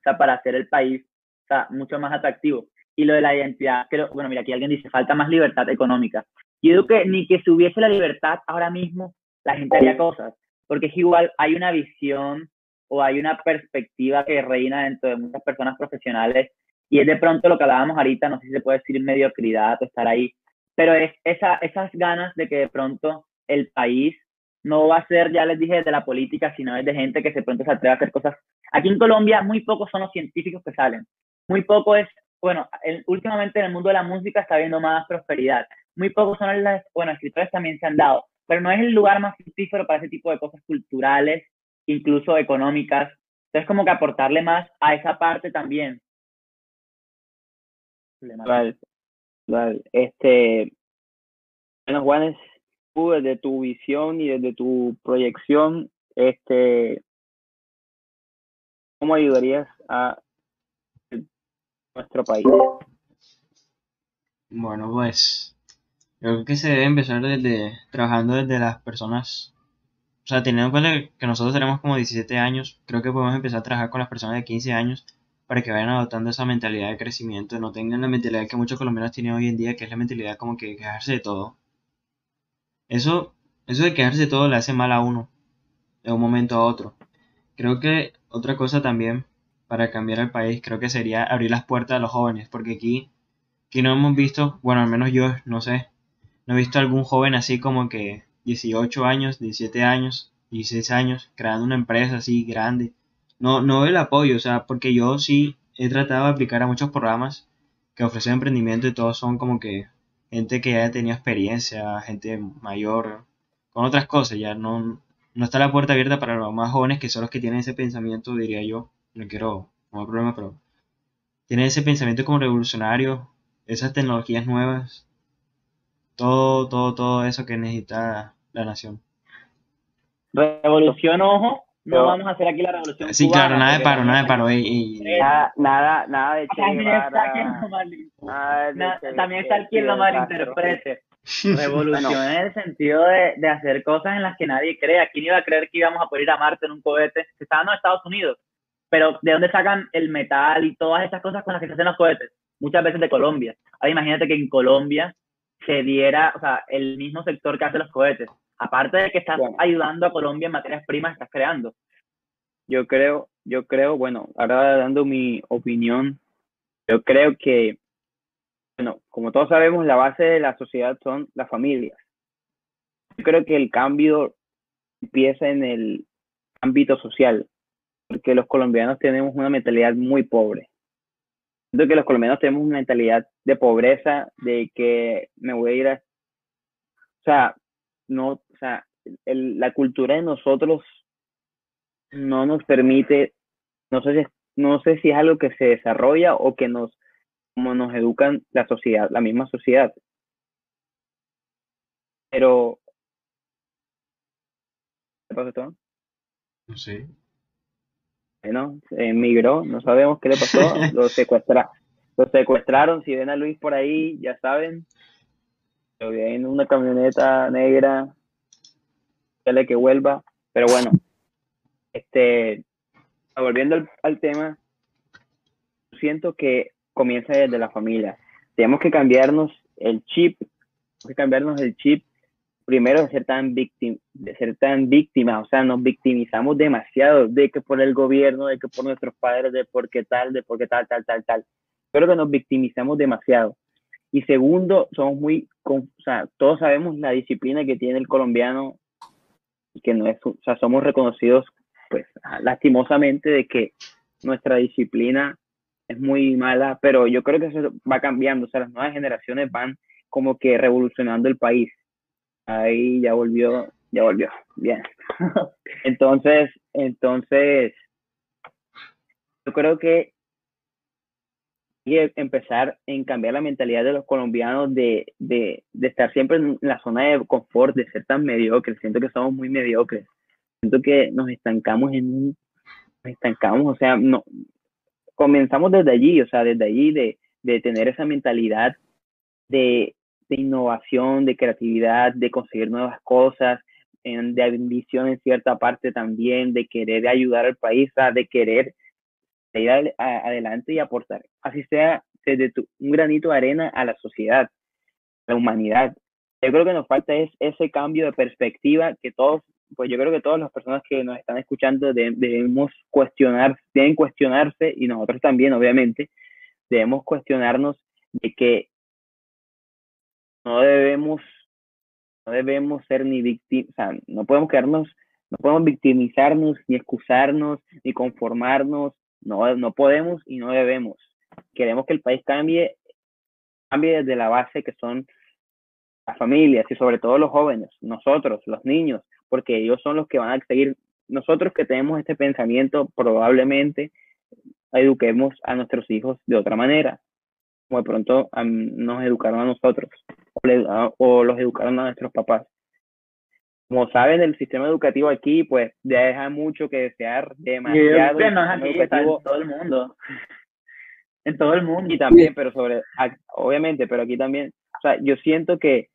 o sea, para hacer el país, o sea, mucho más atractivo. Y lo de la identidad, creo, bueno, mira, aquí alguien dice, falta más libertad económica. Yo digo que ni que si hubiese la libertad ahora mismo, la gente haría cosas, porque es igual, hay una visión o hay una perspectiva que reina dentro de muchas personas profesionales y es de pronto lo que hablábamos ahorita, no sé si se puede decir mediocridad o estar ahí, pero es esa, esas ganas de que de pronto el país no va a ser, ya les dije, de la política, sino es de gente que de pronto se atreve a hacer cosas. Aquí en Colombia muy pocos son los científicos que salen, muy poco es, bueno, últimamente en el mundo de la música está habiendo más prosperidad, muy pocos son las, bueno, escritores también se han dado, pero no es el lugar más fructífero para ese tipo de cosas culturales, incluso económicas. Entonces, como que aportarle más a esa parte también. Total, total. Este, bueno, Juanes, tú desde tu visión y desde tu proyección, este, ¿cómo ayudarías a nuestro país? Bueno, pues yo creo que se debe empezar desde trabajando desde las personas, o sea, teniendo en cuenta que nosotros tenemos como 17 años, creo que podemos empezar a trabajar con las personas de 15 años para que vayan adoptando esa mentalidad de crecimiento, no tengan la mentalidad que muchos colombianos tienen hoy en día, que es la mentalidad como que quejarse de todo. Eso, eso de quejarse de todo le hace mal a uno de un momento a otro. Creo que otra cosa también para cambiar el país, creo que sería abrir las puertas a los jóvenes, porque aquí que no hemos visto, bueno, al menos yo, no sé, no he visto algún joven así como que 18 años, 17 años, 16 años, creando una empresa así grande. No, no el apoyo, o sea, porque yo sí he tratado de aplicar a muchos programas que ofrecen emprendimiento y todos son como que gente que ya tenido experiencia, gente mayor, con otras cosas, ya no, no está la puerta abierta para los más jóvenes que son los que tienen ese pensamiento, diría yo, no quiero, no hay problema, pero tienen ese pensamiento como revolucionario, esas tecnologías nuevas, todo, todo, todo eso que necesita la nación. Revolución, ojo, no vamos a hacer aquí la revolución. Sí, claro, nada de paro, nada de paro. Nada, nada, nada de También está quien lo, mal... también está quien lo malinterprete. Revolución en el sentido de, de, hacer cosas en las que nadie cree. ¿Quién iba a creer que íbamos a poder ir a Marte en un cohete? Que estaban en Estados Unidos. Pero ¿de dónde sacan el metal y todas esas cosas con las que se hacen los cohetes? Muchas veces de Colombia. Ahora imagínate que en Colombia se diera, o sea, el mismo sector que hace los cohetes. Aparte de que estás ayudando a Colombia en materias primas, estás creando. Yo creo, yo creo, bueno, ahora dando mi opinión, yo creo que, bueno, como todos sabemos, la base de la sociedad son las familias. Yo creo que el cambio empieza en el ámbito social, porque los colombianos tenemos una mentalidad muy pobre. Siento que los colombianos tenemos una mentalidad de pobreza, de que me voy a ir a... O sea, no, o sea, la cultura de nosotros no nos permite, no sé si, no sé si es algo que se desarrolla o que nos, como nos educan la sociedad, la misma sociedad. Pero, ¿qué pasa, todo? No sé. Bueno, emigró, no sabemos qué le pasó, lo, secuestra, lo secuestraron, si ven a Luis por ahí, ya saben, lo vi en una camioneta negra, que vuelva, pero bueno, este, volviendo al, tema, siento que comienza desde la familia, tenemos que cambiarnos el chip, que cambiarnos el chip primero de ser tan víctima, de ser tan víctimas, o sea, nos victimizamos demasiado de que por el gobierno, de que por nuestros padres, de por qué tal, de por qué tal, tal, tal, tal. Creo que nos victimizamos demasiado. Y segundo, somos muy, o sea, todos sabemos la disciplina que tiene el colombiano, que no es, o sea, somos reconocidos, pues, lastimosamente de que nuestra disciplina es muy mala, pero yo creo que eso va cambiando, o sea, las nuevas generaciones van como que revolucionando el país ahí ya volvió, ya volvió, bien. entonces, entonces, yo creo que hay que empezar en cambiar la mentalidad de los colombianos de, de, estar siempre en la zona de confort, de ser tan mediocres. Siento que somos muy mediocres. Siento que nos estancamos en un, nos estancamos, o sea, no, comenzamos desde allí, o sea, desde allí de, de tener esa mentalidad de, de innovación, de creatividad, de conseguir nuevas cosas, de ambición en cierta parte también, de querer ayudar al país, de querer ir adelante y aportar, así sea desde un granito de arena a la sociedad, a la humanidad. Yo creo que nos falta es ese cambio de perspectiva que todos, pues yo creo que todas las personas que nos están escuchando debemos cuestionar, deben cuestionarse y nosotros también, obviamente, debemos cuestionarnos de que no debemos, no debemos ser ni víctimas, o sea, no podemos quedarnos, no podemos victimizarnos, ni excusarnos, ni conformarnos, no, no podemos y no debemos. Queremos que el país cambie, cambie desde la base que son las familias y sobre todo los jóvenes, nosotros, los niños, porque ellos son los que van a seguir, nosotros que tenemos este pensamiento, probablemente eduquemos a nuestros hijos de otra manera, como de pronto nos educaron a nosotros o, los educaron a nuestros papás. Como saben, el sistema educativo aquí, pues, deja mucho que desear, demasiado. no es aquí, en todo el mundo. En todo el mundo. Y también, pero sobre, obviamente, pero aquí también, o sea, yo siento que,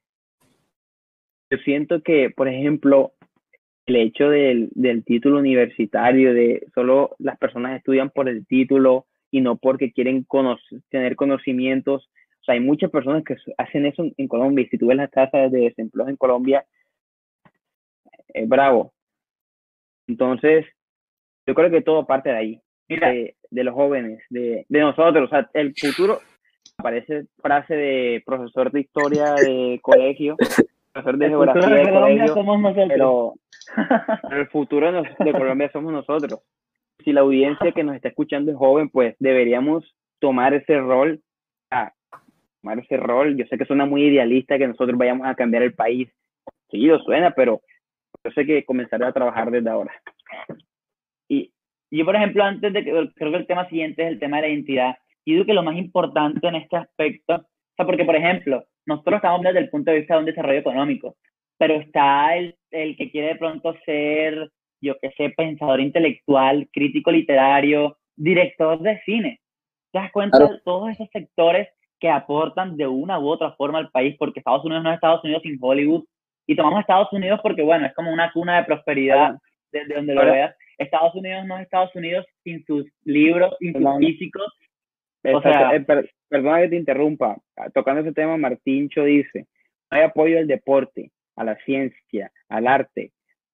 yo siento que, por ejemplo, el hecho del, del título universitario, de solo las personas estudian por el título y no porque quieren conocer, tener conocimientos, o sea, hay muchas personas que hacen eso en, Colombia y si tú ves las tasas de desempleo en Colombia, es bravo. Entonces, yo creo que todo parte de ahí, de, de, los jóvenes, de, de, nosotros. O sea, el futuro, parece frase de profesor de historia de colegio, profesor de El geografía de colegio, somos nosotros. pero pero el futuro de Colombia somos nosotros. Si la audiencia que nos está escuchando es joven, pues deberíamos tomar ese rol, ah, tomar ese rol. Yo sé que suena muy idealista que nosotros vayamos a cambiar el país. Sí, lo suena, pero yo sé que comenzaré a trabajar desde ahora. Y yo, por ejemplo, antes de que, creo que el tema siguiente es el tema de la identidad. Y digo que lo más importante en este aspecto, o sea, porque, por ejemplo, nosotros estamos desde el punto de vista de un desarrollo económico, pero está el, el que quiere de pronto ser, yo qué sé, pensador intelectual, crítico literario, director de cine. ¿Te das cuenta Claro. de todos esos sectores que aportan de una u otra forma al país? Porque Estados Unidos no es Estados Unidos sin Hollywood. Y tomamos Estados Unidos porque, bueno, es como una cuna de prosperidad desde donde lo veas. Estados Unidos no es Estados Unidos sin sus libros, sin sus físicos. O sea- Eh, per- perdona que te interrumpa. Ah, Tocando ese tema, Martíncho dice, no hay apoyo al deporte, a la ciencia, al arte,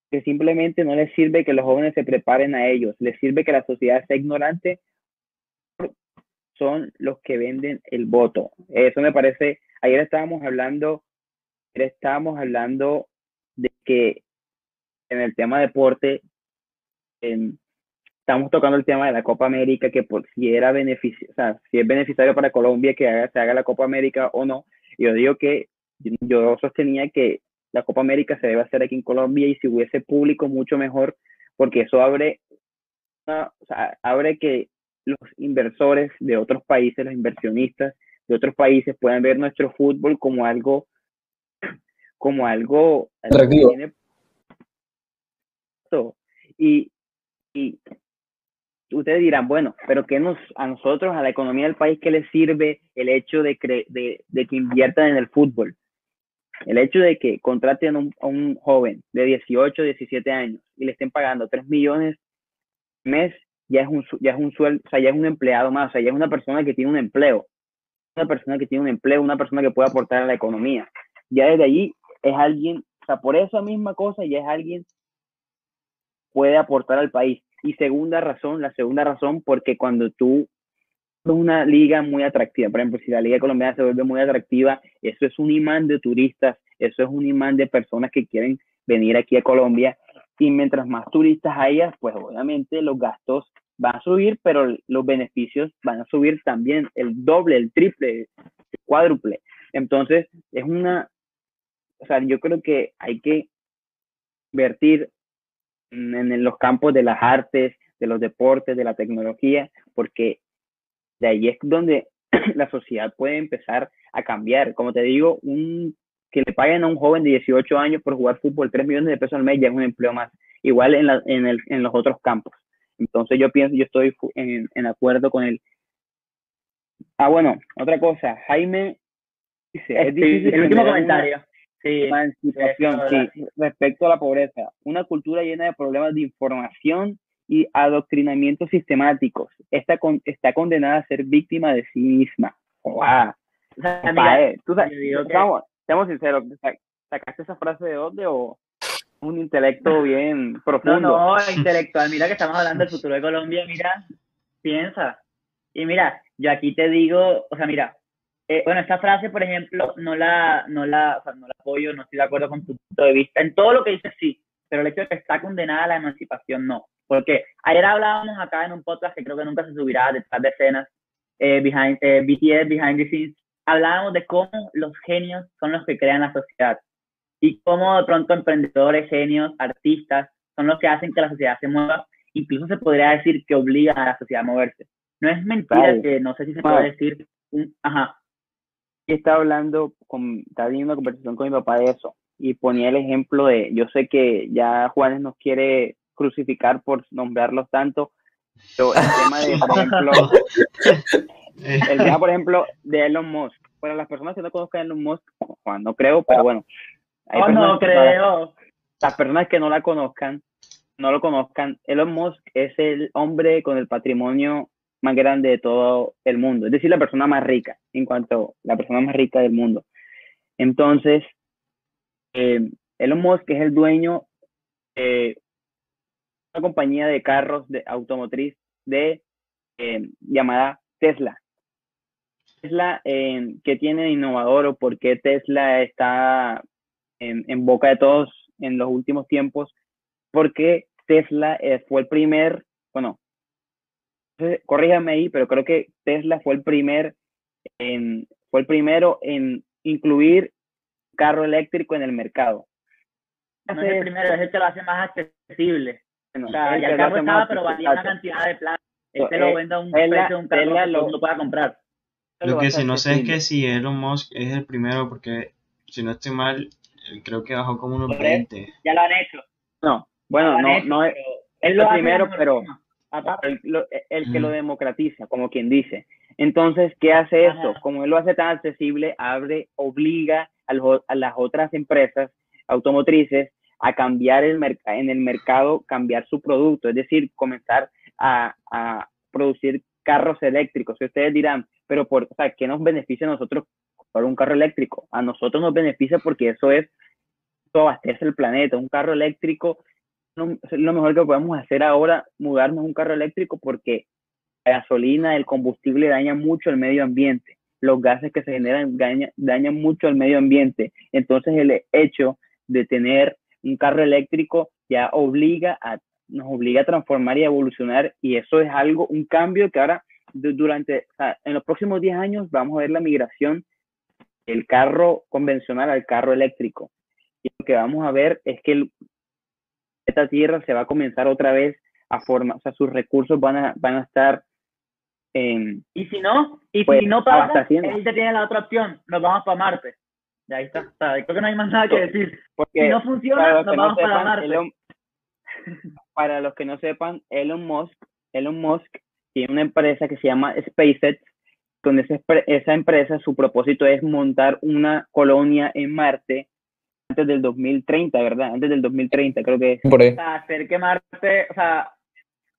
que simplemente no les sirve que los jóvenes se preparen a ellos, les sirve que la sociedad sea ignorante, son los que venden el voto. Eso me parece, ayer estábamos hablando, estábamos hablando de que en el tema deporte, en- estamos tocando el tema de la Copa América, que por si era beneficio, o sea, si es beneficiario para Colombia que haga- se haga la Copa América o no. Yo digo que yo sostenía que la Copa América se debe hacer aquí en Colombia y si hubiese público mucho mejor, porque eso abre, una- o sea, abre que los inversores de otros países, los inversionistas de otros países puedan ver nuestro fútbol como algo, como algo, algo que Atractivo. tiene- y, y ustedes dirán, bueno, pero ¿qué nos, a nosotros, a la economía del país, qué le sirve el hecho de, cre- de, de que inviertan en el fútbol? El hecho de que contraten a un, a un joven de 18, 17 años y le estén pagando 3 millones al mes, ya es un, ya es un sueldo, o sea, ya es un empleado más, o sea, ya es una persona que tiene un empleo, una persona que tiene un empleo, una persona que puede aportar a la economía. Ya desde allí es alguien, o sea, por esa misma cosa ya es alguien puede aportar al país. Y segunda razón, la segunda razón, porque cuando tú es una liga muy atractiva, por ejemplo, si la liga colombiana se vuelve muy atractiva, eso es un imán de turistas, eso es un imán de personas que quieren venir aquí a Colombia. Y mientras más turistas haya, pues obviamente los gastos van a subir, pero los beneficios van a subir también el doble, el triple, el cuádruple. Entonces, es una, o sea, yo creo que hay que invertir en, en los campos de las artes, de los deportes, de la tecnología, porque de ahí es donde la sociedad puede empezar a cambiar. Como te digo, un, que le paguen a un joven de 18 años por jugar fútbol 3 millones de pesos al mes ya es un empleo más. Igual en, la, en, el, en los otros campos. Entonces yo pienso, yo estoy en, en acuerdo con él. Ah, bueno, otra cosa. Jaime dice, es difícil el último una- comentario. Sí, emancipación, sí, respecto a la pobreza. Una cultura llena de problemas de información y adoctrinamientos sistemáticos. Esta con- está condenada a ser víctima de sí misma. ¡Guau! o sea, eh, tú sabes, digo que- vamos, seamos sinceros, sa- ¿sacaste esa frase de dónde o un intelecto bien No, profundo? no, intelectual. Mira que estamos hablando del futuro de Colombia. Mira, piensa. Y mira, yo aquí te digo, o sea, mira, eh, bueno, esta frase, por ejemplo, no la, no la, o sea, no la apoyo, no estoy de acuerdo con tu punto de vista. En todo lo que dices, sí, pero el hecho de que está condenada a la emancipación, no. Porque ayer hablábamos acá en un podcast que creo que nunca se subirá detrás de escenas, eh, behind, eh, BTS, Behind the Scenes, hablábamos de cómo los genios son los que crean la sociedad y cómo de pronto emprendedores, genios, artistas son los que hacen que la sociedad se mueva, incluso se podría decir que obligan a la sociedad a moverse. No es mentira que no sé si se puede decir un, ajá, y estaba hablando, con, estaba teniendo una conversación con mi papá de eso y ponía el ejemplo de, yo sé que ya Juanes nos quiere crucificar por nombrarlos tanto, pero el tema de, por ejemplo, el tema, por ejemplo, de Elon Musk. Para las personas que no conozcan a Elon Musk, Juan, no creo, pero bueno. hay oh, no creo. Las personas que no la conozcan, no lo conozcan, Elon Musk es el hombre con el patrimonio más grande de todo el mundo, es decir, la persona más rica, en cuanto la persona más rica del mundo. Entonces, eh, Elon Musk es el dueño de una compañía de carros de automotriz de eh, llamada Tesla. Tesla, eh, ¿qué tiene innovador o por qué Tesla está en, en boca de todos en los últimos tiempos? Porque Tesla eh, fue el primer, bueno, entonces, corríjame ahí, pero creo que Tesla fue el primer en, fue el primero en incluir carro eléctrico en el mercado. No es el primero, es el que lo hace más accesible. Bueno, O sea, el ya el carro estaba, pero valía una cantidad de plata. Él So, te lo eh, vende a un Tesla- precio de un carro Tesla que lo- pueda comprar. Lo que sí, no sé es que si Elon Musk es el primero, porque si no estoy mal, eh, creo que bajó como unos Por eso. 20. Ya lo han hecho. No, bueno, no, hecho, no es es lo primero, pero- el, lo- el que lo Mm. democratiza, como quien dice. Entonces, ¿qué hace esto? Como él lo hace tan accesible, abre, obliga a, los- a las otras empresas automotrices a cambiar el en el mercado, cambiar su producto, es decir, comenzar a, a producir carros eléctricos. Y ustedes dirán, pero por, o sea, ¿qué nos beneficia a nosotros comprar un carro eléctrico? A nosotros nos beneficia porque eso es, eso abastece el planeta. Un carro eléctrico lo mejor que podemos hacer ahora, mudarnos a un carro eléctrico porque la gasolina, el combustible daña mucho el medio ambiente. Los gases que se generan daña- dañan mucho el medio ambiente. Entonces el hecho de tener un carro eléctrico ya obliga a, nos obliga a transformar y evolucionar y eso es algo, un cambio que ahora du- durante, en los próximos 10 años vamos a ver la migración del carro convencional al carro eléctrico. Y lo que vamos a ver es que el, esta tierra se va a comenzar otra vez a formar, o sea, sus recursos van a, van a estar en, Y si no, y Pues, si no paga, abasteciendo. él te tiene la otra opción. Nos vamos para Marte. Y ahí está. Sea, creo que no hay más nada que decir. porque Si no funciona, nos que no vamos para sepan, Marte. Elon- para los que no sepan, Elon Musk, Elon Musk tiene una empresa que se llama SpaceX, donde esa, esa empresa, su propósito es montar una colonia en Marte antes del 2030, ¿verdad? Antes del 2030, creo que. Por ahí. O sea, hacer que Marte, o sea,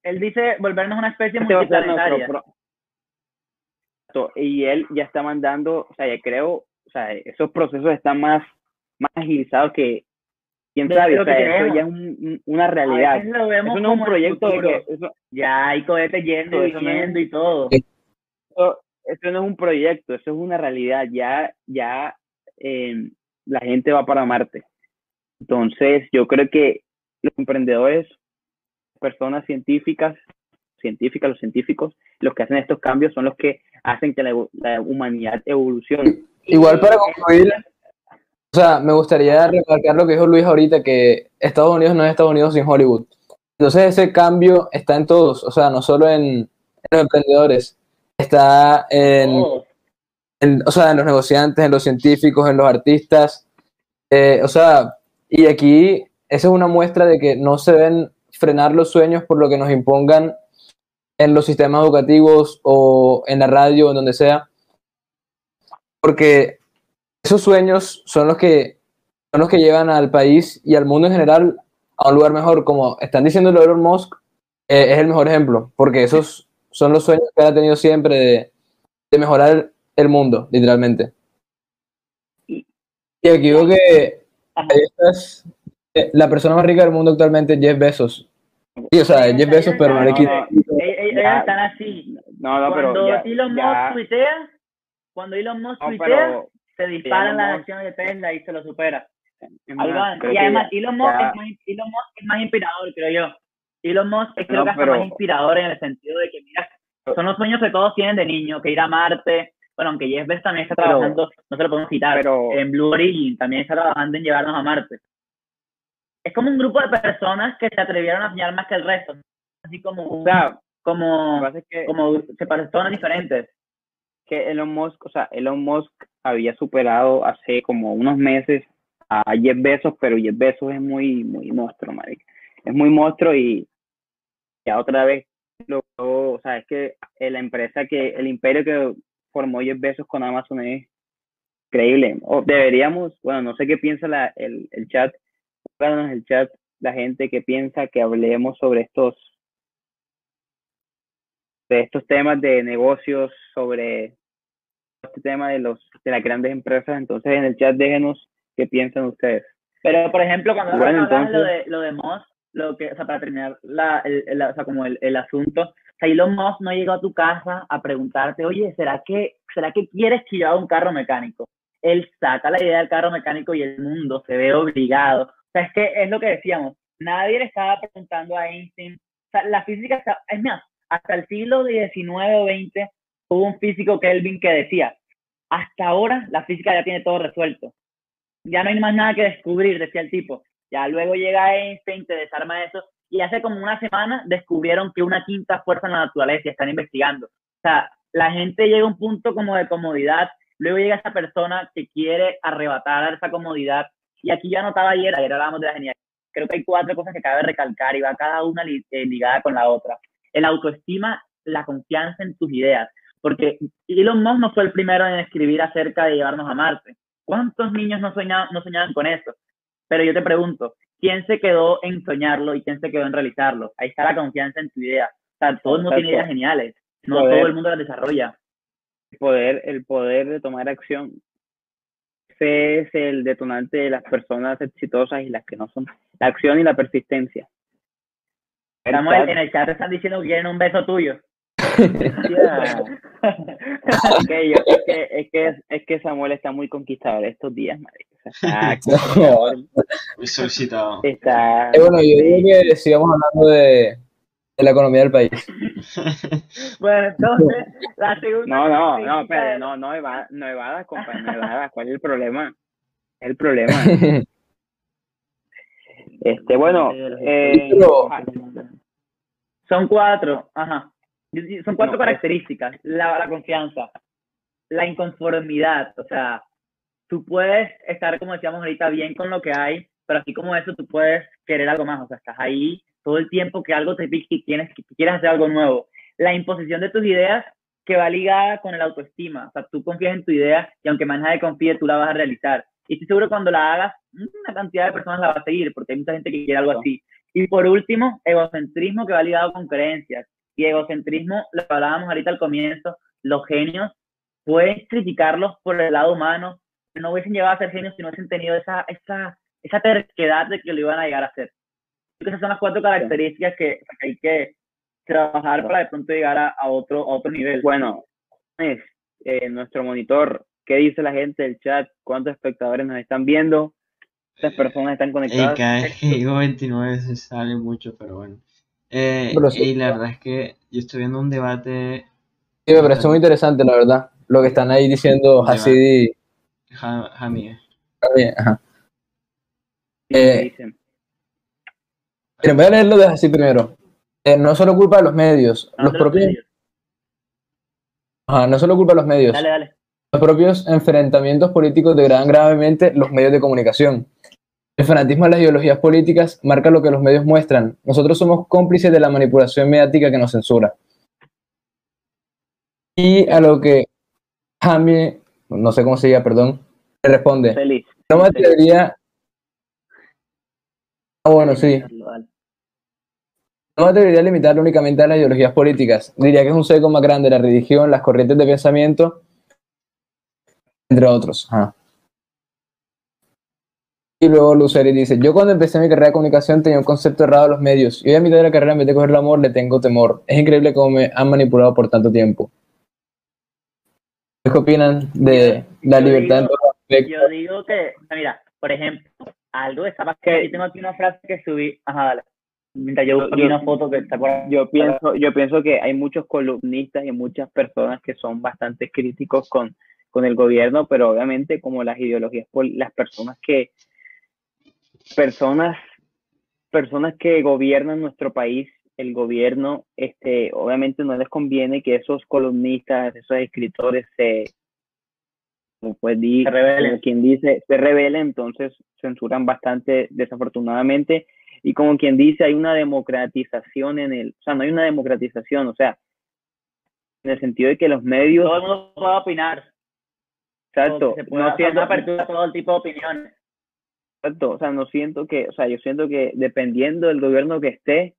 él dice volvernos una especie Este multiplanetaria. pro- Y él ya está mandando, o sea, ya creo, o sea, esos procesos están más, más agilizados que, quién sabe, lo o sea, que eso creemos. ya es un- un- una realidad. lo vemos Eso no es un proyecto de que, eso, Ya hay cohetes yendo y viniendo y todo. eso, eso no es un proyecto, eso es una realidad. Ya, ya eh, la gente va para Marte. Entonces, yo creo que los emprendedores, personas científicas, científicas, los científicos, los que hacen estos cambios son los que hacen que la, humanidad evolucione. Igual para concluir, o sea, me gustaría remarcar lo que dijo Luis ahorita, que Estados Unidos no es Estados Unidos sin Hollywood. Entonces ese cambio está en todos, o sea, no solo en, en los emprendedores, está en. En- o sea, en los negociantes, en los científicos, en los artistas, eh, o sea, y aquí esa es una muestra de que no se deben frenar los sueños por lo que nos impongan en los sistemas educativos o en la radio o en donde sea, porque esos sueños son los que son los que llevan al país y al mundo en general a un lugar mejor, como están diciendo Elon Musk, eh, es el mejor ejemplo, porque esos son los sueños que ha tenido siempre de, de mejorar el mundo, literalmente. Y aquí veo que estás, eh, la persona más rica del mundo actualmente es Jeff Bezos. Sí, o sea, es Jeff Bezos, pero no le No, quita. no, Ellos, están así. no, no, pero cuando ya, Elon Musk ya- tuitea, cuando Elon Musk no, tuitea, se disparan las acciones de Tesla y se lo supera. Y además, Elon Musk, ya- es más, Elon Musk es más inspirador, creo yo. Elon Musk es creo No, que pero- más inspirador en el sentido de que, mira, son los sueños que todos tienen de niño, que ir a Marte. Bueno, aunque Jeff Bezos también está Pero- trabajando, no se lo podemos quitar, pero en Blue Origin también está trabajando en llevarnos a Marte. Es como un grupo de personas que se atrevieron a soñar más que el resto. Así como, o sea, como, es que como se- personas diferentes. que Elon Musk, o sea, Elon Musk había superado hace como unos meses a Jeff Bezos, pero Jeff Bezos es muy, muy monstruo, marica. Es muy monstruo y ya otra vez lo, o sea, es que la empresa que, el imperio que formó Jeff Bezos con Amazon es increíble. O deberíamos, bueno, no sé qué piensa la, el, el chat, en el chat la gente que piensa que hablemos sobre estos de estos temas de negocios, sobre este tema de los de las grandes empresas. Entonces en el chat déjenos qué piensan ustedes. Pero, por ejemplo, cuando Bueno, de lo de, lo de Moss, lo que, o sea, para terminar la, el, el- o sea, como el, el asunto, sea, Elon Musk no llegó a tu casa a preguntarte, oye, ¿será que, ¿será que quieres que haga un carro mecánico? Él saca la idea del carro mecánico y el mundo se ve obligado. O sea, es que es lo que decíamos, nadie le estaba preguntando a Einstein. O sea, la física está, es hasta el siglo XIX o XX hubo un físico, Kelvin, que decía, hasta ahora la física ya tiene todo resuelto. Ya no hay más nada que descubrir, decía el tipo. Ya luego llega Einstein, te desarma eso, y hace como una semana descubrieron que una quinta fuerza en la naturaleza y están investigando. O sea, la gente llega a un punto como de comodidad, luego llega esa persona que quiere arrebatar esa comodidad, y aquí ya notaba ayer, ayer hablábamos de la genialidad, creo que hay cuatro cosas que cabe recalcar y va cada una eh, ligada con la otra. El autoestima, la confianza en tus ideas, porque Elon Musk no fue el primero en escribir acerca de llevarnos a Marte. ¿Cuántos niños no soñaban, no soñaban con eso? Pero yo te pregunto, ¿quién se quedó en soñarlo y quién se quedó en realizarlo? Ahí está la confianza en tu idea. O sea, todo el mundo tiene ideas geniales, no todo el mundo las desarrolla. El poder, el poder de tomar acción. Ese es el detonante de las personas exitosas y las que no son. La acción y la persistencia. Samuel, en el chat están diciendo que quieren un beso tuyo. okay, yo, es, que, es, que, es que Samuel está muy conquistador estos días, marico. está muy solicitado. Está, Eh, bueno, yo digo que sigamos hablando de, de la economía del país. bueno, entonces, la segunda. No, no, no, pero no, no evadas, no no evadas. ¿Cuál es el problema? El problema. Este, bueno, eh, ah, Son cuatro, ajá. Son cuatro No, características. La, la confianza, la inconformidad, o sea, tú puedes estar, como decíamos ahorita, bien con lo que hay, pero así como eso, tú puedes querer algo más, o sea, estás ahí todo el tiempo que algo te pique y tienes, que quieres hacer algo nuevo. La imposición de tus ideas que va ligada con el autoestima, o sea, tú confías en tu idea y aunque más nadie confíe, tú la vas a realizar. Y estoy seguro cuando la hagas, una cantidad de personas la va a seguir, porque hay mucha gente que quiere algo así. Y por último, egocentrismo que va ligado con creencias. Y egocentrismo, lo hablábamos ahorita al comienzo, los genios, puedes criticarlos por el lado humano, pero no hubiesen llegado a ser genios si no hubiesen tenido esa, esa, esa terquedad de que lo iban a llegar a que esas son las cuatro características que hay que trabajar para de pronto llegar a, a otro, a otro nivel. bueno, es eh, nuestro monitor. ¿Qué dice la gente del chat? ¿Cuántos espectadores nos están viendo? ¿Cuántas personas están conectadas? cada vez que digo 29 se sale mucho, pero bueno. Eh, sí. y la verdad es que yo estoy viendo un debate. Sí, me parece muy interesante, la verdad. Lo que están ahí diciendo. Hasidi. Ja- Jamie, Ajá. ¿Qué eh? Miren, voy a leerlo de así primero. Eh, no solo culpa de los medios, No los propios, ajá, no solo culpa de los medios, Dale, dale. los propios enfrentamientos políticos degradan gravemente los medios de comunicación. El fanatismo de las ideologías políticas marca lo que los medios muestran. Nosotros somos cómplices de la manipulación mediática que nos censura. Y a lo que Jamie, no sé cómo se llama, perdón, le responde. Feliz. No me atrevería. Ah, bueno, sí. No me atrevería a limitarlo únicamente a las ideologías políticas. Diría que es un seco más grande la religión, las corrientes de pensamiento, entre otros. Ajá. Y luego Luceri dice, yo cuando empecé mi carrera de comunicación tenía un concepto errado de los medios. Y hoy a mitad de la carrera, en vez de coger el amor, le tengo temor. Es increíble cómo me han manipulado por tanto tiempo. ¿Qué opinan de la Yo libertad digo-? Yo digo que, mira, por ejemplo, algo de esa Que- Aquí tengo aquí una frase que subí. Ajá, dale. Mientras yo busco aquí Yo- una foto que está por ahí. Yo pienso, yo pienso que hay muchos columnistas y muchas personas que son bastante críticos con, con el gobierno, pero obviamente como las ideologías, las personas que personas personas que gobiernan nuestro país, el gobierno, este, obviamente no les conviene que esos columnistas, esos escritores se como pues di, Se rebelen. como quien dice, se rebelen, entonces censuran bastante desafortunadamente y como quien dice hay una democratización en el, o sea, no hay una democratización, o sea, en el sentido de que los medios, Todo el mundo puede opinar. exacto, Se puede no hacer una apertura a todo el tipo de opiniones. Exacto, o sea, no siento que, o sea, yo siento que dependiendo del gobierno que esté,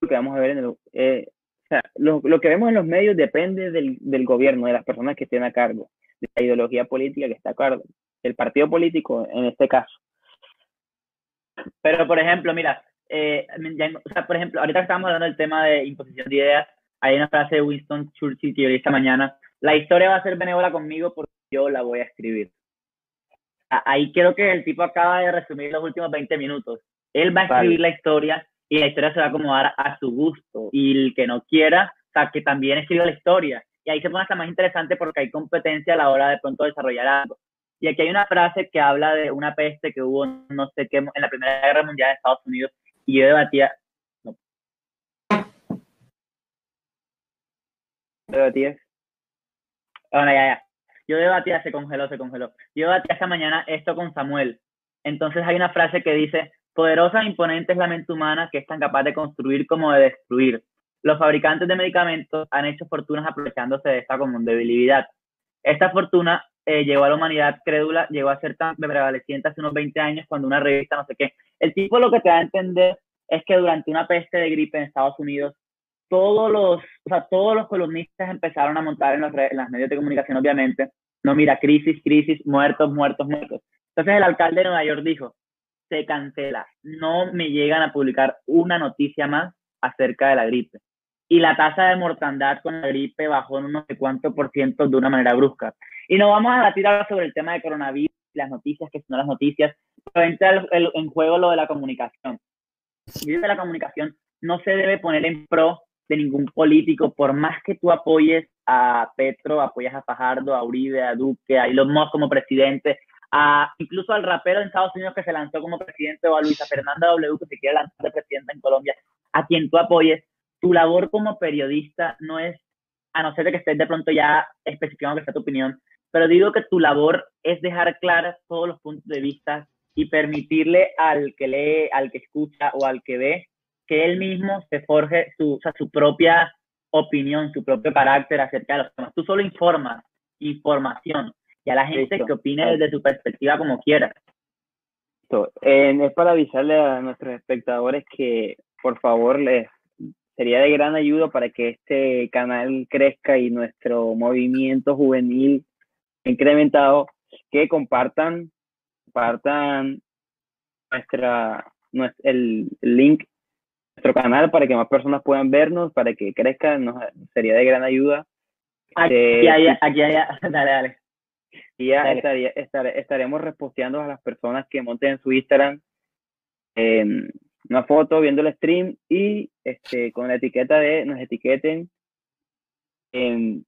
lo que vamos a ver en el, eh, o sea, lo, lo que vemos en los medios depende del, del gobierno, de las personas que estén a cargo, de la ideología política que está a cargo, el partido político en este caso. Pero, por ejemplo, mira, eh, o sea, por ejemplo, ahorita estamos hablando del tema de imposición de ideas. hay una frase de Winston Churchill que yo leí esta mañana, la historia va a ser benévola conmigo porque yo la voy a escribir. Ahí creo que el tipo acaba de resumir los últimos 20 minutos. Él va a escribir la historia y la historia se va a acomodar a su gusto. Y el que no quiera, o sea, que también escriba la historia. Y ahí se pone hasta más interesante porque hay competencia a la hora de pronto desarrollar algo. Y aquí hay una frase que habla de una peste que hubo, no sé qué, en la Primera Guerra Mundial de Estados Unidos. Y yo debatía. No. ¿Debatías? Bueno, ya, ya. Yo debatía, se congeló, se congeló. Yo debatía esta mañana esto con Samuel. Entonces hay una frase que dice, poderosa e imponente es la mente humana que es tan capaz de construir como de destruir. Los fabricantes de medicamentos han hecho fortunas aprovechándose de esta común debilidad. Esta fortuna eh, llevó a la humanidad crédula, llegó a ser tan prevaleciente hace unos 20 años cuando una revista, no sé qué. El tipo lo que te da a entender es que durante una peste de gripe en Estados Unidos, todos los, o sea, todos los columnistas empezaron a montar en los, en los medios de comunicación, obviamente, no, mira, crisis, crisis, muertos, muertos, muertos. Entonces el alcalde de Nueva York dijo, se cancela, no me llegan a publicar una noticia más acerca de la gripe. Y la tasa de mortandad con la gripe bajó en un no sé cuánto por ciento de una manera brusca. Y no vamos a debatir ahora sobre el tema de coronavirus, las noticias, que son las noticias, pero entra en juego lo de la comunicación. Y de la comunicación no se debe poner en pro de ningún político, por más que tú apoyes a Petro, apoyas a Fajardo, a Uribe, a Duque, a Elon Musk como presidente, a incluso al rapero en Estados Unidos que se lanzó como presidente o a Luisa Fernanda W que se quiere lanzar de presidenta en Colombia, a quien tú apoyes, tu labor como periodista no es, a no ser de que estés de pronto ya especificando que sea tu opinión, pero digo que tu labor es dejar claras todos los puntos de vista y permitirle al que lee, al que escucha o al que ve que él mismo se forje su, o sea, su propia opinión, su propio carácter acerca de los temas. Tú solo informas, información, y a la gente que opine desde su perspectiva como quiera. Eh, es para avisarle a nuestros espectadores que por favor les sería de gran ayuda para que este canal crezca y nuestro movimiento juvenil incrementado, que compartan, compartan nuestra, el link nuestro canal para que más personas puedan vernos, para que crezcan, nos sería de gran ayuda. Aquí, eh, hay, aquí hay, dale, dale. Y ya estaría, estaremos reposteando a las personas que monten en su Instagram una foto viendo el stream y este con la etiqueta de nos etiqueten en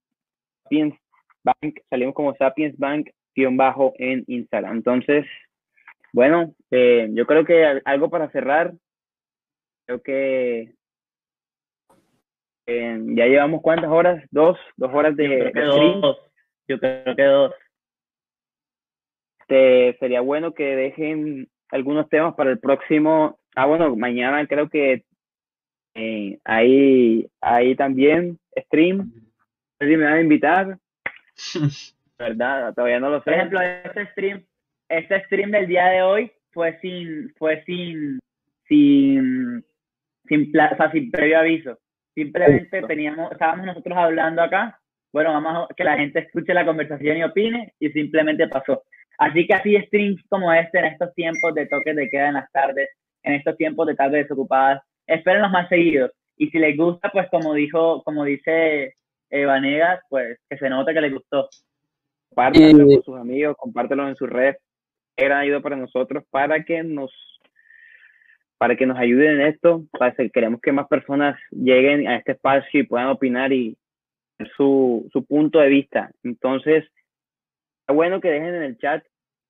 Sapiens Bank, salimos como Sapiens Bank bajo en Instagram. Entonces, bueno, eh, yo creo que algo para cerrar, creo que eh, ya llevamos cuántas horas, dos, dos horas de, yo creo que Dos. Yo creo que dos. Este, sería bueno que dejen algunos temas para el próximo. Ah, bueno, mañana creo que eh, ahí, ahí también stream. si me van a invitar. ¿Verdad? Todavía no lo sé. Por ejemplo, este stream, este stream del día de hoy fue sin, fue sin, sin sin, o sea, sin previo aviso. Simplemente teníamos, estábamos nosotros hablando acá, bueno, vamos a que la gente escuche la conversación y opine, y simplemente pasó. Así que así streams como este en estos tiempos de toques de queda en las tardes, en estos tiempos de tardes desocupadas, espérenlos más seguidos. Y si les gusta, pues como dijo, como dice Vanegas, pues que se note que les gustó. Compártelo con sus amigos, compártelo en su red. Era ayuda para nosotros para que nos para que nos ayuden en esto. Para que queremos que más personas lleguen a este espacio y puedan opinar y su, su punto de vista. Entonces, está bueno que dejen en el chat,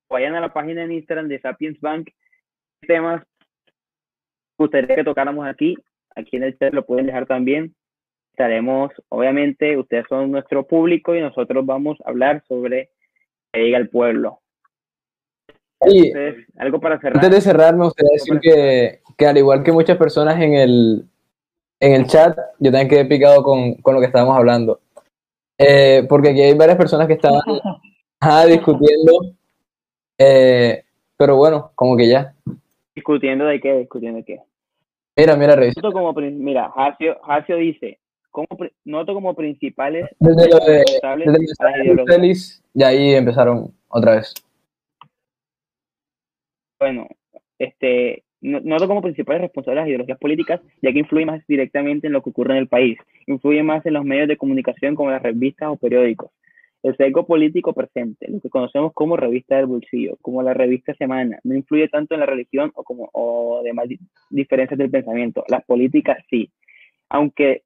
vayan a la página en Instagram de Sapiens Bank, temas gustaría que tocáramos aquí. Aquí en el chat lo pueden dejar también. Estaremos, obviamente, ustedes son nuestro público y nosotros vamos a hablar sobre que llega el pueblo. Y algo para cerrar. Antes de cerrar, me gustaría decir que, que, al igual que muchas personas en el, en el chat, yo también quedé picado con, con lo que estábamos hablando. Eh, porque aquí hay varias personas que estaban discutiendo, eh, pero bueno, como que ya. ¿Discutiendo de qué? ¿Discutiendo de qué? Mira, mira, revisa. Como, mira, Hacio, dice, como, noto como principales desde lo de, desde y ahí empezaron otra vez bueno, este, no- noto como principales responsables las ideologías políticas, ya que influye más directamente en lo que ocurre en el país, influye más en los medios de comunicación como las revistas o periódicos. El sesgo político presente, lo que conocemos como revista del bolsillo, como la revista Semana, no influye tanto en la religión o, como, o demás di- diferencias del pensamiento. Las políticas sí, aunque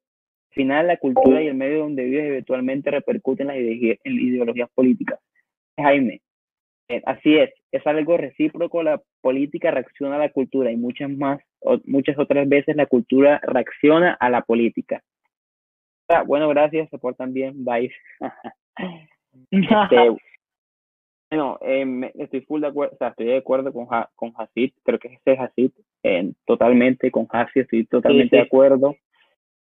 al final la cultura y el medio donde vives eventualmente repercuten en las ideologías políticas. Jaime, eh, así es, es algo recíproco, la política reacciona a la cultura y muchas más, o- muchas otras veces la cultura reacciona a la política. Ah, Bueno, gracias, se portan bien, bye. Este, bueno, eh, me- estoy full de acuerdo, o sea, estoy de acuerdo con, con Hasid, creo que ese es Hasid, eh, totalmente con Hasi, estoy totalmente sí. de acuerdo.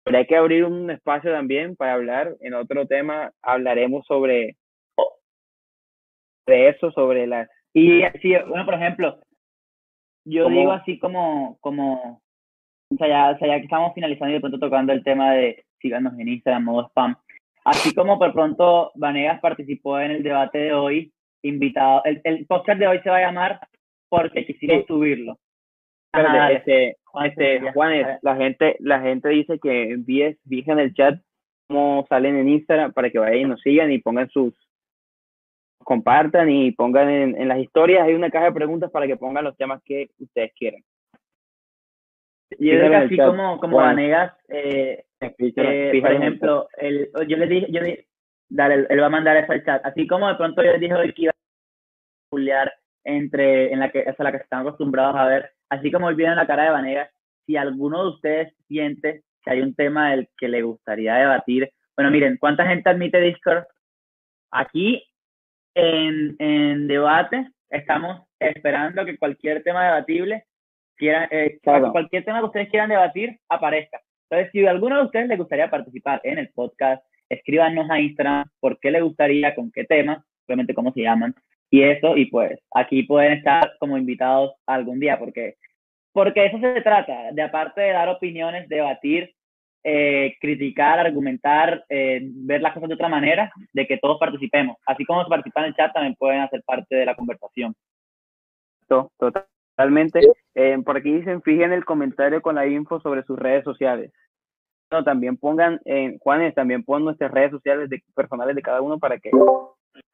Pero hay que abrir un espacio también para hablar, en otro tema hablaremos sobre, de eso, sobre las Y sí, bueno, por ejemplo, yo ¿Cómo? digo así como, como, o sea, ya, o sea, ya que estamos finalizando y de pronto tocando el tema de síganos en Instagram, modo spam, así como por pronto Vanegas participó en el debate de hoy, invitado, el, el podcast de hoy se va a llamar Porque quisimos Sí. subirlo. Ajá, dale. este, Juan, este, ya. Juanes, la gente, la gente dice que envíes, envíes en el chat cómo salen en Instagram para que vayan y nos sigan y pongan sus, compartan y pongan en, en las historias, hay una caja de preguntas para que pongan los temas que ustedes quieran. Yo creo que así como, como. Vanegas, eh, Eh, por ejemplo, el, yo le dije, yo di- dale, él, va a mandar eso al chat. Así como de pronto yo les dije hoy que iba a peculiar entre, en la que, esa la que están acostumbrados a ver, así como olvidan la cara de Vanegas, si alguno de ustedes siente que hay un tema del que le gustaría debatir, bueno, miren, ¿cuánta gente admite Discord? Aquí en, en debate estamos esperando que cualquier tema debatible quiera, eh, Claro. cualquier tema que ustedes quieran debatir aparezca. Entonces, si a alguno de ustedes les gustaría participar en el podcast, escríbanos a Instagram por qué les gustaría, con qué tema, obviamente cómo se llaman, y eso, y pues aquí pueden estar como invitados algún día, porque, porque eso se trata, de aparte de dar opiniones, debatir, eh, criticar, argumentar, eh, ver las cosas de otra manera, de que todos participemos. Así como participan en el chat, también pueden hacer parte de la conversación. To- Totalmente. Eh, por aquí dicen, fijen el comentario con la info sobre sus redes sociales. No, también pongan, eh, Juanes, también pon nuestras redes sociales de, personales de cada uno para que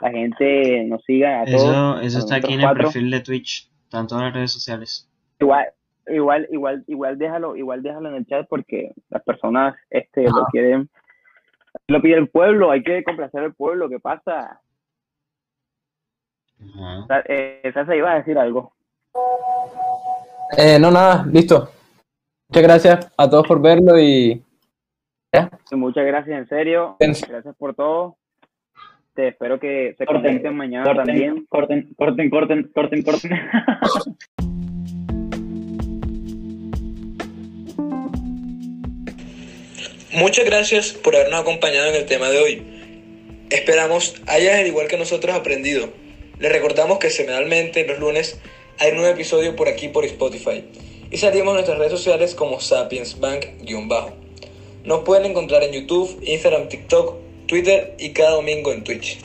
la gente nos siga a todos. Eso, eso a está aquí en el cuatro. perfil de Twitch, tanto en las redes sociales. Igual, igual, igual, igual déjalo, igual déjalo en el chat porque las personas este lo quieren, lo pide el pueblo, hay que complacer al pueblo, ¿qué pasa? Ajá. Eh, Sasa iba a decir algo. Eh, no, nada, listo. Muchas gracias a todos por verlo y Muchas gracias, en serio. Gracias. Por todo. Te espero que se Corten, conecten mañana también. Corten, corten, corten, corten, corten. Muchas gracias por habernos acompañado en el tema de hoy. Esperamos hayas al igual que nosotros aprendido. Les recordamos que semanalmente los lunes hay un nuevo episodio por aquí por Spotify y salimos en nuestras redes sociales como Sapiens Bank-bajo. Nos pueden encontrar en YouTube, Instagram, TikTok, Twitter y cada domingo en Twitch.